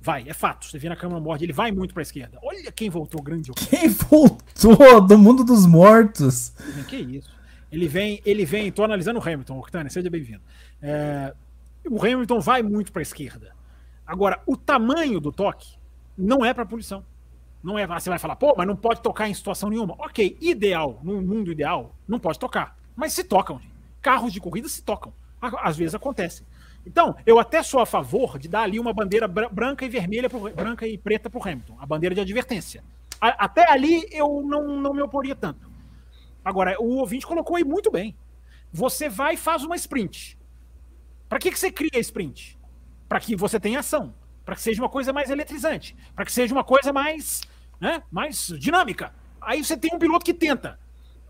Vai, é fato. Você vê na câmera morde, ele vai muito para a esquerda. Olha quem voltou grande. (laughs) Quem voltou do mundo dos mortos? Que isso? Ele vem, ele vem. Tô analisando o Hamilton, Octane, seja bem-vindo. É, o Hamilton vai muito para a esquerda. Agora, o tamanho do toque não é para punição. Não é, você vai falar, pô, mas não pode tocar em situação nenhuma. Ok, ideal, no mundo ideal, não pode tocar. Mas se tocam. Carros de corrida se tocam. Às vezes acontece. Então, eu até sou a favor de dar ali uma bandeira branca e vermelha, pro, branca e preta para o Hamilton, a bandeira de advertência. A, até ali eu não, não me oporia tanto. Agora, o ouvinte colocou aí muito bem. Você vai e faz uma sprint. Para que, que você cria sprint? Para que você tenha ação. Para que seja uma coisa mais eletrizante. Para que seja uma coisa mais né? mais dinâmica. Aí você tem um piloto que tenta.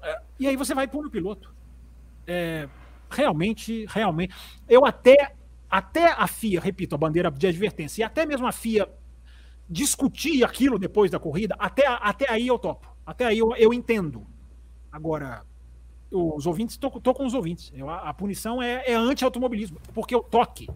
É, e aí você vai pôr o piloto. É, realmente, realmente. Eu até, até a FIA, repito, a bandeira de advertência, e até mesmo a FIA discutir aquilo depois da corrida, até, até aí eu topo. Até aí eu, eu entendo. Agora, os ouvintes, tô, tô com os ouvintes. Eu, a, a, punição é, é anti-automobilismo, porque o toque.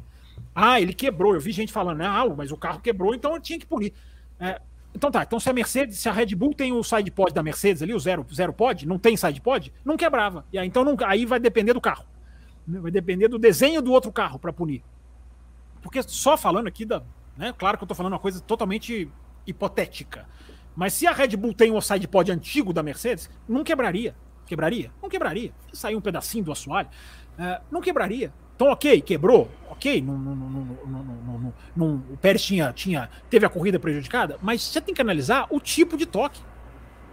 Ah, ele quebrou. Eu vi gente falando, ah, mas o carro quebrou, então eu tinha que punir. É, Então tá, então se a Mercedes, se a Red Bull tem o side pod da Mercedes ali, o zero, zero pod, não tem side pod, não quebrava. E aí, então não, aí vai depender do carro. Vai depender do desenho do outro carro para punir. Porque só falando aqui da, né, claro que eu tô falando uma coisa totalmente hipotética. Mas se a Red Bull tem o side pod antigo da Mercedes, não quebraria. Quebraria? Não quebraria. Se sair um pedacinho do assoalho, uh, não quebraria. Então, ok, quebrou, ok, não, não, não, não, o Pérez tinha, tinha, teve a corrida prejudicada, mas você tem que analisar o tipo de toque.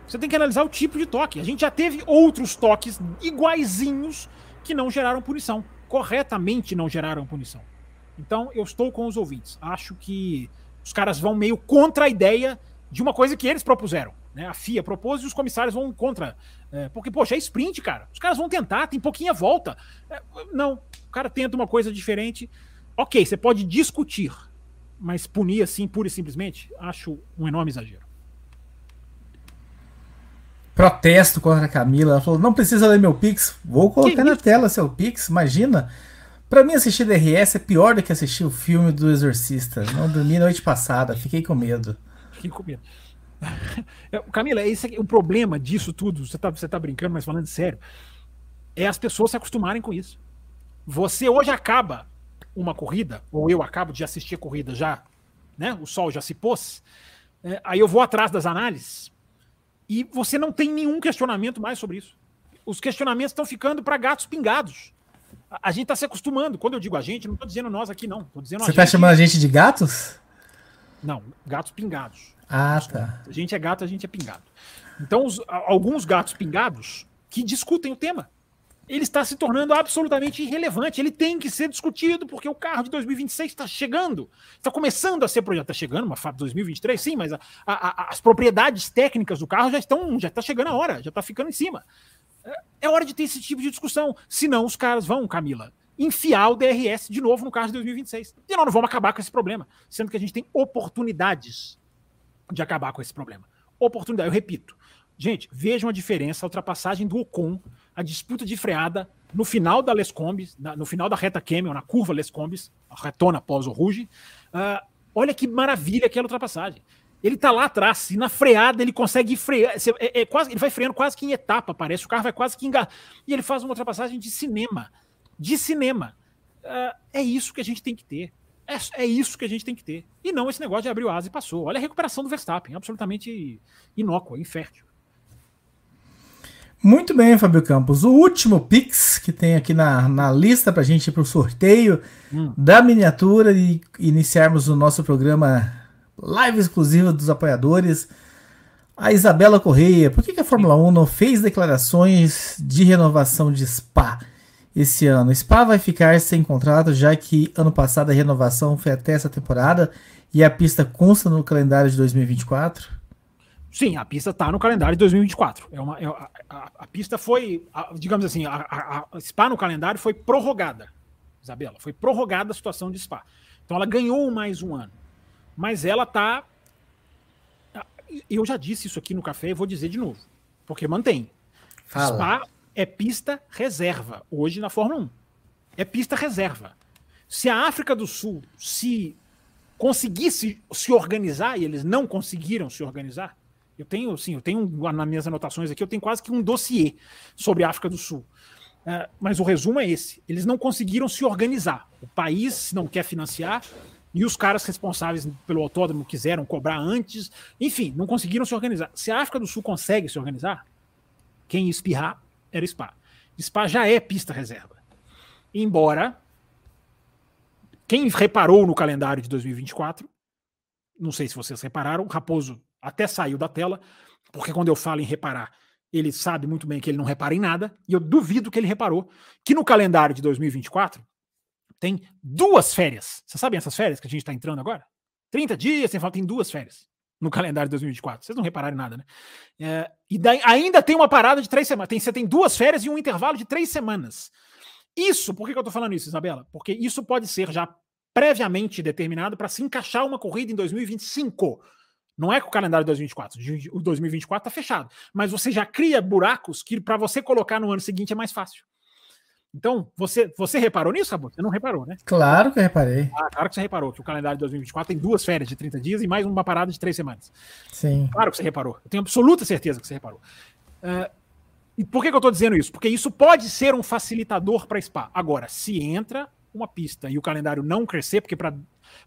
Você tem que analisar o tipo de toque. A gente já teve outros toques iguaizinhos que não geraram punição. Corretamente não geraram punição. Então, eu estou com os ouvintes. Acho que os caras vão meio contra a ideia de uma coisa que eles propuseram. Né? A FIA propôs e os comissários vão contra. É, porque, poxa, é sprint, cara. Os caras vão tentar, tem pouquinha volta. É, não, o cara tenta uma coisa diferente. Ok, você pode discutir, mas punir assim, pura e simplesmente, acho um enorme exagero. Protesto contra a Camila. Ela falou: não precisa ler meu Pix. Vou colocar que na isso? tela seu Pix, imagina. Pra mim, assistir DRS é pior do que assistir o filme do Exorcista. Não dormi noite passada, fiquei com medo. Fiquei com medo. Camila, esse é o problema disso tudo. Você tá, você tá brincando, mas falando sério. É as pessoas se acostumarem com isso. Você hoje acaba uma corrida, ou eu acabo de assistir a corrida já, né? O sol já se pôs. É, aí eu vou atrás das análises e você não tem nenhum questionamento mais sobre isso. Os questionamentos estão ficando para gatos pingados. A, a gente está se acostumando. Quando eu digo a gente, não estou dizendo nós aqui, não. Tô dizendo você está chamando a gente de gatos? Não, gatos pingados. Ah, tá. A gente é gato, a gente é pingado. Então, os, alguns gatos pingados que discutem o tema ele está se tornando absolutamente irrelevante. Ele tem que ser discutido porque o carro de 2026 está chegando, está começando a ser projetado. Está chegando uma FAB 2023, sim, mas a, a, as propriedades técnicas do carro já estão, já está chegando a hora, já está ficando em cima. É, é hora de ter esse tipo de discussão. Senão os caras vão, Camila, enfiar o DRS de novo no carro de 2026. E nós não vamos acabar com esse problema, sendo que a gente tem oportunidades de acabar com esse problema. Oportunidade, eu repito. Gente, vejam a diferença, a ultrapassagem do Ocon a disputa de freada no final da Les Combis, na, no final da reta Camel, na curva Les Combis, a retona após o Ruge. Uh, olha que maravilha aquela ultrapassagem. Ele tá lá atrás, e na freada ele consegue frear. É, é, quase, ele vai freando quase que em etapa, parece. O carro vai quase que engar. E ele faz uma ultrapassagem de cinema. De cinema. Uh, é isso que a gente tem que ter. É, é, isso que a gente tem que ter. E não esse negócio de abrir o asa e passou. Olha a recuperação do Verstappen, absolutamente inócua, infértil. Muito bem, Fábio Campos. O último Pix que tem aqui na, na lista para a gente ir para o sorteio hum. da miniatura e iniciarmos o nosso programa live exclusivo dos apoiadores. A Isabela Correia. Por que, que a Fórmula 1 não fez declarações de renovação de Spa esse ano? Spa vai ficar sem contrato, já que ano passado a renovação foi até essa temporada e a pista consta no calendário de 2024? Sim, a pista está no calendário de 2024. É uma, é, a, a, a, pista foi, a, digamos assim, a, a, Spa no calendário foi prorrogada, Isabela. Foi prorrogada a situação de Spa. Então ela ganhou mais um ano. Mas ela está. Eu já disse isso aqui no café e vou dizer de novo. Porque mantém. Fala. Spa é pista reserva hoje na Fórmula 1. É pista reserva. Se a África do Sul se conseguisse se organizar, e eles não conseguiram se organizar, eu tenho, sim, eu tenho nas minhas anotações aqui, eu tenho quase que um dossiê sobre a África do Sul. Uh, mas o resumo é esse: eles não conseguiram se organizar. O país não quer financiar e os caras responsáveis pelo autódromo quiseram cobrar antes. Enfim, não conseguiram se organizar. Se a África do Sul consegue se organizar, quem espirrar era Spa. Spa já é pista reserva. Embora quem reparou no calendário de 2024, não sei se vocês repararam, Raposo até saiu da tela, porque quando eu falo em reparar, ele sabe muito bem que ele não repara em nada, e eu duvido que ele reparou que no calendário de 2024 tem duas férias. Vocês sabem essas férias que a gente está entrando agora? 30 dias, sem falar, tem duas férias no calendário de 2024. Vocês não repararam nada, né? É, e daí, ainda tem uma parada de três semanas. Tem, você tem duas férias e um intervalo de três semanas. Isso, por que, que eu estou falando isso, Isabela? Porque isso pode ser já previamente determinado para se encaixar uma corrida em 2025. Não é com o calendário de 2024. O 2024 está fechado. Mas você já cria buracos que para você colocar no ano seguinte é mais fácil. Então, você, você reparou nisso, Rabo? Você não reparou, né? Claro que eu reparei. Ah, claro que você reparou que o calendário de 2024 tem duas férias de 30 dias e mais uma parada de três semanas. Sim. Claro que você reparou. Eu tenho absoluta certeza que você reparou. Uh, e por que, que eu estou dizendo isso? Porque isso pode ser um facilitador para Spa. Agora, se entra uma pista e o calendário não crescer, porque para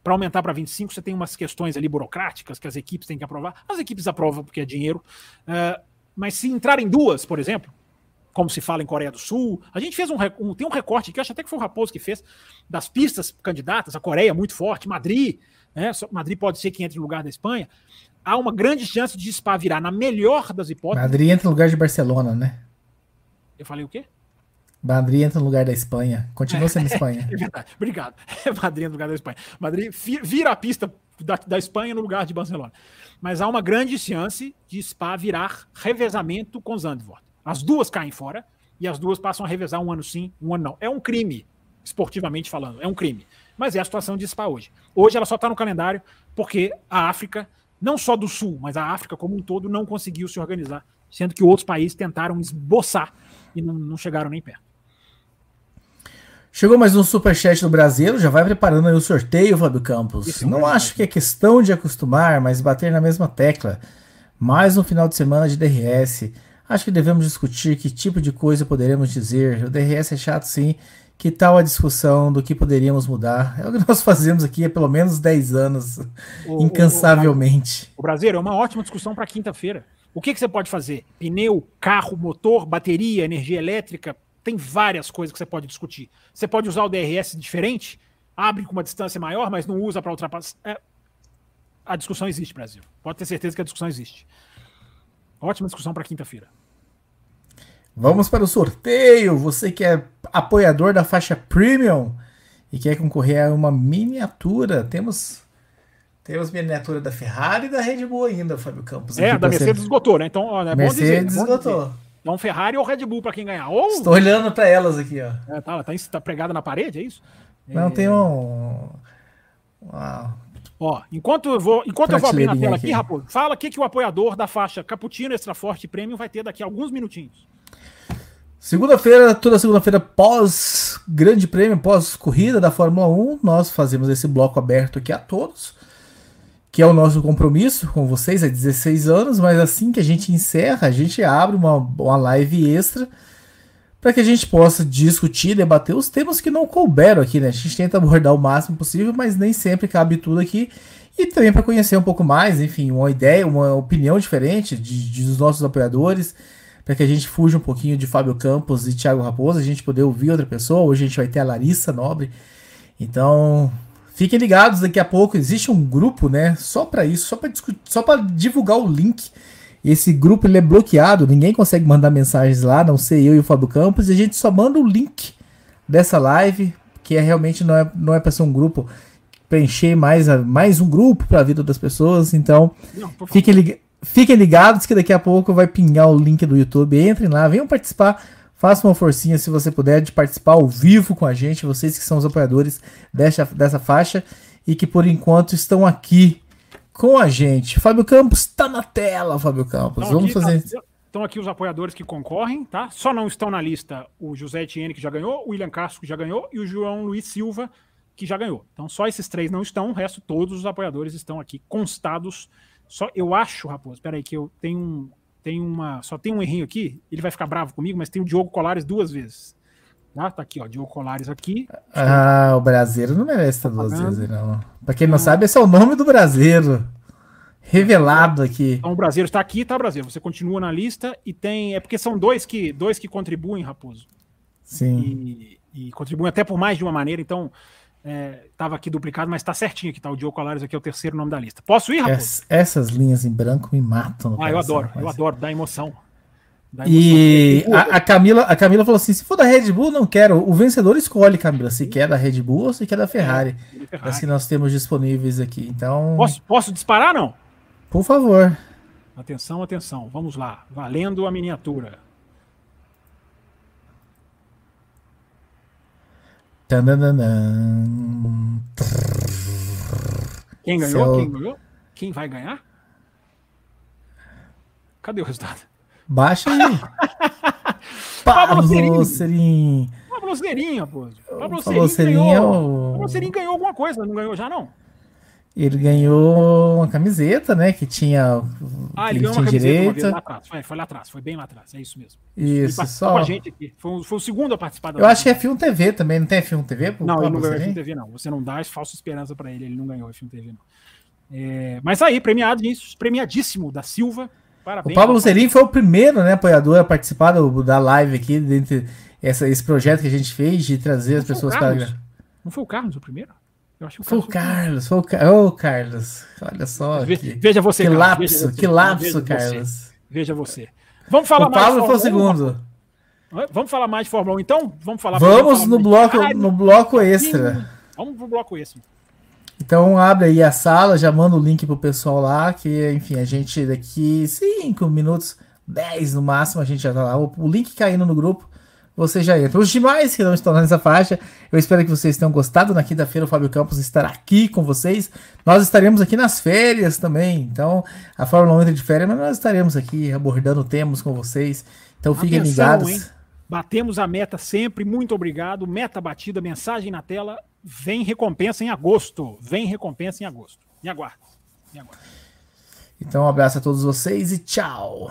aumentar para 25 você tem umas questões ali burocráticas que as equipes têm que aprovar. As equipes aprovam porque é dinheiro. Uh, mas se entrarem duas, por exemplo, como se fala em Coreia do Sul. A gente fez um, um tem um recorte que acho até que foi o Raposo que fez das pistas candidatas, a Coreia muito forte, Madrid, né? Madrid pode ser que entre no lugar da Espanha. Há uma grande chance de Spa virar na melhor das hipóteses. Madrid entra no lugar de Barcelona, né? Eu falei o quê? Madrid entra no lugar da Espanha. Continua sendo (laughs) Espanha. é (laughs) verdade. Obrigado. (laughs) Madrid entra no lugar da Espanha. Madrid vira a pista da, da Espanha no lugar de Barcelona. Mas há uma grande chance de Spa virar revezamento com Zandvoort. As duas caem fora e as duas passam a revezar um ano sim, um ano não. É um crime, esportivamente falando, é um crime. Mas é a situação de Spa hoje. Hoje ela só está no calendário porque a África, não só do Sul, mas a África como um todo, não conseguiu se organizar, sendo que outros países tentaram esboçar e não, não chegaram nem perto. Chegou mais um superchat do Brasil, já vai preparando aí o sorteio, Fábio Campos. Isso não acho que é questão de acostumar, mas bater na mesma tecla. Mais um final de semana de DRS. Acho que devemos discutir que tipo de coisa poderemos dizer. O DRS é chato sim. Que tal a discussão do que poderíamos mudar? É o que (laughs) nós fazemos aqui há pelo menos 10 anos, o, incansavelmente. O, o, o Brasil é uma ótima discussão para quinta-feira. O que, que você pode fazer? Pneu, carro, motor, bateria, energia elétrica. Tem várias coisas que você pode discutir. Você pode usar o DRS diferente, abre com uma distância maior, mas não usa para ultrapassar. É... A discussão existe, Brasil. Pode ter certeza que a discussão existe. Ótima discussão para quinta-feira. Vamos para o sorteio. Você que é apoiador da faixa Premium e quer concorrer a uma miniatura, temos temos miniatura da Ferrari e da Red Bull ainda, Fábio Campos. É, da Mercedes esgotou, né? Então, ó, é Mercedes bom dizer, é esgotou. Então, Ferrari ou Red Bull para quem ganhar. Ou... Estou olhando para elas aqui, ó. É, tá, tá, tá pregada na parede, é isso? Não, é... tem um. Uau. Ó, enquanto eu vou, enquanto eu vou abrir na tela aqui, aqui Raposo, fala o que, que o apoiador da faixa Cappuccino Extra Forte Premium vai ter daqui a alguns minutinhos. Segunda-feira, toda segunda-feira pós Grande Prêmio, pós corrida da Fórmula 1, nós fazemos esse bloco aberto aqui a todos, que é o nosso compromisso com vocês há 16 anos, mas assim que a gente encerra, a gente abre uma, uma live extra para que a gente possa discutir, debater os temas que não couberam aqui, né? A gente tenta abordar o máximo possível, mas nem sempre cabe tudo aqui. E também para conhecer um pouco mais, enfim, uma ideia, uma opinião diferente de, de dos nossos apoiadores, para que a gente fuja um pouquinho de Fábio Campos e Thiago Raposo, a gente poder ouvir outra pessoa. Hoje a gente vai ter a Larissa Nobre. Então, fiquem ligados, daqui a pouco existe um grupo, né, só para isso, só para só para divulgar o link esse grupo ele é bloqueado, ninguém consegue mandar mensagens lá, não sei eu e o Fábio Campos, e a gente só manda o link dessa live, que é realmente não é, não é para ser um grupo preencher mais, mais um grupo para a vida das pessoas, então não, fiquem, lig fiquem ligados que daqui a pouco vai pingar o link do YouTube, entrem lá, venham participar, façam uma forcinha se você puder de participar ao vivo com a gente, vocês que são os apoiadores dessa, dessa faixa e que por enquanto estão aqui com a gente. Fábio Campos está na tela, Fábio Campos. Então, Vamos fazer. Tá, estão aqui os apoiadores que concorrem, tá? Só não estão na lista o José Etienne, que já ganhou, o William Castro, que já ganhou, e o João Luiz Silva, que já ganhou. Então só esses três não estão, o resto todos os apoiadores estão aqui constados. Só eu acho, Raposo, espera aí que eu tenho um, tenho uma, só tem um errinho aqui, ele vai ficar bravo comigo, mas tem o Diogo Colares duas vezes. Ah, tá aqui, ó, Diogo Colares aqui. Ah, o brasileiro não merece estar duas vezes, não. Pra quem não sabe, esse é o nome do brasileiro. Revelado aqui. Então o brasileiro está aqui, tá, Brasil? Você continua na lista e tem. É porque são dois que, dois que contribuem, Raposo. Sim. E, e contribuem até por mais de uma maneira, então. Estava é, aqui duplicado, mas está certinho aqui, tá? O Diogo Colares aqui é o terceiro nome da lista. Posso ir, Raposo? Es, essas linhas em branco me matam. ah, eu adoro, eu adoro, dá emoção. E a, a, Camila, a Camila falou assim: se for da Red Bull, não quero. O vencedor escolhe, Camila, se quer da Red Bull ou se quer da Ferrari. É, Ferrari. As que nós temos disponíveis aqui. Então. Posso, posso disparar, não? Por favor. Atenção, atenção. Vamos lá. Valendo a miniatura. Quem ganhou? Céu. Quem ganhou? Quem vai ganhar? Cadê o resultado? Baixa aí. (laughs) Pablo Serin. Pablo Zerinha, pô. Pablo Zerinha ganhou. Pablo Zerinha ganhou alguma coisa, não ganhou já não? Ele ganhou uma camiseta, né? Que tinha. Ah, ele, ele ganhou uma camiseta lá atrás. Foi, foi, lá atrás, foi bem lá atrás, é isso mesmo. Isso, só. Com a gente aqui. Foi, foi o segundo a participar da. Eu acho que é F1 TV também, não tem F1 TV? Não, ele não ganhou F1 TV, não. Você não dá falsa esperança para ele, ele não ganhou F1 TV, não. É, mas aí, premiado isso, premiadíssimo da Silva. Parabéns. O Pablo Zerim foi o primeiro né, apoiador a participar do, da live aqui, dentro essa, esse projeto que a gente fez de trazer não as pessoas para. Não foi o Carlos o primeiro? Eu acho que foi o Carlos, foi o Carlos. Ô, oh, Carlos, olha só. Ve que, veja você, que Carlos, lapso, veja que lapso, veja Carlos. Você, veja você. Vamos falar o mais. O Pablo foi o segundo. Vamos falar mais de Fórmula 1 então? Vamos falar Vamos falar no bloco, no bloco extra. Vamos pro bloco extra. Então abre aí a sala, já manda o link pro pessoal lá, que enfim, a gente daqui 5 minutos, 10 no máximo, a gente já tá lá. O, o link caindo no grupo você já entra. Os demais que não estão nessa faixa, eu espero que vocês tenham gostado. Na quinta-feira o Fábio Campos estará aqui com vocês. Nós estaremos aqui nas férias também. Então, a Fórmula 1 entra de férias, mas nós estaremos aqui abordando temas com vocês. Então fiquem Atenção, ligados. Hein? Batemos a meta sempre, muito obrigado. Meta batida, mensagem na tela. Vem recompensa em agosto. Vem recompensa em agosto. Me aguarde. Me aguarde. Então, um abraço a todos vocês e tchau.